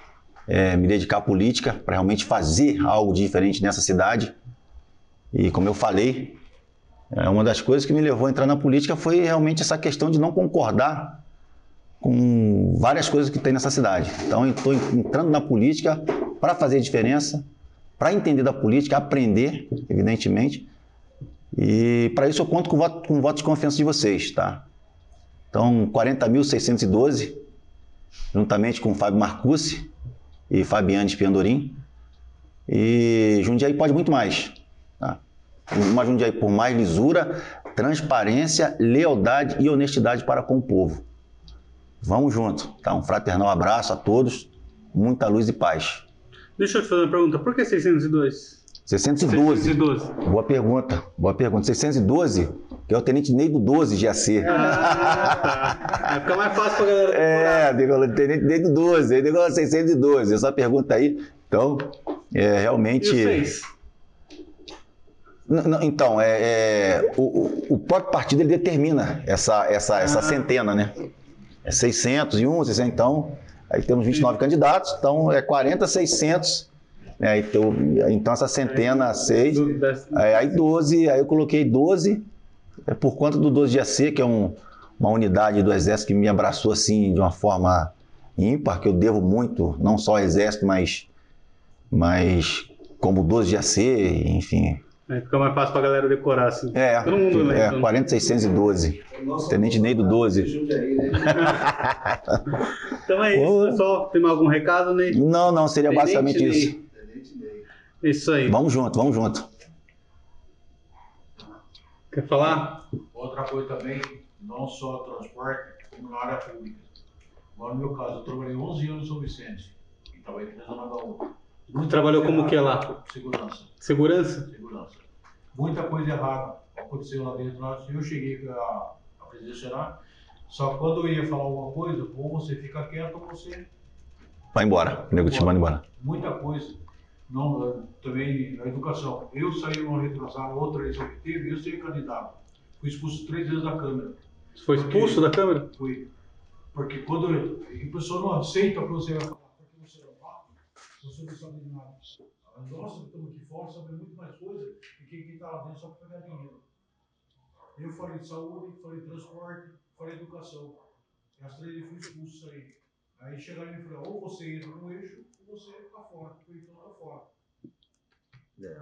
eh, me dedicar à política, para realmente fazer algo diferente nessa cidade. E como eu falei, é uma das coisas que me levou a entrar na política foi realmente essa questão de não concordar com várias coisas que tem nessa cidade. Então, estou entrando na política para fazer diferença, para entender da política, aprender, evidentemente. E para isso eu conto com voto, com voto de confiança de vocês, tá? Então, 40.612, juntamente com o Fábio Marcucci e Fabiane Spiandorim. E Jundiaí pode muito mais, tá? Uma Jundiaí por mais lisura, transparência, lealdade e honestidade para com o povo. Vamos junto, tá? Um fraternal abraço a todos, muita luz e paz. Deixa eu te fazer uma pergunta, por que 602? 612. 612. Boa pergunta, boa pergunta. 612, que é o Tenente Ney do 12 GAC. Ah. Vai ficar mais fácil pra galera. É, digo, Tenente Ney do 12, aí digo 612. Essa pergunta aí, então, é E realmente. o 6? N- n- Então, é, é, o, o- próprio partido ele determina essa, essa, essa Ah. centena, né? É 601, 600, então, aí temos 29 candidatos, então é 40, 600, né? Então, então essa centena, 6, Do- das- aí, aí 12, aí eu coloquei 12, é por conta do 12 GAC, que é um- uma unidade do Exército que me abraçou assim de uma forma ímpar, que eu devo muito, não só ao Exército, mas, mas como 12 GAC, enfim, Aí fica mais fácil pra galera decorar, assim. é, Todo mundo lembra. é 40612. Nosso Tenente Ney do 12. Jundiaí, né? Então é isso, pessoal. Tem mais algum recado, Ney? Não, não, seria Tenente basicamente Ney. isso. Tenente Ney. Isso aí. Vamos junto, vamos junto. Quer falar? Outra coisa também, não só transporte, como na área pública. Agora, no meu caso, eu trabalhei 11 anos em São Vicente, e trabalhei na Zona Gaúcha. Muita Trabalhou como que lá? Segurança, Segurança? segurança. Muita coisa errada aconteceu lá dentro. Eu cheguei a, a presidenciar, só que quando eu ia falar alguma coisa, ou você fica quieto, ou você Vai embora, o nego te manda embora. muita coisa. Não, eh, também na educação. Eu saí uma retrasada, outra eleição que teve, eu ser candidato. Fui expulso três vezes da Câmara. Você foi expulso da câmera? Fui. Porque quando a pessoa não aceita que você vai falar, porque você não fala, você não sabe de nada. Nós que estamos aqui fora sabemos muito mais coisa do que quem está lá dentro só para pegar dinheiro. Eu falei de saúde, falei de transporte, falei de educação. E as três eu fui expulso aí. Aí chegaram e falaram, ou você entra no eixo, ou você está fora. Eu então está fora.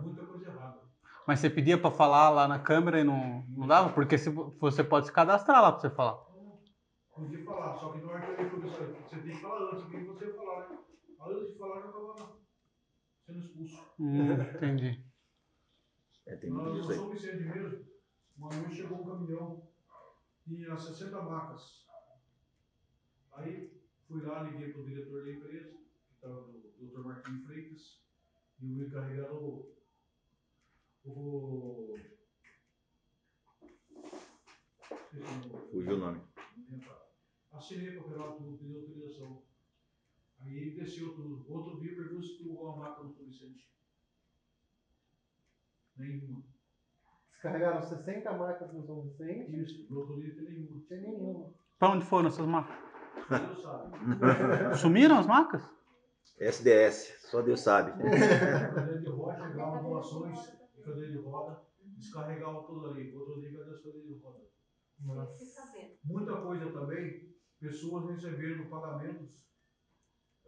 Muita coisa errada. Mas você pedia pra falar lá na câmera e não, não dava? Porque se, você pode se cadastrar lá pra você falar. Podia falar, só que na hora que eu comecei, você tem que falar antes, porque você ia falar, né? Antes de falar, eu já estava sendo expulso. Hum, entendi. É, tem Nós não São Vicente mesmo, uma noite chegou um caminhão, tinha 60 macas. Aí fui lá, liguei para o diretor da empresa, que estava o Dr. Marquinhos Freitas, e o encarregado, o. esqueci o nome. Fugiu o nome. Assinei o papel tudo, pedi autorização. Aí ele desceu tudo. Outro dia perguntou se alguma maca no São Vicente. Nenhuma. Descarregaram 60 marcas no São Vicente. Isso, no outro dia tem nenhuma. Não tem nenhuma. Pra onde foram essas marcas? Deus sabe. Sumiram as marcas? SDS, só Deus sabe. Cadeira de roda, chegavam doações de cadeira de roda, descarregavam tudo ali. Outro dia, cadê as cadeiras de roda? Muita coisa também, pessoas recebendo pagamentos,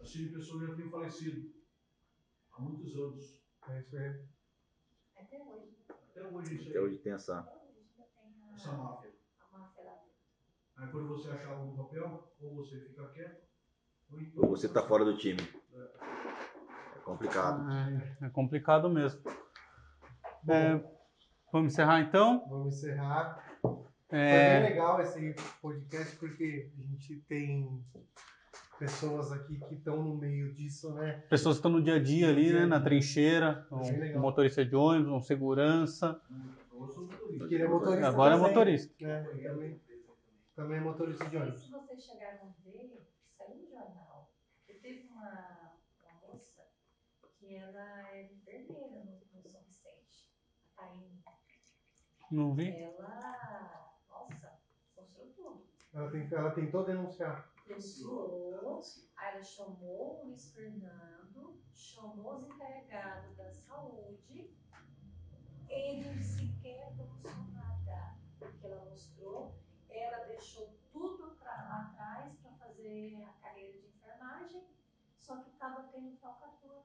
assim, pessoas já têm falecido há muitos anos. É isso aí. Até hoje. Até hoje isso Até aí, hoje tem essa. Até hoje tem a, essa máfia. Aí quando você achar algum papel, ou você fica quieto, ou então Ou você tá fora do time. É complicado. É, é complicado mesmo. É, vamos encerrar então? Vamos encerrar. Foi É, bem legal esse podcast porque a gente tem pessoas aqui que estão no meio disso, né? pessoas que estão no dia a dia ali, né? Na trincheira, É bem um legal. motorista de ônibus, um segurança. eu sou motorista. Que ele é motorista. Agora é motorista. Também, também é motorista de Não sei ônibus. se vocês chegaram a ver, saiu no jornal, que teve uma, uma moça que ela é enfermeira no, no São Vicente, a Taine. Não vi? Ela, nossa, mostrou tudo. Ela, tem, ela tentou denunciar. Denunciou, aí ela chamou o Luiz Fernando, chamou os encarregados da saúde, ele sequer denunciou nada, porque ela mostrou, ela deixou tudo pra, lá atrás para fazer a carreira de enfermagem, só que estava tendo falcatrua.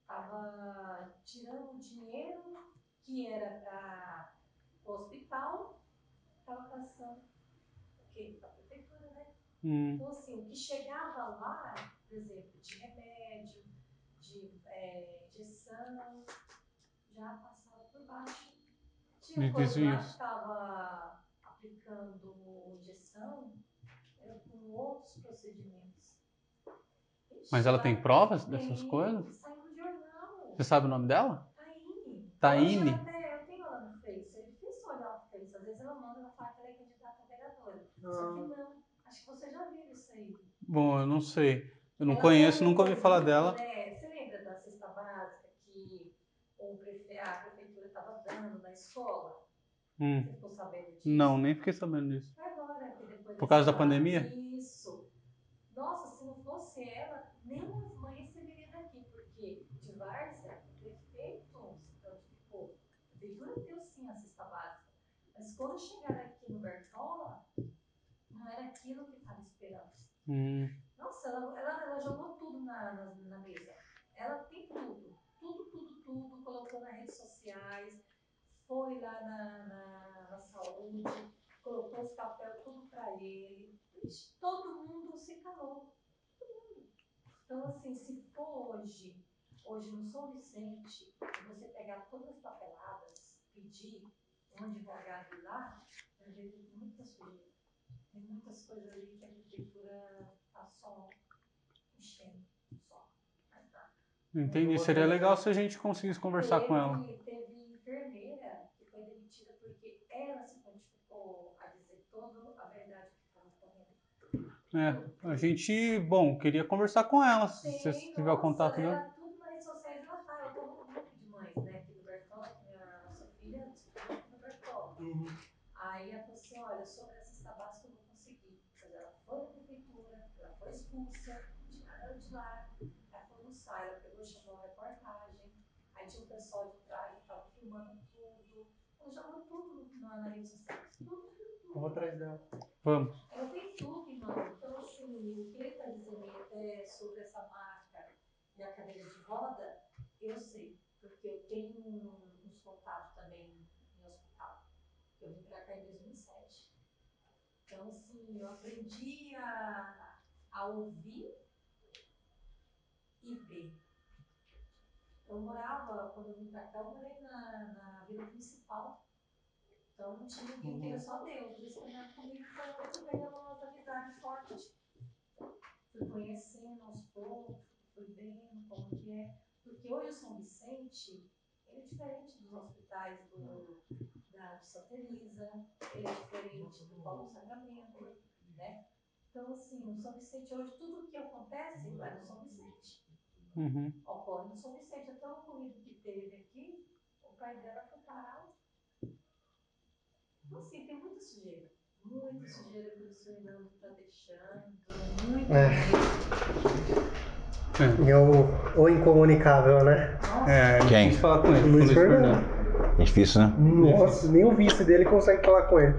Estava tirando o dinheiro que era para o hospital, estava passando? Para a prefeitura, né? Hum, Então, assim, o que chegava lá, por exemplo, de remédio, de é, injeção, já passava por baixo. Tinha coisa lá desvios. que estava aplicando injeção era com outros procedimentos. Ixi, Mas ela tem provas dessas Tem, coisas? Saiu no jornal. Você sabe o nome dela? Taine. Taine? Até- Eu tenho ela no Face. É difícil olhar o Face. Às vezes ela manda, ela fala que ela é candidata a vereadora. Só que não. Acho que você já viu isso aí. Bom, eu não sei. Eu não Ela conheço, nunca ouvi falar dela. né, Você lembra da cesta básica que o prefe... a prefeitura estava dando na escola? Hum, Você ficou sabendo disso? não, nem fiquei sabendo disso. Agora, depois Por causa da pandemia? Isso. Nossa, se não fosse ela, nem as mães receberiam daqui, porque de Várzea, prefeito notificou. A prefeitura deu sim a cesta básica. Mas quando chegaram aqui no Bertola, não era aquilo que estava esperando. Hum, Nossa, ela, ela, ela jogou tudo na, na, na mesa. Ela tem tudo. Tudo, tudo, tudo. Colocou nas redes sociais. Foi lá na, na, na saúde. Colocou os papéis tudo pra ele. Todo mundo se calou. Então, assim, se for hoje, hoje no São Vicente, e você pegar todas as papeladas, pedir um advogado lá, vai ver que tem muita sujeira. Tem muitas coisas ali que a prefeitura tá só enchendo, só. Tá. entendi. Seria legal se a gente conseguisse conversar com ela. Teve- Teve enfermeira que foi demitida porque ela se prontificou a dizer toda a verdade que estava correndo. É, a gente, bom, queria conversar com ela, se você Tem, tiver o nossa, contato dela. Ela, tudo nas redes sociais ela tá. Eu tô no grupo de mães, né, aqui do Bertola, que minha nossa filha aqui no Bertola. Aí ela falou assim, olha, sobre essa cesta básica eu vou conseguir. Mas ela foi na prefeitura, ela foi expulsa, tiraram de lá, ela foi no site, ela pegou, chamou a reportagem, aí tinha um pessoal de trás que estava filmando tudo. Ela jogou tudo na, rede social. Tudo, tudo, tudo. Vamos atrás dela. Vamos. Ela tem tudo, irmão. Então, assim, o que ele está dizendo aí até sobre essa marca e a cadeira de roda, eu sei. Porque eu tenho uns contatos também em hospital. Eu vim para cá em 2007. Então, assim, eu aprendi a, a ouvir e ver. Eu morava, quando eu vim para cá, eu morei na, na vila principal. Então não tinha ninguém, era só Deus. Por isso que na comigo foi eu fui pegando umas amizades fortes. Fui conhecendo aos poucos, fui vendo como que é. Porque hoje o São Vicente, ele é diferente dos hospitais do, da Santa Elisa, ele é diferente do Paulo Sacramento, né? Então, assim, no São Vicente hoje, tudo que acontece vai no São Vicente. Uhum. Ocorre no São Vicente. Até o ocorrido que teve aqui, o pai dela foi parar então, assim, tem muita sujeira. Muita sujeira que o Fernando está deixando. Muito É. mesmo. E o, o incomunicável, né? Nossa, É, Quem? quem? falar com ele. Luiz Fernando. É difícil, né? Nossa, nem o vice dele consegue falar com ele.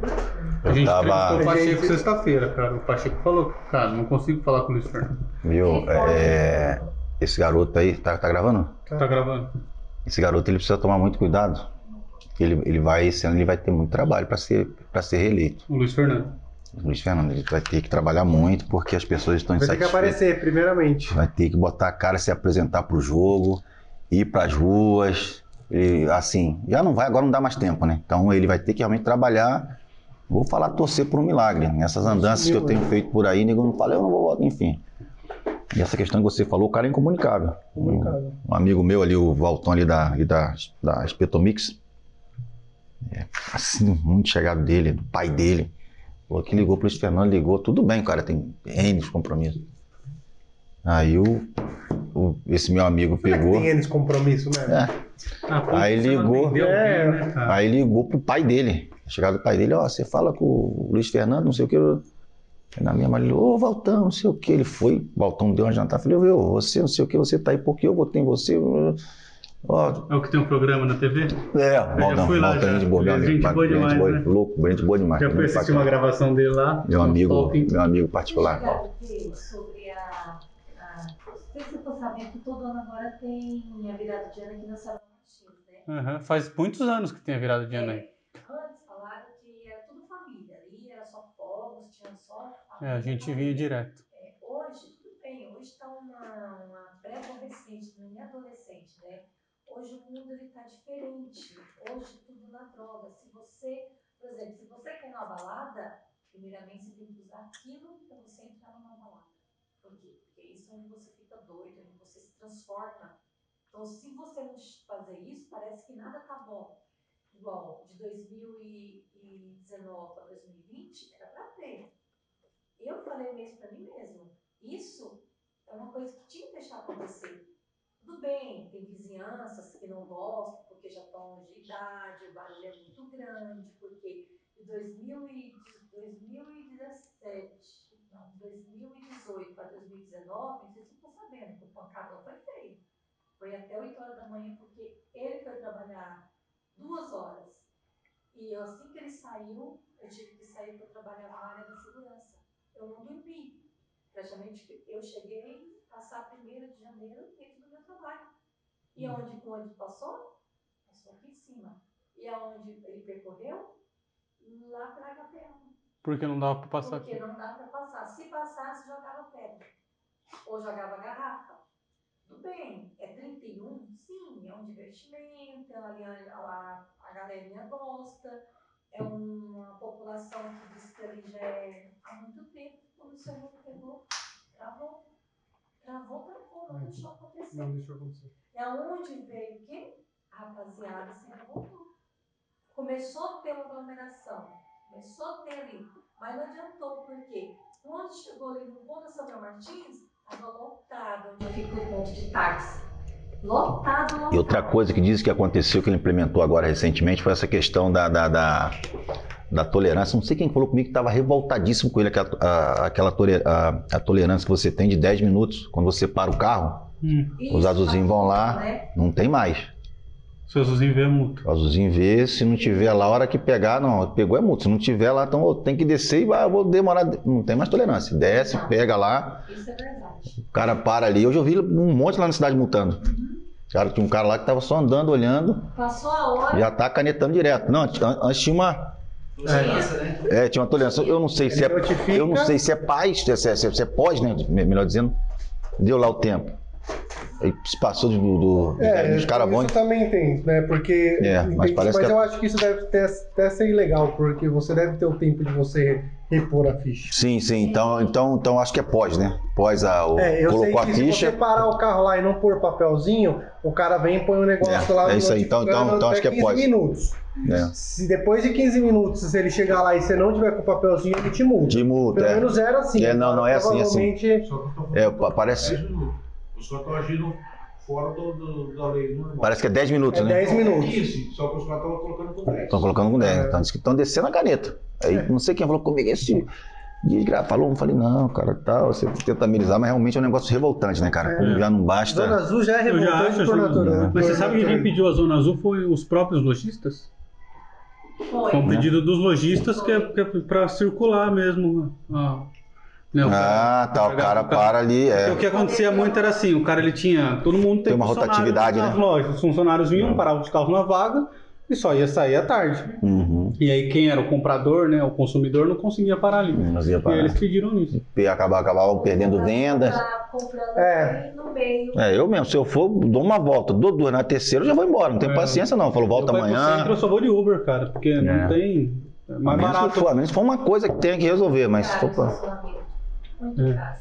A gente tava- o Pacheco Gente- sexta-feira, cara. O Pacheco falou, cara, não consigo falar com o Luiz Fernando. Viu? É, esse garoto aí, tá, tá gravando? Tá gravando? Esse garoto ele precisa tomar muito cuidado. Ele, ele vai, esse ano ele vai ter muito trabalho para ser, pra ser reeleito. O Luiz Fernando. O Luiz Fernando, ele vai ter que trabalhar muito porque as pessoas estão Vai ter que insatisfeitas. aparecer, primeiramente. Vai ter que botar a cara, se apresentar pro jogo, ir pras ruas. E, assim, já não vai, agora não dá mais tempo, né? Então ele vai ter que realmente trabalhar. Vou falar torcer por um milagre. Nessas andanças que eu tenho feito por aí, nego não fala, eu não vou votar, enfim. E essa questão que você falou, o cara é incomunicável. Comunicável. Um amigo meu ali, o Valton ali da, ali da, da Espetomix, é, assim, muito chegado dele, do pai dele, falou que ligou pro Luiz Fernando, ligou, tudo bem, cara, tem N de compromisso. Aí o, o- esse meu amigo Como é pegou, tem eles compromisso, né? é, Ah, pô, Aí ligou. É. alguém, né, aí ligou pro pai dele, chegado do pai dele, ó, você fala com o Luiz Fernando, não sei o que, eu- na minha mãe, ô Valtão, não sei o que, ele foi, o Valtão deu uma jantar, falei, viu, você não sei o que, você tá aí porque eu votei em você, ó, É o que tem um programa na TV? É, já Valdão, fui lá, Valdão, já. gente boa, meu Gente gente demais, boa, né? Louco, gente boa demais. Já fui assistir uma gravação dele lá. Meu amigo, Top. meu amigo particular. sobre a, a. Não sei se você ficou sabendo que todo ano agora tem a virada de ano aqui na Sala Martins, né? Faz muitos anos que tem a virada de ano aí. Antes falaram que era tudo família, ali era só fogos, tinha só É, a gente vinha direto. É, hoje, tudo bem, hoje está uma, uma pré-adolescente, não é adolescente, né? Hoje o mundo ele tá diferente. Hoje tudo na droga. Se você, por exemplo, se você quer ir numa balada, primeiramente você tem que usar aquilo para você entrar numa balada. Por quê? Porque isso é onde você fica doido, onde você se transforma. Então, se você não fazer isso, parece que nada tá bom. Igual de 2019 para 2020, era para ter. Eu falei mesmo para mim mesmo, isso é uma coisa que tinha que deixar acontecer. Tudo bem, tem vizinhanças que não gostam porque já estão de idade, o barulho é muito grande, porque de 2000 e 2017, não, 2018 para 2019, vocês ficam sabendo que o pancadão foi feio. Foi até 8 horas da manhã, porque ele foi trabalhar duas horas. E assim que ele saiu, eu tive que sair para trabalhar na área da segurança. Eu não dormi. Praticamente eu cheguei passar 1 de janeiro dentro do meu trabalho. E aonde o ônibus passou? Passou aqui em cima. E aonde ele percorreu? Lá para Agapema. Porque não dava pra passar Porque aqui. não dá para passar. Se passasse, jogava pedra. Ou jogava garrafa. Tudo bem, é 31? Sim, é um divertimento, a, a, a galerinha gosta, é uma população que diz que ali já é há muito tempo. Quando o senhor pegou, travou. Travou, travou, não deixou acontecer. Não deixou acontecer. É onde veio o quê? A rapaziada se revoltou. Começou a ter uma aglomeração. Começou a ter ali. Mas não adiantou, porque quando chegou ali no ponto da Samuel Martins, estava lotado onde fica o ponto de táxi. Lotado, lotado. E outra coisa que diz que aconteceu, que ele implementou agora recentemente, foi essa questão da, da, da, da tolerância. Não sei quem falou comigo que estava revoltadíssimo com ele, aquela, a, aquela tole- a, a tolerância que você tem de 10 minutos quando você para o carro. Hum, os azulzinhos vão lá. Né? Não tem mais. seu Zuzinho vê multa. O azulzinho vê, se não tiver lá, a hora que pegar, não, pegou é multa. Se não tiver lá, então tenho que descer e vai, eu vou demorar. Não tem mais tolerância. Desce, pega lá, Isso é verdade. o cara para ali. Hoje eu vi um monte lá na cidade multando. Cara, tinha um cara lá que tava só andando, olhando, Passou a hora, já tá canetando direto. Não, antes, antes tinha uma. Tolerância, né? É, tinha uma tolerância. Eu não sei se é. Ele notifica. Eu não sei se é paz, se é, se é, se é pós, né? Melhor dizendo. Deu lá o tempo. Aí se passou do, do, dos É, dos caras bons. isso também tem, né? Porque. É, mas mas parece que é- eu acho que isso deve ter, até ser ilegal, porque você deve ter o tempo de você repor a ficha. Sim, sim. Então, então, então acho que é pós, né? Pós a, o, É, eu sei colocou a que se você ficha. parar o carro lá e não pôr papelzinho, o cara vem e põe um negócio É, lá é isso aí. Então- então- então acho até que é 15 pós. minutos. Né? Se depois de 15 minutos, se ele chegar lá e você não tiver com o papelzinho, ele te multa. De multa. Pelo é. menos era assim. É, não, não é assim, é assim. Provavelmente- Só que eu tô falando É, parece- 10 minutos. Os caras estão agindo fora do, do- da lei normal. Parece que é 10 minutos, É né? 10 minutos. Só que os caras estão colocando com 10. Estão colocando com 10. Então diz que estão descendo a caneta. Aí É. não sei quem falou comigo. Esse, Desgra... Falou, eu falei, não, cara, tal, você tenta amenizar, mas realmente é um negócio revoltante, né, cara? Como já não basta. Zona Azul já é Eu já revoltante acho, por natureza. Mas você sabe que quem pediu a Zona Azul foi os próprios lojistas? Foi. Foi um pedido dos lojistas que é, que é pra circular mesmo. ah, né, o cara- Ah, tá, o cara para ali, é. o que acontecia muito era assim, o cara ele tinha, todo mundo tem, Tem uma rotatividade, nas né? lojas. Os funcionários vinham, paravam os carros na vaga e só ia sair à tarde. Uhum. E aí quem era o comprador, né, o consumidor não conseguia parar ali. Nós ia E parar. aí eles pediram isso. E acabava, acabava perdendo vendas. Comprando É. É, eu mesmo, se eu for, dou uma volta, dou duas, na terceira eu já vou embora, não tenho É. paciência não. Falo, volta Eu amanhã. centro, eu só vou de Uber, cara, porque É. não tem. É A mais menos, que barato. for, a menos for uma coisa que tenha que resolver, mas Caro, estacionamento. Muito É.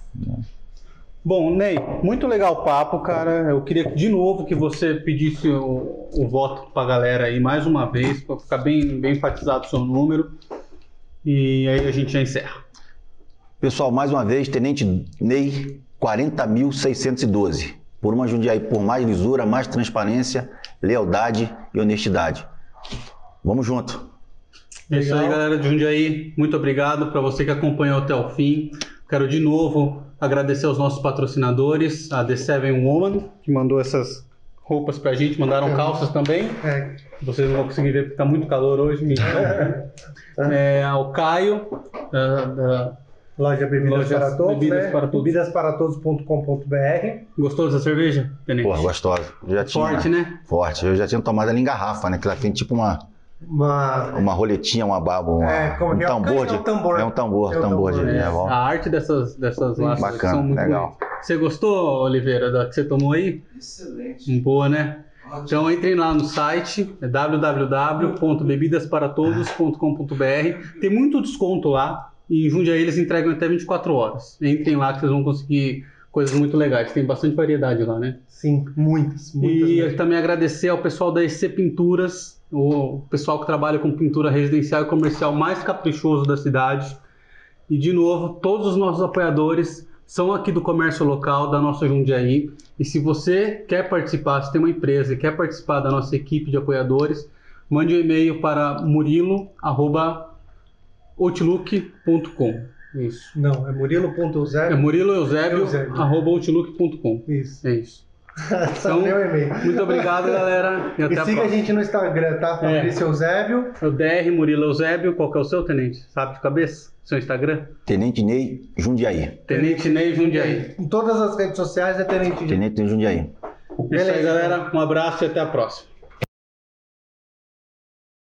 Bom, Ney, muito legal o papo, cara. Eu queria de novo que você pedisse o, o voto pra galera aí mais uma vez, pra ficar bem, bem enfatizado o seu número. E aí a gente já encerra. Pessoal, mais uma vez, Tenente Ney, 40.612. Por uma Jundiaí, por mais lisura, mais transparência, lealdade e honestidade. Vamos junto. É isso aí, galera de Jundiaí. Muito obrigado para você que acompanhou até o fim. Quero de novo agradecer aos nossos patrocinadores, a The Seven Woman, que mandou essas roupas pra gente, mandaram calças também. É, Vocês não vão conseguir ver porque tá muito calor hoje. me é, ao Caio, da, da- loja Bebidas Loja para Todos, Bebidas né? para Todos. Bebidasparatodos.com.br Gostou dessa cerveja, Tenente? Pô, gostosa. Eu Já tinha, Forte, né? Forte. Eu já tinha tomado ela em garrafa, né? Que ela tem tipo uma, Uma... uma roletinha, uma baba, uma- É, como um que é? tambor É de... um tambor. É um tambor, É um tambor de... tambor, é, É, a arte dessas, dessas laças Bacana, são muito legal. bonitas. Você gostou, Oliveira, da que você tomou aí? Excelente. Boa, né? Ótimo. Então entrem lá no site, é www.bebidasparatodos.com.br. Tem muito desconto lá e em Jundiaí eles entregam até 24 horas. Entrem lá que vocês vão conseguir coisas muito legais. Tem bastante variedade lá, né? Sim, muitas, muitas. E mesmo. também agradecer ao pessoal da EC Pinturas, o pessoal que trabalha com pintura residencial e comercial mais caprichoso da cidade. E de novo, todos os nossos apoiadores são aqui do comércio local da nossa Jundiaí. E se você quer participar, se tem uma empresa e quer participar da nossa equipe de apoiadores, mande um e-mail para murilo@outlook.com. Isso. Não, é Murilo.0. É Murilo Eusébio, Eusébio. arroba outlook.com. Isso. É isso. Só meu e-mail. Muito obrigado, galera. E até E a siga a próxima. gente no Instagram, tá? Fabrício Eusébio. É o DR Murilo Eusébio. Qual que é o seu, Tenente? Sabe de cabeça? Seu Instagram? Tenente Ney, Jundiaí. Tenente Ney Jundiaí. Em todas as redes sociais é Tenente Ney. Tenente Ney, Jundiaí. É isso aí, Beleza. galera. Um abraço e até a próxima.